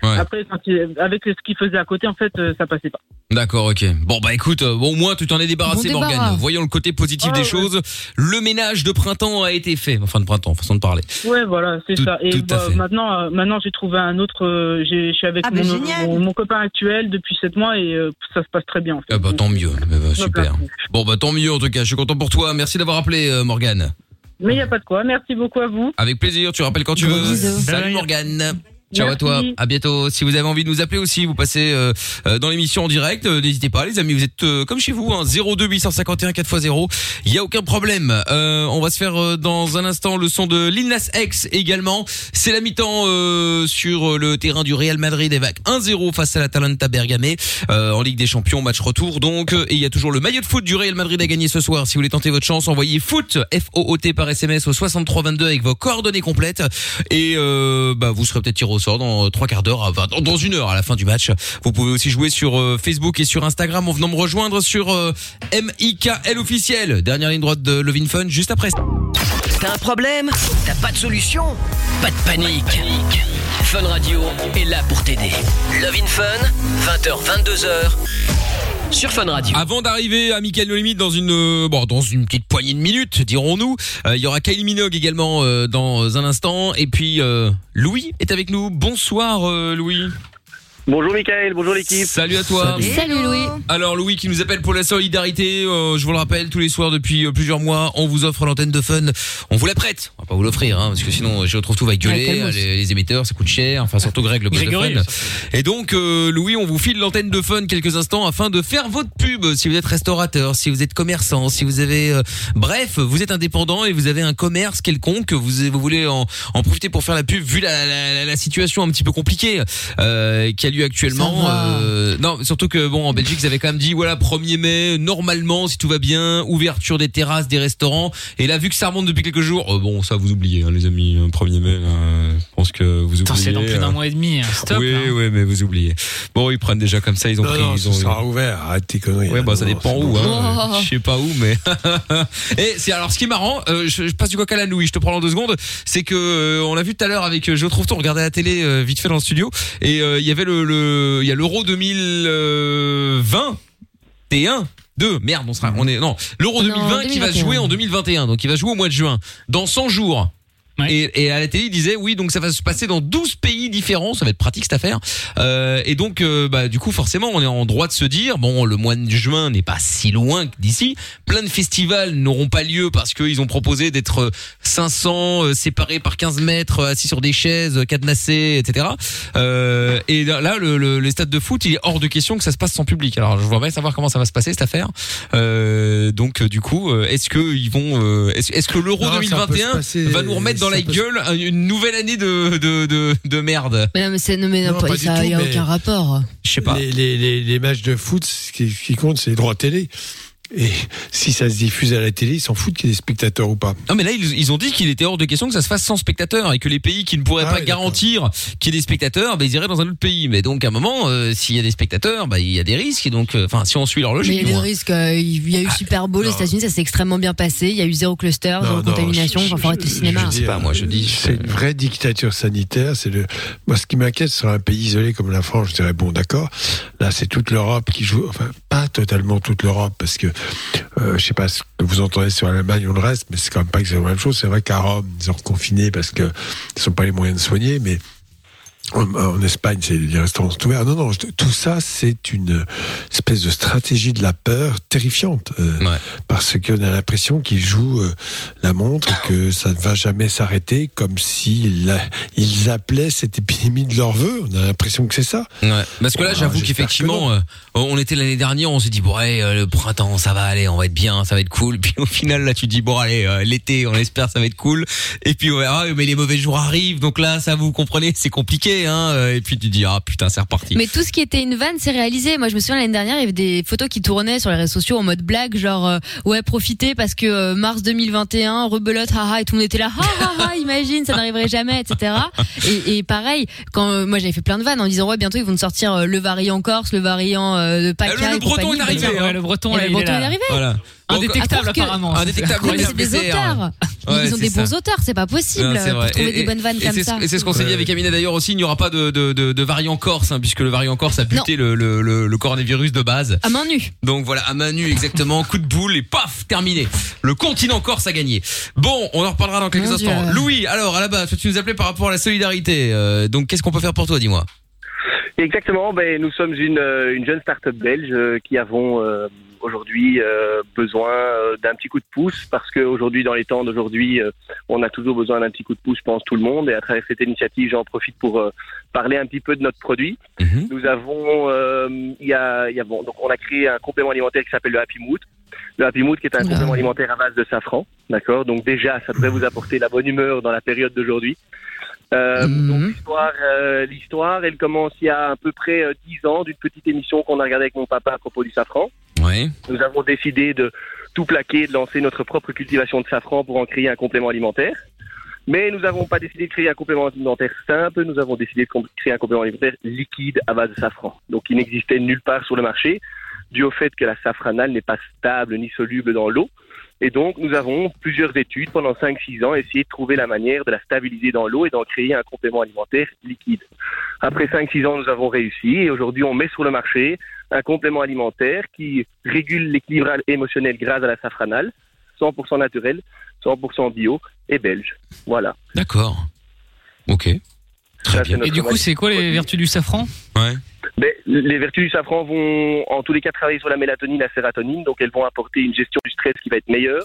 Ouais. Après, quand il- avec ce qu'il faisait à côté, en fait, euh, ça passait pas. D'accord, ok. Bon bah écoute, euh, bon, au moins tu t'en es débarrassé, Bon débarras. Morgane. Voyons le côté positif des choses. Le ménage de printemps a été fait. Enfin de printemps, façon de parler. Ouais, voilà, c'est Tout- ça. Et tout à bah, fait. maintenant, euh, maintenant, j'ai trouvé un autre. euh, j'ai- je suis avec Ah, bah, mon, génial. mon, mon copain actuel depuis 7 mois et euh, ça se passe très bien. En fait. Ah bah tant mieux. Bah, bah, super. Bon bah tant mieux en tout cas. Je suis content pour toi. Merci d'avoir appelé euh, Morgane. Mais il n'y a pas de quoi. Merci beaucoup à vous. Avec plaisir, tu rappelles quand tu veux. Salut Morgane. Ciao à toi. À bientôt. Si vous avez envie de nous appeler aussi, vous passez euh, euh, dans l'émission en direct. euh, N'hésitez pas, les amis. Vous êtes euh, comme chez vous, hein, 02 851 4x0. Il y a aucun problème. Euh, on va se faire euh, dans un instant le son de Lil Nas X également. C'est la mi-temps euh, sur le terrain du Real Madrid avec 1-0 face à l'Atalanta Bergame euh, en Ligue des Champions, match retour. Donc, et il y a toujours le maillot de foot du Real Madrid à gagner ce soir. Si vous voulez tenter votre chance, envoyez foot F O O T par SMS au 6322 avec vos coordonnées complètes et euh, bah vous serez peut-être tiré sort dans euh, trois quarts d'heure, enfin, dans- dans une heure à la fin du match. Vous pouvez aussi jouer sur euh, Facebook et sur Instagram en venant me rejoindre sur euh, MIKL officiel. Dernière ligne droite de Levin Fun juste après. T'as un problème? T'as pas de solution? Pas de panique. Fun Radio est là pour t'aider. Love in Fun, 20h, 22h, sur Fun Radio. Avant d'arriver à Michael No Limit dans une euh, bon dans une petite poignée de minutes, dirons-nous, euh, il y aura Kylie Minogue également euh, dans un instant et puis euh, Louis est avec nous. Bonsoir euh, Louis. Bonjour Michael, bonjour l'équipe. Salut à toi. Salut Louis. Alors Louis qui nous appelle pour la solidarité, euh, je vous le rappelle tous les soirs depuis plusieurs mois, on vous offre l'antenne de fun, on vous la prête, va pas vous l'offrir hein, parce que sinon je retrouve tout va gueuler, les, les émetteurs ça coûte cher, enfin surtout Greg le boss de fun. Et donc euh, Louis, on vous file l'antenne de fun quelques instants afin de faire votre pub si vous êtes restaurateur, si vous êtes commerçant, si vous avez euh, bref, vous êtes indépendant et vous avez un commerce quelconque, vous vous voulez en, en profiter pour faire la pub vu la, la, la- la situation un petit peu compliquée euh, qui a lieu actuellement. Euh, non, surtout que bon en Belgique, ils avaient quand même dit voilà 1er mai, normalement si tout va bien, ouverture des terrasses, des restaurants. Et là vu que ça remonte depuis quelques jours, euh, bon ça vous oubliez hein, les amis, euh, 1er mai, là, euh, je pense que vous oubliez. C'est dans plus d'un euh, mois et demi. hein. Stop. oui, hein. oui, mais vous oubliez. Bon, ils prennent déjà comme ça, ils ont Non, pris. non, ils ça ont, sera ouvert. Arrête tes conneries. Ouais, bah ça dépend où, bon. hein. Oh. Je sais pas où, mais. (laughs) Et c'est alors ce qui est marrant, euh, je, je passe du coq à la nouille, je te prends en deux secondes. C'est que euh, on l'a vu tout à l'heure avec euh, Je trouve on regardait la télé euh, vite fait dans le studio, et euh, il y avait le, le, il y a l'Euro 2020 et 1. 2, merde, on sera, on est, non, l'Euro Non, 2020 qui va 2021. jouer en 2021, donc il va jouer au mois de juin, dans 100 jours. Ouais. Et, et à la télé, il disait oui, donc ça va se passer dans 12 pays différents, ça va être pratique cette affaire. Euh, et donc, euh, bah, du coup, forcément, on est en droit de se dire, bon, le mois de juin n'est pas si loin que d'ici. Plein de festivals n'auront pas lieu parce qu'ils ont proposé d'être 500 euh, séparés par 15 mètres, euh, assis sur des chaises, cadenassés, etc. Euh, et là, le, le, les stades de foot, il est hors de question que ça se passe sans public. Alors, je voudrais savoir comment ça va se passer cette affaire. Euh, donc, euh, du coup, euh, est-ce que ils vont, euh, est-ce que l'Euro Non, ça peut 2021 se passer- va nous remettre dans ça la gueule une nouvelle année de de de, de merde Mais non, mais c'est non, mais non, Non, pas- pas du ça tout, y a mais- aucun rapport. Je sais pas. Les, les, les, les matchs de foot, ce qui, ce qui compte, c'est les droits télé. Et si ça se diffuse à la télé, ils s'en foutent qu'il y ait des spectateurs ou pas. Non mais là ils, ils ont dit qu'il était hors de question que ça se fasse sans spectateurs et que les pays qui ne pourraient Ah pas oui, garantir qu'il y ait des spectateurs, bah, ils iraient dans un autre pays. Mais donc à un moment, euh, s'il y a des spectateurs, bah, il y a des risques. Et donc, euh, enfin, si on suit leur Mais il logique, y a des risques. euh, Il y a eu Super Bowl aux non. États-Unis, ça s'est extrêmement bien passé. Il y a eu zéro cluster, zéro Non, non, contamination. je- Enfin, faut arrêter le je- cinéma. je Je sais pas, moi je dis. C'est une vraie dictature sanitaire. C'est le. Moi, ce qui m'inquiète sur un pays isolé comme la France, je dirais bon, d'accord. Là, c'est toute l'Europe qui joue. Enfin, pas totalement toute l'Europe, parce que euh, je sais pas ce que vous entendez sur l'Allemagne ou le reste, mais c'est quand même pas exactement la même chose. C'est vrai qu'à Rome, ils ont reconfiné parce que ils sont pas les moyens de soigner, mais en, Espagne, c'est les restaurants sont ouverts. Non, non, tout ça, c'est une espèce de stratégie de la peur terrifiante. euh, Ouais. Parce qu'on a l'impression qu'ils jouent euh, la montre que ça ne va jamais s'arrêter, comme s'ils ils appelaient cette épidémie de leur vœu. On a l'impression que c'est ça. Ouais. Parce que là, Ah, j'avoue qu'effectivement, euh, on était l'année dernière, on s'est dit bon, ouais, euh, le printemps, ça va aller, on va être bien, ça va être cool. (laughs) Puis au final, là, tu te dis bon, allez, l'été, on espère, ça va être cool. Et puis verra, mais les mauvais jours arrivent, donc là, ça vous comprenez, c'est compliqué, hein. euh, Et puis tu dis ah putain, c'est reparti. Mais tout ce qui était une vanne, c'est réalisé. Moi, je me souviens l'année dernière, il y avait des photos qui tournaient sur les réseaux sociaux en mode blague, genre euh, ouais, profitez parce que euh, mars 2021, rebelote, haha, et tout le monde était là, ha ha ha, (laughs) imagine, ça n'arriverait jamais, etc. Et, et pareil, quand euh, moi j'avais fait plein de vannes en disant ouais, bientôt ils vont nous sortir euh, le variant Corse, le variant euh, de PACA. Le et breton compagnie. est arrivé, hein. Ouais, le breton, Et là, le il est breton là. est arrivé. Voilà. Indétectable apparemment. Indétectable, le c'est des auteurs. Ouais, ils ont des bons auteurs, c'est pas possible Non, pour trouver Et- des et- bonnes vannes comme ça. Et c'est ce qu'on s'est dit avec Amina d'ailleurs aussi. Il n'y aura pas de, de, de, de variant corse, hein, puisque le variant corse a buté le, le, le, le coronavirus de base. À main nue. Donc voilà, à main nue exactement, coup de boule et paf, terminé. Le continent corse a gagné. Bon, on en reparlera dans quelques Mon instants. Dieu. Louis, alors à la base, tu nous appelais par rapport à la solidarité. Euh, donc qu'est-ce qu'on peut faire pour toi, dis-moi? Exactement, ben, nous sommes une, euh, une jeune start-up belge euh, qui avons euh, aujourd'hui euh, besoin euh, d'un petit coup de pouce parce qu'aujourd'hui, dans les temps d'aujourd'hui, euh, on a toujours besoin d'un petit coup de pouce, je pense, tout le monde. Et à travers cette initiative, j'en profite pour parler un petit peu de notre produit. Nous avons, il y a, il y a bon, donc on a créé un complément alimentaire qui s'appelle le Happy Mood. Le Happy Mood qui est un complément alimentaire à base de safran, d'accord? Donc déjà, ça devrait vous apporter la bonne humeur dans la période d'aujourd'hui. Euh, Donc l'histoire, euh, l'histoire, elle commence il y a à peu près euh, 10 ans d'une petite émission qu'on a regardée avec mon papa à propos du safran. Nous avons décidé de tout plaquer, de lancer notre propre cultivation de safran pour en créer un complément alimentaire. Mais nous n'avons pas décidé de créer un complément alimentaire simple, nous avons décidé de créer un complément alimentaire liquide à base de safran. Donc il n'existait nulle part sur le marché, dû au fait que la safranale n'est pas stable ni soluble dans l'eau. Et donc nous avons plusieurs études pendant 5-6 ans essayé de trouver la manière de la stabiliser dans l'eau et d'en créer un complément alimentaire liquide. Après 5-6 ans, nous avons réussi et aujourd'hui on met sur le marché un complément alimentaire qui régule l'équilibre émotionnel grâce à la safranale, 100% naturel, 100% bio et belge. Voilà. D'accord. Ok. Très bien. Et du coup, c'est quoi les vertus du safran? Ouais. Les vertus du safran vont en tous les cas travailler sur la mélatonine, la sérotonine, donc elles vont apporter une gestion du stress qui va être meilleure.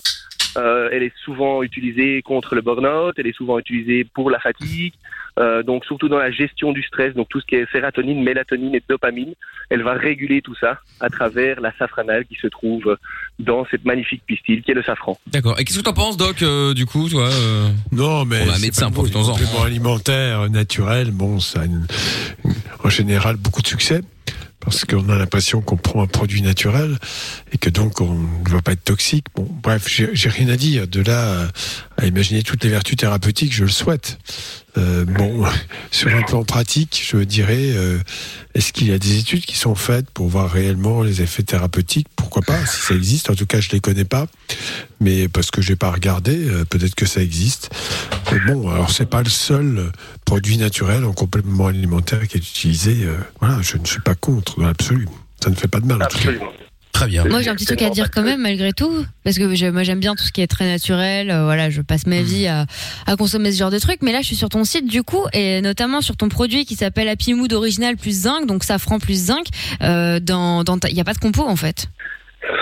Euh, elle est souvent utilisée contre le burn-out, elle est souvent utilisée pour la fatigue, euh, donc surtout dans la gestion du stress, donc tout ce qui est sérotonine, mélatonine et dopamine, elle va réguler tout ça à travers la safranale qui se trouve dans cette magnifique pistille qui est le safran. D'accord. Et qu'est-ce que t'en penses, Doc, euh, du coup, toi euh Non, mais On a un médecin, profitons-en. compléments alimentaires naturels, bon, ça a une- en général beaucoup de succès parce qu'on a l'impression qu'on prend un produit naturel et que donc on ne va pas être toxique. Bon, bref, j'ai rien à dire. De là à imaginer toutes les vertus thérapeutiques, je le souhaite. Euh, bon, (laughs) sur un plan pratique, je dirais, euh, est-ce qu'il y a des études qui sont faites pour voir réellement les effets thérapeutiques? Pourquoi pas, si ça existe. En tout cas, je les connais pas, mais parce que j'ai pas regardé, euh, peut-être que ça existe. Mais bon, alors c'est pas le seul produit naturel en complément alimentaire qui est utilisé. voilà, je ne suis pas contre dans l'absolu. Ça ne fait pas de mal. Cas. Très bien. Moi, j'ai un petit truc à dire quand même, malgré tout, parce que je- moi, j'aime bien tout ce qui est très naturel. euh, voilà, je passe ma vie à, à consommer ce genre de trucs. Mais là, je suis sur ton site, du coup, et notamment sur ton produit qui s'appelle Happy Mood Original plus zinc, donc safran plus zinc. Euh, dans, dans ta- il n'y a pas de compo en fait.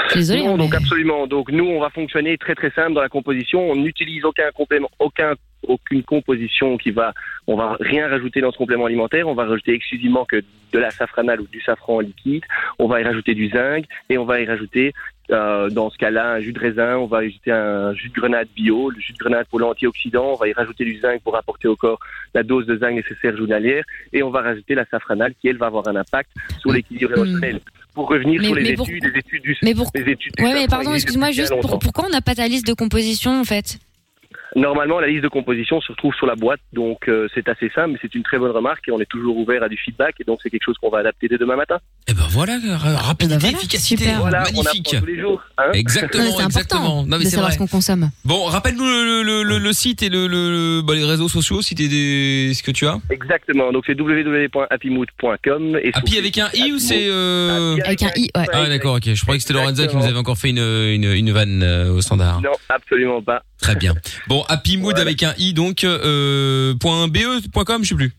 Je suis désolée. Non, donc mais- absolument. Donc nous, on va fonctionner très très simple dans la composition. On n'utilise aucun complément, aucun aucune composition qui va, on va rien rajouter dans ce complément alimentaire. On va rajouter exclusivement que de la safranale ou du safran liquide. On va y rajouter du zinc et on va y rajouter euh, dans ce cas-là un jus de raisin. On va y ajouter un jus de grenade bio, le jus de grenade pour l'antioxydant. On va y rajouter du zinc pour apporter au corps la dose de zinc nécessaire journalière et on va rajouter la safranale qui elle va avoir un impact sur l'équilibre émotionnel. Pour revenir Mais- sur les mais études, pour- les études du, Mais pour- les études du Ouais, mais pardon, excuse-moi, juste pour- pourquoi on n'a pas ta liste de composition en fait? Normalement, la liste de composition se retrouve sur la boîte, donc euh, c'est assez simple, mais c'est une très bonne remarque et on est toujours ouvert à du feedback et donc c'est quelque chose qu'on va adapter dès demain matin. Eh ben voilà, ra- rapidité, efficacité, Voilà, on magnifique. apprend tous les jours. hein. Exactement, Ouais, c'est exactement. important Non mais de c'est savoir vrai. ce qu'on consomme. Bon, rappelle-nous le, le, le, le site et le, le, bah, les réseaux sociaux si t'es des, ce que tu as. Exactement, donc c'est www.happymood.com. et Happy avec un i ou c'est euh... Avec un i, ouais. Ah d'accord, ok. Je croyais que c'était Lorenza qui nous avait encore fait une une, une vanne euh, au standard. Non, absolument pas. Très bien. Bon, Happy Mood avec un i donc euh, point .be point .com, je sais plus.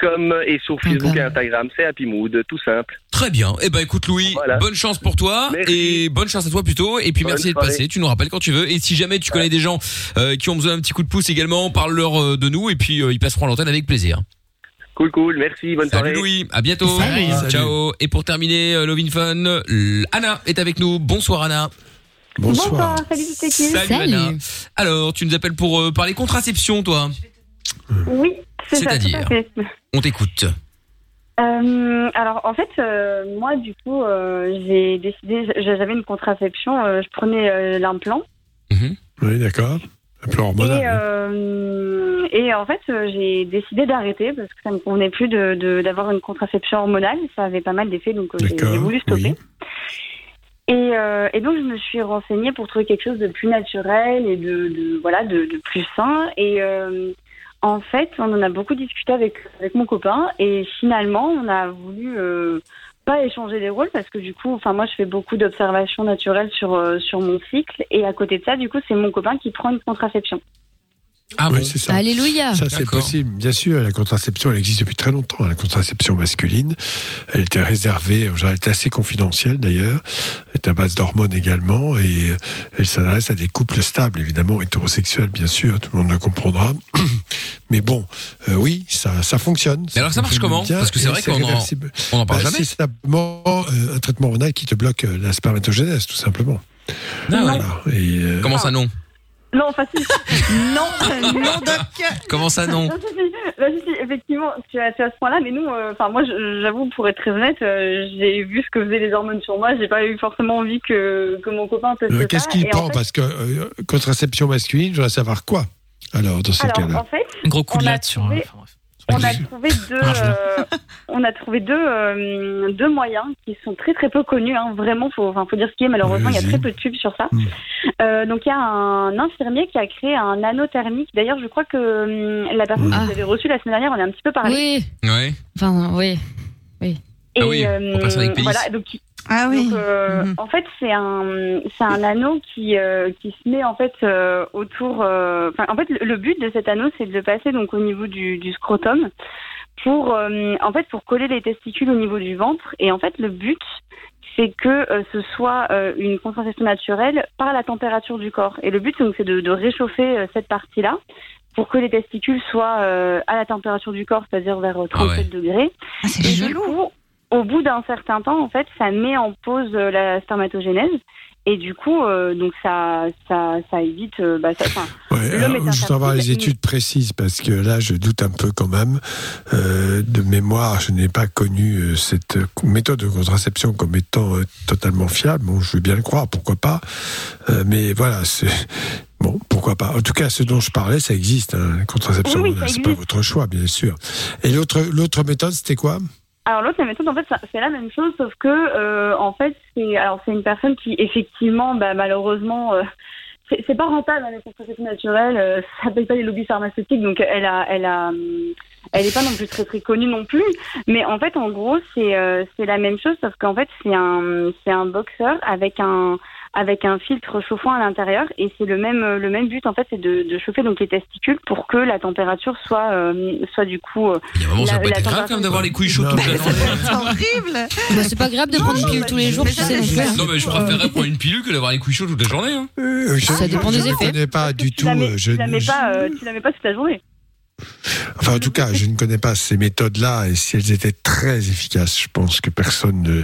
.com et sur Facebook et Instagram, c'est Happy Mood, tout simple. Très bien. Eh ben écoute Louis, bonne chance pour toi et bonne chance à toi plutôt et puis Bonne merci soirée. passé. Tu nous rappelles quand tu veux et si jamais tu connais des gens euh, qui ont besoin d'un petit coup de pouce également, parle-leur euh, de nous et puis euh, ils passeront à l'antenne avec plaisir. Cool, cool, merci, bonne Salut soirée. Louis, à bientôt. Salut. Salut. Ciao. Et pour terminer, euh, Lovin Fun, Anna est avec nous. Bonsoir Anna. Bonsoir, salut. Salut, Anna. Alors, tu nous appelles pour euh, parler contraception, toi? Oui, c'est ça, tout C'est-à-dire à fait. On t'écoute. Euh, alors en fait, euh, moi du coup, euh, j'ai décidé, j'avais une contraception, euh, je prenais euh, l'implant Oui, d'accord. Un plan hormonal. et, euh, et en fait, euh, j'ai décidé d'arrêter parce que ça me convenait plus de de- d'avoir une contraception hormonale, ça avait pas mal d'effets, donc euh, j'ai j'ai voulu stopper. Et, euh, et donc je me suis renseignée pour trouver quelque chose de plus naturel et de, de voilà de, de plus sain. Et euh, en fait, on en a beaucoup discuté avec avec mon copain et finalement on a voulu euh, pas échanger les rôles parce que du coup, enfin moi je fais beaucoup d'observations naturelles sur euh, sur mon cycle et à côté de ça, du coup c'est mon copain qui prend une contraception. Ah oui, c'est ça. Alléluia. Ça, c'est possible. Bien sûr, la contraception, elle existe depuis très longtemps. La contraception masculine, elle était réservée, genre, elle était assez confidentielle d'ailleurs. Elle est à base d'hormones également et elle s'adresse à des couples stables, évidemment, hétérosexuels, bien sûr. Tout le monde le comprendra. (clears throat) Mais bon, euh, oui, ça, ça fonctionne. Mais alors ça marche comment bien Parce que c'est vrai qu'on en- on en parle Bah, jamais. C'est simplement euh, un traitement hormonal qui te bloque euh, la spermatogénèse, tout simplement. Ah ouais. Et, euh, Comment ça non? Non, enfin si. (laughs) non, non doc. Comment ça non Non, si, si. Bah, si, si, effectivement, tu as, tu as ce point-là, mais nous, euh, enfin moi, j'avoue, pour être très honnête, euh, j'ai vu ce que faisaient les hormones sur moi. J'ai pas eu forcément envie que, que mon copain teste ça. Qu'est-ce qu'il Et en prend fait- Parce que euh, contraception masculine, je voudrais savoir quoi Alors, dans ces Alors, cas-là en fait, Un gros coup de on a latte sur trouvé- un. On a (laughs) trouvé deux, Ah, euh, on a trouvé deux, euh, deux moyens qui sont très très peu connus. Hein. Vraiment, faut, enfin, faut dire ce qui est. Malheureusement, il y a très peu de pubs sur ça. Euh, donc, il y a un infirmier qui a créé un anneau thermique. D'ailleurs, je crois que hum, la personne que vous avez reçue la semaine dernière, on a un petit peu parlé. Oui. Ouais. Enfin, oui. Oui. Et, Ah oui, euh, voilà, donc, Ah oui. donc, euh, en fait, c'est un, c'est un anneau qui, euh, qui se met en fait euh, autour. euh, en fait, le, but de cet anneau, c'est de passer donc au niveau du, du scrotum pour, euh, en fait, pour coller les testicules au niveau du ventre. Et en fait, le but, c'est que euh, ce soit euh, une contraception naturelle par la température du corps. Et le but, donc, c'est de, de réchauffer euh, cette partie-là pour que les testicules soient euh, à la température du corps, c'est-à-dire vers euh, 37 degrés. Ah, c'est Et du coup, au bout d'un certain temps, en fait, ça met en pause euh, la spermatogénèse. Et du coup, euh, donc ça, ça, ça évite. euh, bah, ça, Ouais, alors, je avoir les études précises parce que là, je doute un peu quand même. Euh, de mémoire, je n'ai pas connu cette méthode de contraception comme étant totalement fiable. Bon, je veux bien le croire, pourquoi pas. Mais voilà, c'est bon, pourquoi pas. En tout cas, ce dont je parlais, ça existe. Hein, la contraception, Oui, oui, c'est pas votre choix, bien sûr. Et l'autre, l'autre méthode, c'était quoi? Alors l'autre, la méthode, en fait, c'est la même chose, sauf que, euh, en fait, c'est alors c'est une personne qui, effectivement, bah, malheureusement, euh, (laughs) c'est pas rentable hein, les contraceptions naturelles. euh, ça paye pas les lobbies pharmaceutiques, donc elle a, elle a, elle est pas non plus très très connue non plus. Mais en fait, en gros, c'est euh, c'est la même chose, sauf qu'en fait, c'est un, c'est un boxeur avec un avec un filtre chauffant à l'intérieur et c'est le même le même but en fait c'est de, de chauffer donc les testicules pour que la température soit euh, soit du coup euh, Vraiment, ça la- va pas la être grave quand même d'avoir les couilles chaudes toute la journée. C'est horrible. Bah, c'est pas agréable de prendre une pilule tous les jours, tu sais. euh, Non mais je préférerais prendre une pilule que d'avoir les couilles chaudes toute la journée. Hein. Euh, je- Ça dépend je des ne effets. connais pas du tu tout. la mets, euh, je tu la ne- mets je- pas euh, tu la mets pas toute la journée Enfin, en tout cas, je ne connais pas ces méthodes-là, et si elles étaient très efficaces, je pense que personne ne,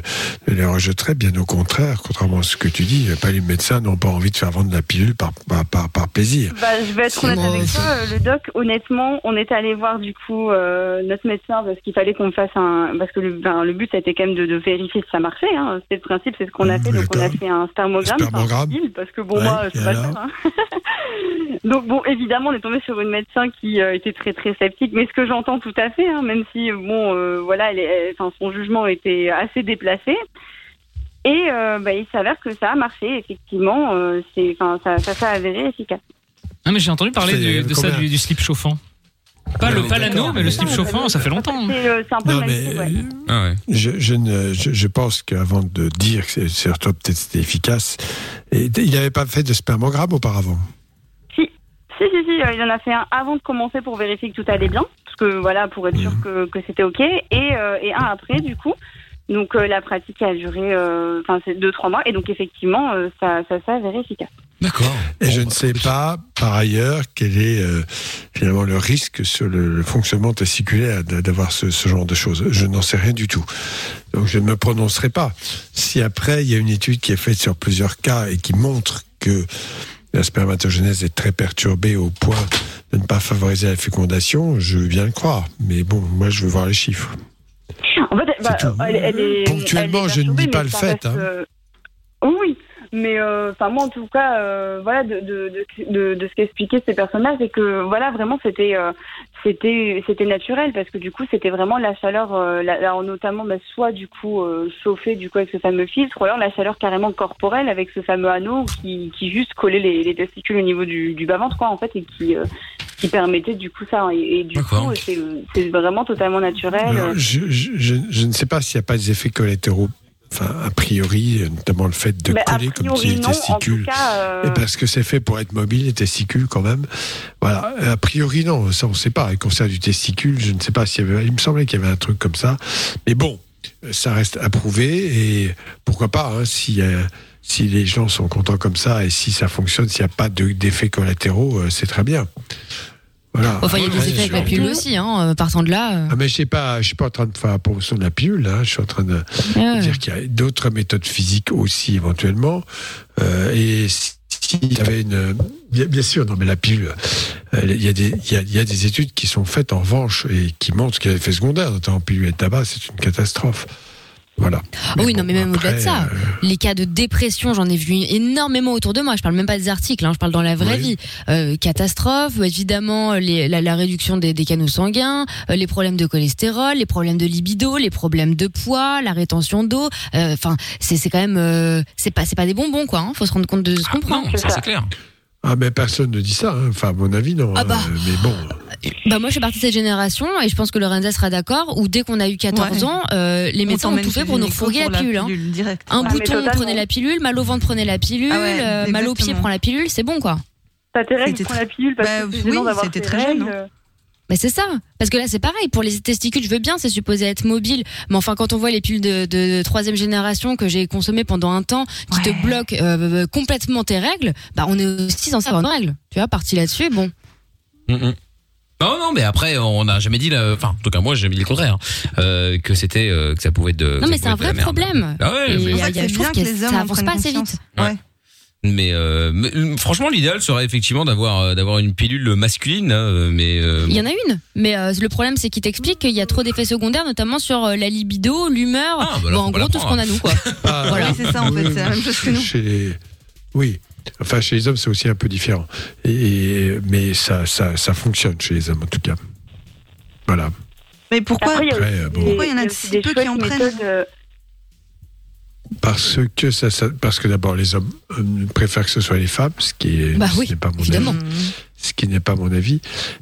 ne les rejetterait. Bien au contraire, contrairement à ce que tu dis, pas les médecins n'ont pas envie de faire vendre la pilule par, par, par, par plaisir. Bah, je vais être honnête Sinon, avec c'est- toi, euh, le doc. Honnêtement, on est allé voir du coup euh, notre médecin parce qu'il fallait qu'on fasse un, parce que le, ben, le but c'était quand même de, de vérifier si ça marchait. Hein. C'est le principe, c'est ce qu'on a fait. Donc on a fait un spermogramme, Mmh, Spermogramme. fil, parce que bon Ouais, moi je peux pas le faire. hein. (laughs) donc bon, évidemment, on est tombé sur une médecin qui euh, était très très sceptique, mais ce que j'entends tout à fait, hein, même si bon, euh, voilà, elle est- enfin son jugement était assez déplacé. Et euh, bah, il s'avère que ça a marché, effectivement. Euh, c'est, enfin, ça, ça s'est avéré efficace. Ah, mais j'ai entendu parler du- de ça du, du slip chauffant. Pas le d'accord, mais le slip chauffant, ça fait longtemps. hein. C'est, euh, un peu Non, mais ouais. Ah ouais. je, je, ne, je, je pense qu'avant de dire que c'est peut-être c'était efficace, et il n'avait pas fait de spermogramme auparavant. Si, si, si, euh, il en a fait un avant de commencer pour vérifier que tout allait bien, parce que voilà, pour être sûr que, que c'était ok, et, euh, et un après, du coup. Donc euh, la pratique a duré, euh, enfin c'est deux trois mois, et donc effectivement, euh, ça, ça s'est avéré efficace. D'accord. Et je ne sais pas, par ailleurs, quel est euh, finalement le risque sur le, le fonctionnement testiculaire d'avoir ce, ce genre de choses. Je n'en sais rien du tout. Donc je ne me prononcerai pas. Si après, il y a une étude qui est faite sur plusieurs cas et qui montre que la spermatogénèse est très perturbée au point de ne pas favoriser la fécondation, je veux bien le croire. Mais bon, moi, je veux voir les chiffres. En fait, bah, elle, elle est Ponctuellement, elle est je ne dis pas le fait, hein. euh, Oui, mais euh, enfin moi en tout cas, euh, voilà, de, de, de, de, de ce qu'expliquaient ces personnes-là, c'est que voilà vraiment c'était c'était c'était naturel parce que du coup c'était vraiment la chaleur euh, la- la- notamment bah, soit du coup euh, chauffée du coup avec ce fameux filtre ou alors la chaleur carrément corporelle avec ce fameux anneau qui, qui juste collait les, les testicules au niveau du, du bas ventre quoi en fait et qui euh, qui permettait du coup ça et, et du coup c'est c'est vraiment totalement naturel Alors, je, je, je, je ne sais pas s'il n'y a pas des effets collatéraux. Enfin, a priori, notamment le fait de Mais coller comme dis les testicules. cas, euh, Et parce que c'est fait pour être mobile, les testicules quand même. Voilà. A priori, non, ça on ne sait pas. Cancer du testicule, je ne sais pas s'il y avait. Il me semblait qu'il y avait un truc comme ça. Mais bon, ça reste à prouver. Et pourquoi pas, hein, si, euh, si les gens sont contents comme ça et si ça fonctionne, s'il n'y a pas de- d'effets collatéraux, euh, c'est très bien. Voilà. Enfin, il y a des effets avec la pilule aussi, hein, euh, partant de là. euh. ah mais je sais pas, je suis pas en train de faire la promotion de la pilule, hein, je suis en train de Ouais. dire qu'il y a d'autres méthodes physiques aussi éventuellement. Euh, et si il y avait une, bien, sûr, non mais la pilule, il y a des, il y a, il y a des études qui sont faites en revanche et qui montrent qu'il y a des effets secondaires, notamment pilule et tabac, c'est une catastrophe. Voilà. Ah oui, non, mais même au-delà de ça, euh, les cas de dépression, j'en ai vu énormément autour de moi. Je parle même pas des articles, hein, je parle dans la vraie Oui. vie. Euh, catastrophe, évidemment, les- la, la réduction des, des canaux sanguins, euh, les problèmes de cholestérol, les problèmes de libido, les problèmes de poids, la rétention d'eau. Enfin, c'est c'est quand même, euh, c'est pas, c'est pas des bonbons quoi. Hein, faut se rendre compte de ce qu'on prend. clair. Ah mais personne ne dit ça, hein. enfin à mon avis non. Ah bah. Euh, mais bon. Bah moi je fais partie de cette génération et je pense que Lorenza sera d'accord où dès qu'on a eu 14 Ouais. ans, euh, les On médecins ont tout fait pour nous gynéco fourguer la pilule. hein. pilule. Un Ah, bouton totalement. prenez la pilule, mal au ventre prenez la pilule, Ah ouais, euh, mal aux pieds exactement. prend la pilule, c'est bon quoi. t'as tes règles C'était prends la pilule parce Bah, que oui, c'était très jeune, hein. Mais c'est ça, parce que là c'est pareil pour les testicules, je veux bien, c'est supposé être mobile, mais enfin quand on voit les pilules de, troisième génération que j'ai consommées pendant un temps, qui te bloquent euh, complètement tes règles, bah on est aussi censé avoir nos règles, tu vois, parti là-dessus, bon. Mm, mm. Non, non, mais après, on n'a jamais dit, la- enfin, en tout cas, moi, j'ai jamais dit le contraire, euh, que c'était, euh, que ça pouvait être de. Non mais c'est un vrai problème. Ah ouais, mais- il y a- il y a- je ça avance pas assez vite. Ouais. Mais, euh, mais, euh, franchement, l'idéal serait effectivement d'avoir euh, d'avoir une pilule masculine, hein, mais euh, Il y en a une, mais euh, le problème c'est qu'il t'explique qu'il y a trop d'effets secondaires, notamment sur euh, la libido, l'humeur, bah bon, alors, en gros tout ce qu'on a nous quoi. (laughs) Ah, Voilà. Oui, c'est ça, en fait, c'est la même chose que nous. Chez les... Oui. Enfin, chez les hommes, c'est aussi un peu différent. Et, mais ça, ça, ça fonctionne chez les hommes, en tout cas. Voilà. Mais pourquoi Après, il y a Après, aussi euh, bon. des- Pourquoi il y en a il si peu qui en prennent méthodes, euh, Parce que ça, ça- parce que d'abord les hommes euh, préfèrent que ce soit les femmes, ce qui est, Bah oui, n'est pas mon évidemment. avis, ce qui n'est pas mon avis,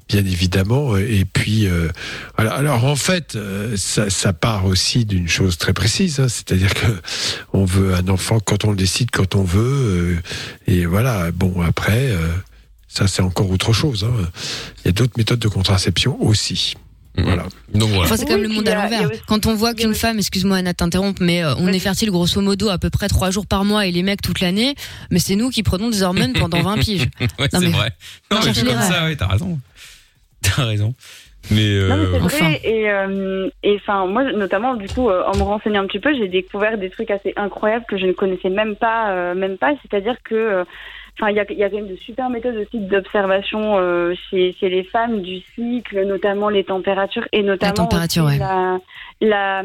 bien évidemment. Et puis, euh, alors, alors, en fait, euh, ça, ça part aussi d'une chose très précise, hein, c'est-à-dire que on veut un enfant quand on le décide, quand on veut, euh, et voilà. Bon, après, euh, ça c'est encore autre chose. hein. Il y a d'autres méthodes de contraception aussi. Voilà. Donc voilà. Enfin, c'est quand même le monde à l'envers. Quand on voit qu'une femme, excuse-moi Anna, t'interromps, mais euh, on est fertile grosso modo à peu près trois jours par mois et les mecs toute l'année, mais c'est nous qui prenons des hormones pendant 20 piges. (laughs) ouais, Non, c'est mais- vrai. Non, mais Cherchez c'est comme ça, ouais, t'as raison. (laughs) T'as raison. Mais, euh, Non, mais c'est enfin. vrai. Et, euh, et enfin, moi, notamment, du coup, euh, en me renseignant un petit peu, j'ai découvert des trucs assez incroyables que je ne connaissais même pas, euh, même pas. C'est-à-dire que, euh, enfin, il y a, il y a quand même de super méthodes aussi d'observation euh, chez, chez les femmes du cycle, notamment les températures et notamment température, aussi ouais. la, la,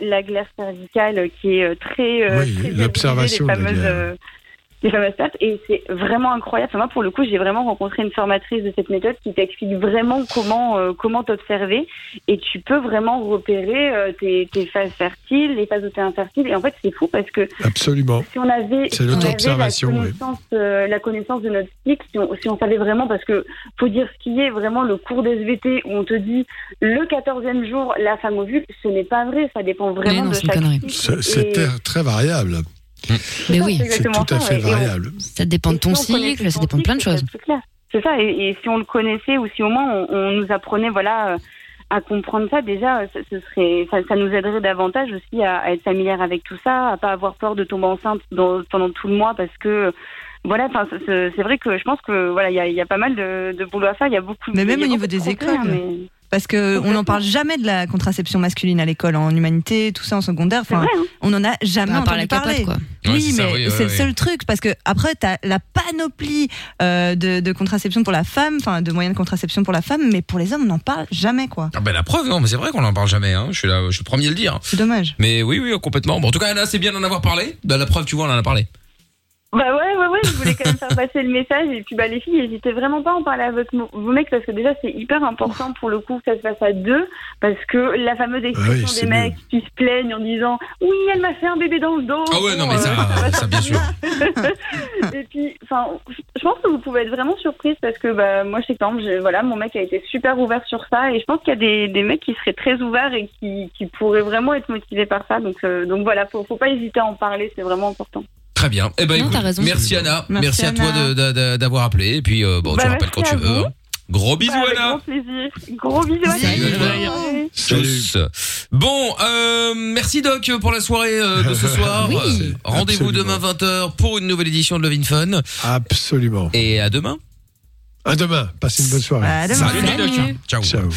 la glace cervicale qui est euh, très, euh, Oui, très l'observation les fameuses, les fameuses pertes et c'est vraiment incroyable. Enfin, moi, pour le coup, j'ai vraiment rencontré une formatrice de cette méthode qui t'explique vraiment comment euh, comment t'observer et tu peux vraiment repérer euh, tes, tes phases fertiles, les phases où t'es infertile. Et en fait, c'est fou parce que Absolument. si on avait, C'est si on avait l'auto-observation, la oui. connaissance, euh, la connaissance de notre cycle, si on, si on savait vraiment, parce que faut dire ce qui est vraiment le cours d'SVT où on te dit le 14e jour la femme ovule, ce n'est pas vrai, ça dépend vraiment non, de chaque. C'est c'est très variable. Mais oui, c'est tout à fait variable. ça dépend de ton cycle, ça dépend de plein de choses. C'est ça. Et, et si on le connaissait ou si au moins on, on nous apprenait, voilà, euh, à comprendre ça, déjà, ça, ce serait, ça, ça nous aiderait davantage aussi à, à être familière avec tout ça, à pas avoir peur de tomber enceinte dans- pendant tout le mois parce que. Voilà, enfin, c'est- vrai que je pense que voilà, il y a, il y a pas mal de, de boulot à faire. Il y a beaucoup. Mais même au niveau des écoles. hein, mais- Parce que on n'en parle jamais de la contraception masculine à l'école, en humanité, tout ça en secondaire. Enfin, vrai, hein. on en a jamais Bah, part entendu capote, parler. quoi. Oui, mais oui, ouais, c'est le ouais. seul truc parce que après t'as la panoplie euh, de, de contraception pour la femme, enfin de moyens de contraception pour la femme, mais pour les hommes on n'en parle jamais quoi. Ah ben la preuve, non, mais c'est vrai qu'on en parle jamais. Hein. Je suis là, je suis le premier à le dire. C'est dommage. Mais oui, oui, complètement. Bon, en tout cas, Anna, c'est bien d'en avoir parlé. Bah, la preuve, tu vois, on en a parlé. Bah ouais, ouais, ouais, je voulais quand même faire (laughs) passer le message. Et puis, bah, les filles, n'hésitez vraiment pas à en parler à votre, vos mecs parce que déjà, c'est hyper important pour le coup que ça se fasse à deux. Parce que la fameuse expression Oui, c'est des mecs qui se plaignent en disant Oui, elle m'a fait un bébé dans le dos. Ah ouais, non, mais ça, Euh, ça, bien sûr. (laughs) et puis, enfin, je pense que vous pouvez être vraiment surprise parce que bah, moi, je sais quand voilà, mon mec a été super ouvert sur ça et je pense qu'il y a des, des mecs qui seraient très ouverts et qui, qui pourraient vraiment être motivés par ça. Donc, euh, donc voilà, faut, faut pas hésiter à en parler, c'est vraiment important. Très bien. Eh ben, Non, écoute, t'as raison. merci Anna. Merci, Merci, à toi Anna. d'avoir appelé. Et puis, euh, bon, Bah, tu rappelles quand tu à veux. hein. Gros bisous, Bah, avec Anna. grand plaisir. Gros bisous à tous. Tous. Bon, euh, merci Doc pour la soirée euh, de ce soir. (laughs) Oui. Euh, Rendez-vous demain 20h pour une nouvelle édition de Love in Fun. Absolument. Et à demain. À demain. Passez une bonne soirée. À demain. Salut, Doc. Ciao. Ciao.